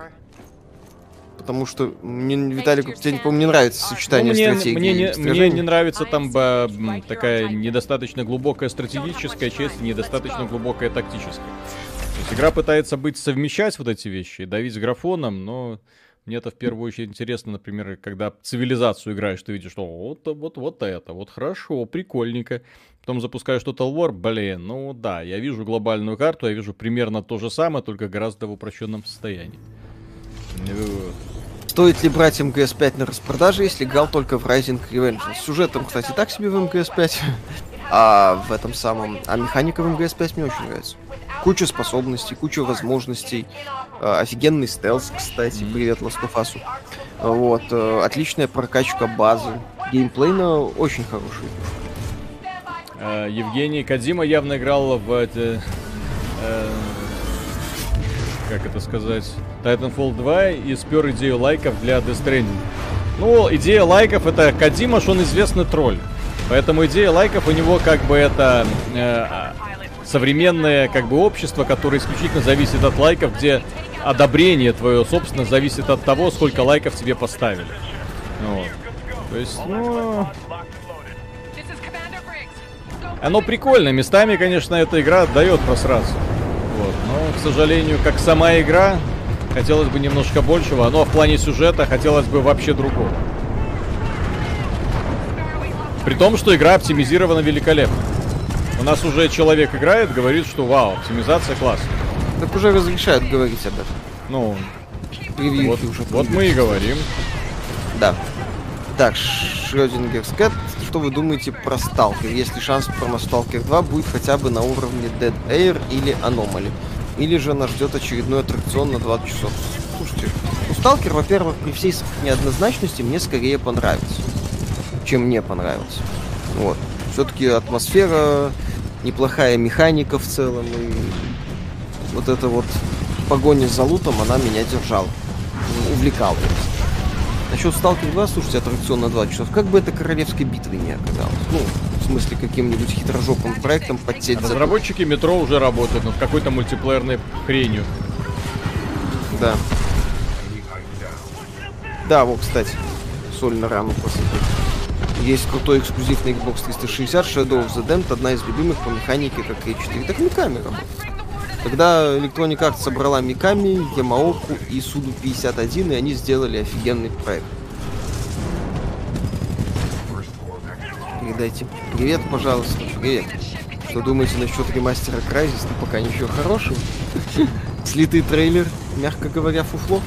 потому что мне, Виталику, тебе, по-моему, не нравится Ну, сочетание мне, стратегии мне, и не, мне не нравится там ба- такая недостаточно глубокая стратегическая часть и недостаточно глубокая тактическая. То есть игра пытается быть совмещать вот эти вещи, давить с графоном, но Мне это в первую очередь интересно, например, когда цивилизацию играешь, ты видишь, что вот, вот, вот это, вот хорошо, прикольненько. Потом запускаешь Total War, блин, ну да, я вижу глобальную карту, я вижу примерно то же самое, только гораздо в упрощенном состоянии. Стоит ли брать МГС-5 на распродаже, если играл только в Rising Revenge? Сюжетом, кстати, так себе в МГС-5. А в этом самом... А механика в МГС-5 мне очень нравится. Куча способностей, куча возможностей. э, Офигенный стелс, кстати. Привет, Us. Вот. э, Отличная прокачка базы. Геймплейно очень хороший. Э, Евгений Кадима явно играл в эти, э, как это сказать, Titanfall 2 и спер идею лайков для Death Stranding. Ну, идея лайков это Кадима, что он известный тролль. Поэтому идея лайков у него как бы это э, современное как бы общество, которое исключительно зависит от лайков, где одобрение твое, собственно, зависит от того, сколько лайков тебе поставили. Вот. То есть, ну, оно прикольно. Местами, конечно, эта игра дает просраться. Вот. Но, к сожалению, как сама игра, хотелось бы немножко большего. Но в плане сюжета хотелось бы вообще другого. При том, что игра оптимизирована великолепно. У нас уже человек играет, говорит, что вау, оптимизация классная. Так уже разрешают говорить об этом. Ну, Превьюхи вот, уже вот мы и говорим. Да. Так, Шрёдингер Скэт, что вы думаете про Сталкер? Есть ли шанс про Сталкер 2 будет хотя бы на уровне Dead Air или Anomaly? Или же нас ждет очередной аттракцион на 20 часов? Слушайте, ну Сталкер, во-первых, при всей неоднозначности мне скорее понравится, чем мне понравился. Вот. Все-таки атмосфера, неплохая механика в целом, и вот эта вот погоня за лутом, она меня держала, увлекала. Насчет Сталкер 2, слушайте, аттракцион на 2 часов, как бы это королевской битвой не оказалось. Ну, в смысле, каким-нибудь хитрожопым проектом подсеть за... Разработчики метро уже работают над какой-то мультиплеерной хренью. Да. Да, вот, кстати, соль на рану посыпать. Есть крутой эксклюзив на Xbox 360 Shadow of the Damned, одна из любимых по механике, как и 4. Так Миками работает. Когда Electronic Arts собрала Миками, Ямаоку и Суду 51, и они сделали офигенный проект. Передайте привет, пожалуйста. Привет. Что думаете насчет ремастера Crysis? Ну, пока ничего хорошего. Слитый трейлер, мягко говоря, фуфло.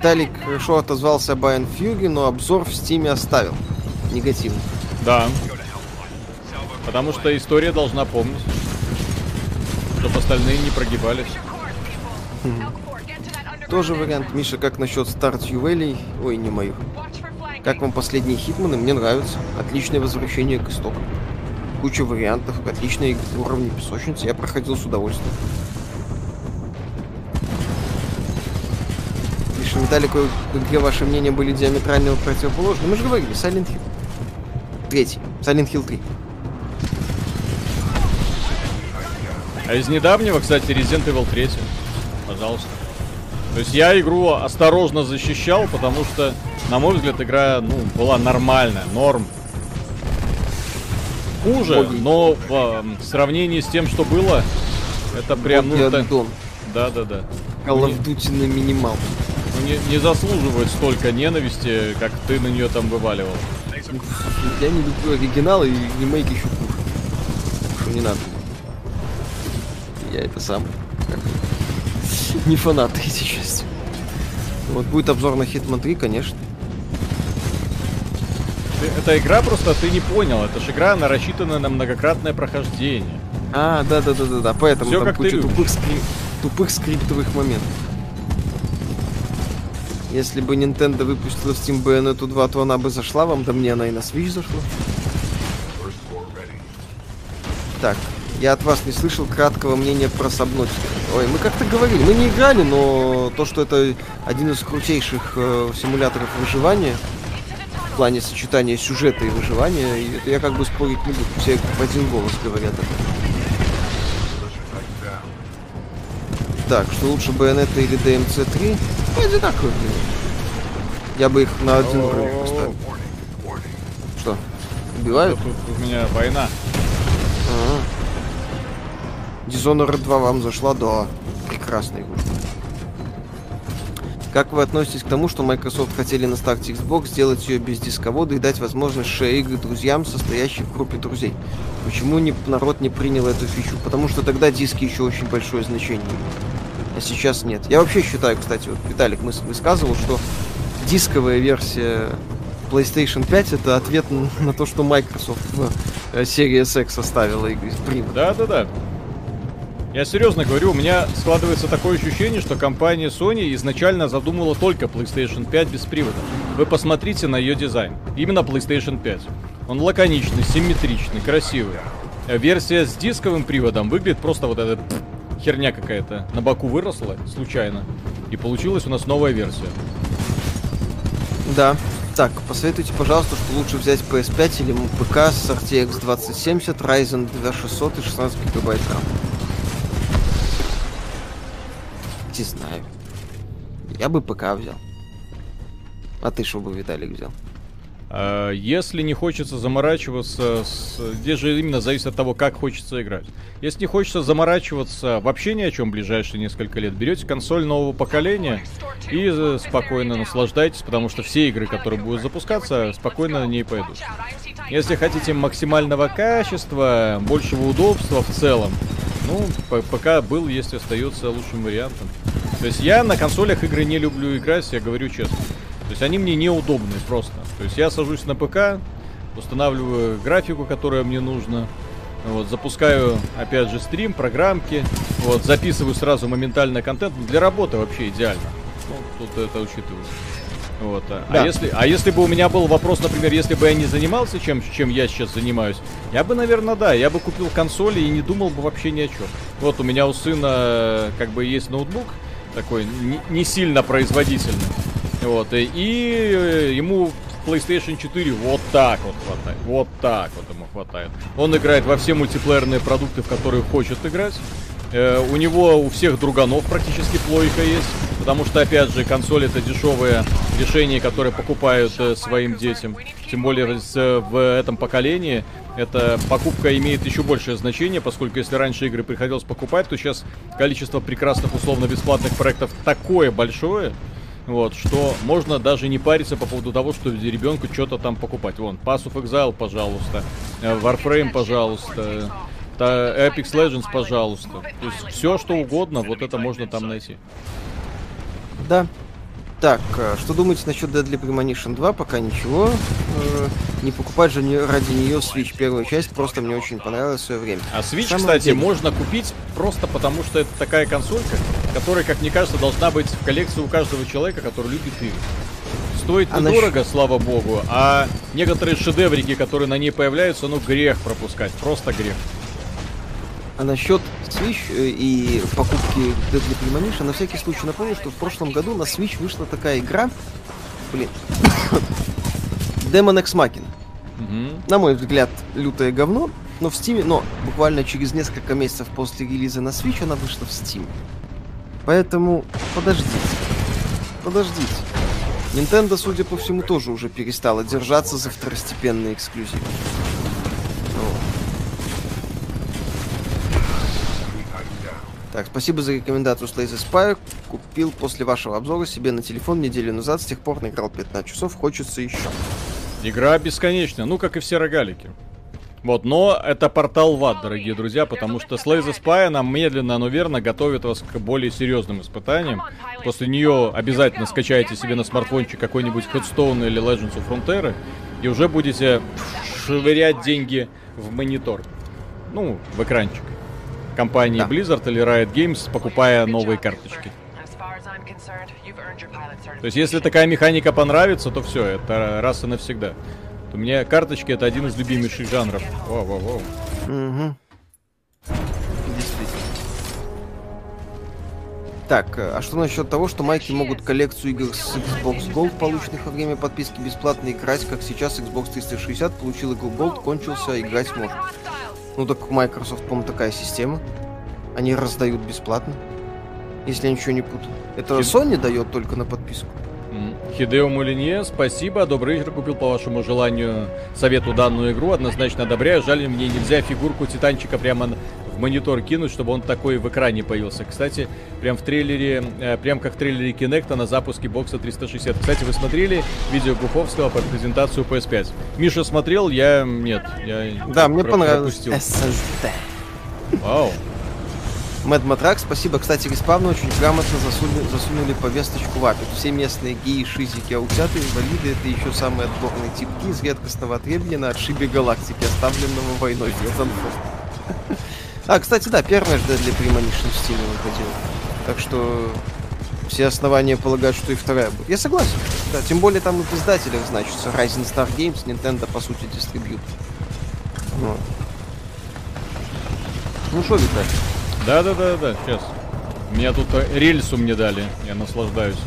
Виталик хорошо отозвался об Iron Fury, но обзор в стиме оставил. Негативно. Да. Потому что история должна помнить. Чтобы остальные не прогибались. Тоже вариант. Миша, как насчет Stardew Valley? Ой, не мою. Как вам последние хитманы? Мне нравится. Отличное возвращение к истокам. Куча вариантов, отличные уровни песочницы. Я проходил с удовольствием. Виталик, в игре ваши мнения были диаметрально противоположны. Мы же говорили, Silent Hill. Третий. Silent Hill 3. А из недавнего, кстати, Resident Evil 3. Пожалуйста. То есть я игру осторожно защищал, потому что, на мой взгляд, игра, ну, была нормальная, норм. Хуже, но в, э, в сравнении с тем, что было, это прям, ну, Боги та- Аддон. да-да-да. Call of Duty на минимал. Ну, не, не заслуживает столько ненависти, как ты на нее там вываливал. Я не люблю оригинал и ремейк еще хуже. Что не надо. Я это сам. Не фанат третьей части. Вот будет обзор на Hitman 3, конечно. Эта игра просто ты не понял. Это же игра, она рассчитана на многократное прохождение. А, да, да, да, да, да. Поэтому Всё, там как куча тупых, скрип- тупых скриптовых моментов. Если бы Nintendo выпустила Steam Bayonetta 2, то она бы зашла вам, да мне она и на Switch зашла. Так, я от вас не слышал краткого мнения про Subnautica. Ой, мы как-то говорили, мы не играли, но то, что это один из крутейших э, симуляторов выживания, в плане сочетания сюжета и выживания, это я как бы спорить не буду, все в один голос говорят это. Так, что лучше Bayonetta или DMC 3? Ну, одинаковые, блин. Я бы их на один уровень поставил. Что? Убивают? Тут, у меня война. Ага. Dishonored 2 вам зашла? Да. Прекрасная игра. Как вы относитесь к тому, что Microsoft хотели на старте Xbox сделать ее без дисковода и дать возможность шея игры друзьям, состоящим в группе друзей? Почему не, народ не принял эту фичу? Потому что тогда диски еще очень большое значение имели. А сейчас нет. Я вообще считаю, кстати, вот Виталик мы высказывал, что дисковая версия PlayStation 5 это ответ на то, что Microsoft в э, Series X оставила игры привод. Да-да-да. Я серьезно говорю, у меня складывается такое ощущение, что компания Sony изначально задумала только PlayStation 5 без привода. Вы посмотрите на ее дизайн. Именно PlayStation 5. Он лаконичный, симметричный, красивый. Версия с дисковым приводом выглядит просто вот эта херня какая-то. На боку выросла случайно. И получилась у нас новая версия. Да. Так, посоветуйте, пожалуйста, что лучше взять PS5 или ПК с RTX 2070, Ryzen 2600 и 16 гигабайт RAM. Не знаю. Я бы ПК взял. А ты что бы, Виталик, взял? А, если не хочется заморачиваться, с... здесь же именно зависит от того, как хочется играть. Если не хочется заморачиваться вообще ни о чем ближайшие несколько лет, берете консоль нового поколения и э, спокойно наслаждайтесь, потому что все игры, которые будут запускаться, спокойно на ней пойдут. Если хотите максимального качества, большего удобства в целом, ну, пока был, есть, остается лучшим вариантом. То есть я на консолях игры не люблю играть, я говорю честно. То есть они мне неудобны просто. То есть я сажусь на ПК, устанавливаю графику, которая мне нужна. Вот, запускаю, опять же, стрим, программки. Вот, записываю сразу моментально контент. Для работы вообще идеально. Ну, тут это учитываю. Вот, а, а да. а, если, а если бы у меня был вопрос, например, если бы я не занимался чем, чем я сейчас занимаюсь, я бы, наверное, да, я бы купил консоли и не думал бы вообще ни о чем. Вот у меня у сына как бы есть ноутбук, такой не, не сильно производительный. Вот, и э, ему PlayStation 4 вот так вот хватает. Вот так вот ему хватает. Он играет во все мультиплеерные продукты, в которые хочет играть. Э, у него у всех друганов практически плойка есть. Потому что, опять же, консоль это дешевое решение, которое покупают э, своим детям. Тем более с, в этом поколении эта покупка имеет еще большее значение, поскольку если раньше игры приходилось покупать, то сейчас количество прекрасных условно-бесплатных проектов такое большое, вот, что можно даже не париться по поводу того, что ребенку что-то там покупать. Вон, Pass of Exile, пожалуйста, э, Warframe, пожалуйста, Apex Legends, пожалуйста. То есть все, что угодно, вот это можно там найти. Да, так, э, что думаете насчет Deadly Premonition 2? Пока ничего. Э, не покупать же ради нее Switch первую часть, просто мне очень понравилось в свое время. А Switch, Самое кстати, деле... можно купить просто потому, что это такая консолька, которая, как мне кажется, должна быть в коллекции у каждого человека, который любит игры. Стоит а недорого, насчет... слава богу, а некоторые шедеврики, которые на ней появляются, ну грех пропускать, просто грех. А насчет Switch э, и покупки Deadly Premonition, на всякий случай напомню, что в прошлом году на Switch вышла такая игра, блин, Demon X Machina. На мой взгляд, лютое говно, но в Steam, но буквально через несколько месяцев после релиза на Switch она вышла в Steam. Поэтому подождите, подождите. Nintendo, судя по всему, тоже уже перестала держаться за второстепенные эксклюзивы. Так, спасибо за рекомендацию Slay Spire. Купил после вашего обзора себе на телефон неделю назад. С тех пор наиграл 15 часов. Хочется еще. Игра бесконечная. Ну, как и все рогалики. Вот, но это портал в ад, дорогие друзья, потому что Slay the Spy нам медленно, но верно готовит вас к более серьезным испытаниям. После нее обязательно скачайте себе на смартфончик какой-нибудь Headstone или Legends of Frontier, и уже будете швырять деньги в монитор. Ну, в экранчик компании да. Blizzard или Riot Games, покупая новые карточки. То есть, если такая механика понравится, то все, это раз и навсегда. У меня карточки это один из любимейших жанров. Воу, воу, воу. Угу. Так, э, а что насчет того, что майки могут коллекцию игр с Xbox Gold, полученных во время подписки, бесплатно играть, как сейчас Xbox 360 получил игру Gold, кончился, играть может? Ну так Microsoft, по-моему, такая система. Они раздают бесплатно. Если я ничего не путаю. Это Хид... Sony дает только на подписку. Хидео Мулинье, спасибо. Добрый вечер. Купил по вашему желанию совету данную игру. Однозначно одобряю. Жаль, мне нельзя фигурку Титанчика прямо монитор кинуть, чтобы он такой в экране появился. Кстати, прям в трейлере, э, прям как в трейлере Kinect на запуске бокса 360. Кстати, вы смотрели видео Гуховского по презентацию PS5? Миша смотрел, я нет. Я Да, мне про- понравилось. SSD. Вау. Мэд Матрак, спасибо. Кстати, респавны очень грамотно засунули, засунули повесточку в апик. Все местные геи, шизики, аутяты, инвалиды — это еще самые отборные типки из редкостного отребья на отшибе галактики, оставленного войной в Titanfall. А, кстати, да, первая же для Premonition в Steam выходила. Так что все основания полагают, что и вторая будет. Я согласен. Да, тем более там и в издателях значится Rising Star Games, Nintendo, по сути, дистрибьют. Вот. Ну что, Виталий? Да, да, да, да, сейчас. Меня тут рельсу мне дали, я наслаждаюсь.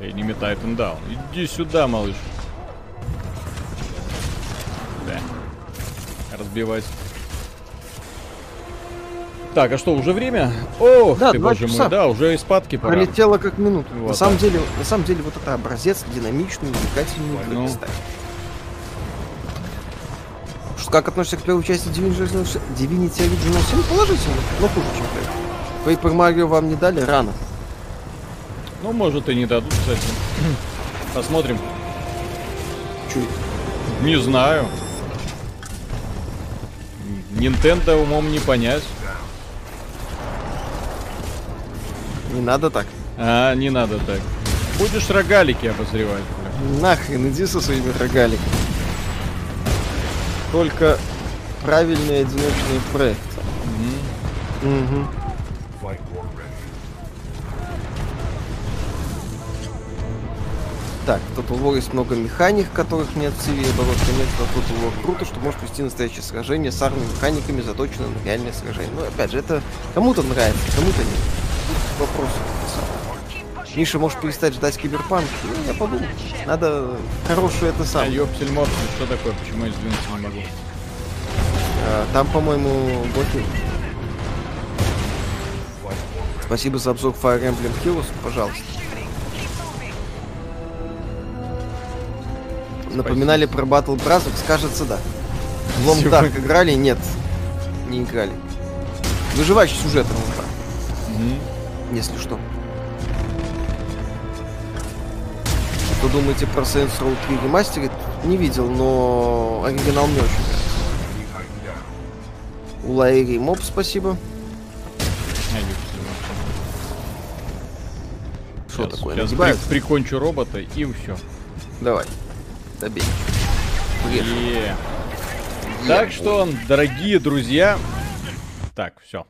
Enemy Titan Down. Иди сюда, малыш. Разбивать. Так, а что, уже время? Ох, Да, ты, боже часа. мой, да, уже из спадки пора. Пролетело как минуту. Вот на самом так. деле, на самом деле, вот это образец динамичный, увлекательный Ну. как относишься к первой части Divinity Original Sin- Divinity Original Sin? Положительно, но хуже, чем первый. Paper Mario вам не дали рано. Ну, может, и не дадут, кстати. Посмотрим. Чуть. Не знаю. Nintendo умом не понять. Не надо так. А, не надо так. Будешь рогалики обозревать. бля. Нахрен, иди со своими рогаликами. Только правильные одиночные проекты. Мгм. Flight Так, в Total War есть много механик, которых нет в Циве, оборотка нет, но Total War круто, что может вести настоящее сражение с армией механиками, заточенным на реальное сражение. Но опять же, это кому-то нравится, кому-то нет. Вопрос. Миша может перестать ждать киберпанк. Ну, я подумал. Надо хорошую это А сам. ёптель мопсель, что такое? Почему я сдвинуться не могу? А, Там, по-моему, боты. Спасибо за обзор Fire Emblem Heroes, пожалуйста. Напоминали про Battle Brothers, кажется, да. В Long Dark играли? Нет, не играли. Выживающий сюжет Long Dark, Мгм. если что. Что думаете про Saints Row 3 ремастерит? Не видел, но оригинал мне очень нравится. У Лайри Моб спасибо. А. Что такое? Нагибают? при- прикончу робота и все. Давай. Добей. Брешь. Так что, дорогие друзья, так, все.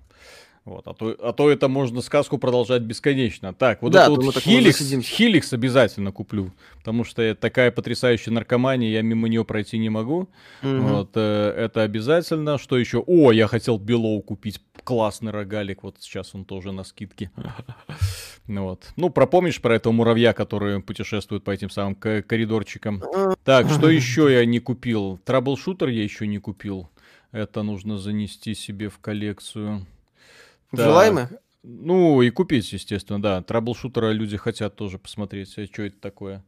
Вот, а то, а то это можно сказку продолжать бесконечно. Так, вот Да, это вот Хиликс. Хиликс обязательно куплю, потому что это такая потрясающая наркомания, я мимо нее пройти не могу. Мгм. Вот, э, это обязательно. Что еще? О, я хотел Белоу купить. Классный рогалик. Вот сейчас он тоже на скидке. Ну вот. Ну, пропомнишь про этого муравья, который путешествует по этим самым ко- коридорчикам? Так, что еще я не купил? Траблшутер я еще не купил. Это нужно занести себе в коллекцию. Так, Желаемое? Ну, и купить, естественно, да. Траблшутера люди хотят тоже посмотреть, что это такое.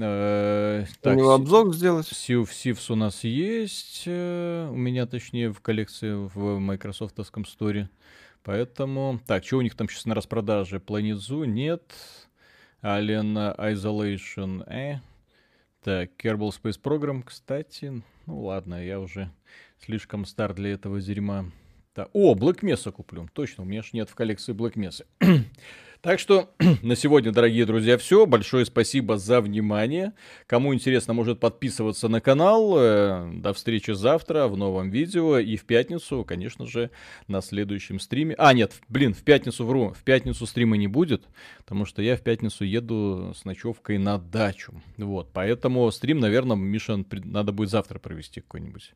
Э, У так, него си- обзор сделать. Сив Сивс у нас есть. э, У меня, точнее, в коллекции в Майкрософтовском сторе. Поэтому... Так, что у них там сейчас на распродаже? Planet Zoo? Нет. Alien Isolation? Э. Так, Kerbal Space Program, кстати. Ну ладно, я уже слишком стар для этого дерьма. Так, О, Black Mesa куплю. Точно, у меня ж нет в коллекции Black Mesa. Так что на сегодня, дорогие друзья, все. Большое спасибо за внимание. Кому интересно, может подписываться на канал. Э, До встречи завтра в новом видео. И в пятницу, конечно же, на следующем стриме. А, нет, блин, в пятницу вру. В пятницу стрима не будет, потому что я в пятницу еду с ночевкой на дачу. Вот, поэтому стрим, наверное, Миша, надо будет завтра провести какой-нибудь.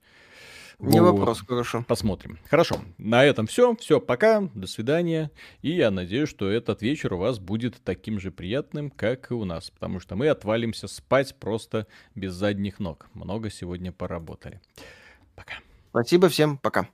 Не Вот. вопрос, хорошо. Посмотрим. Хорошо. На этом все. Все, пока. До свидания. И я надеюсь, что этот вечер у вас будет таким же приятным, как и у нас. Потому что мы отвалимся спать просто без задних ног. Много сегодня поработали. Пока. Спасибо всем, пока.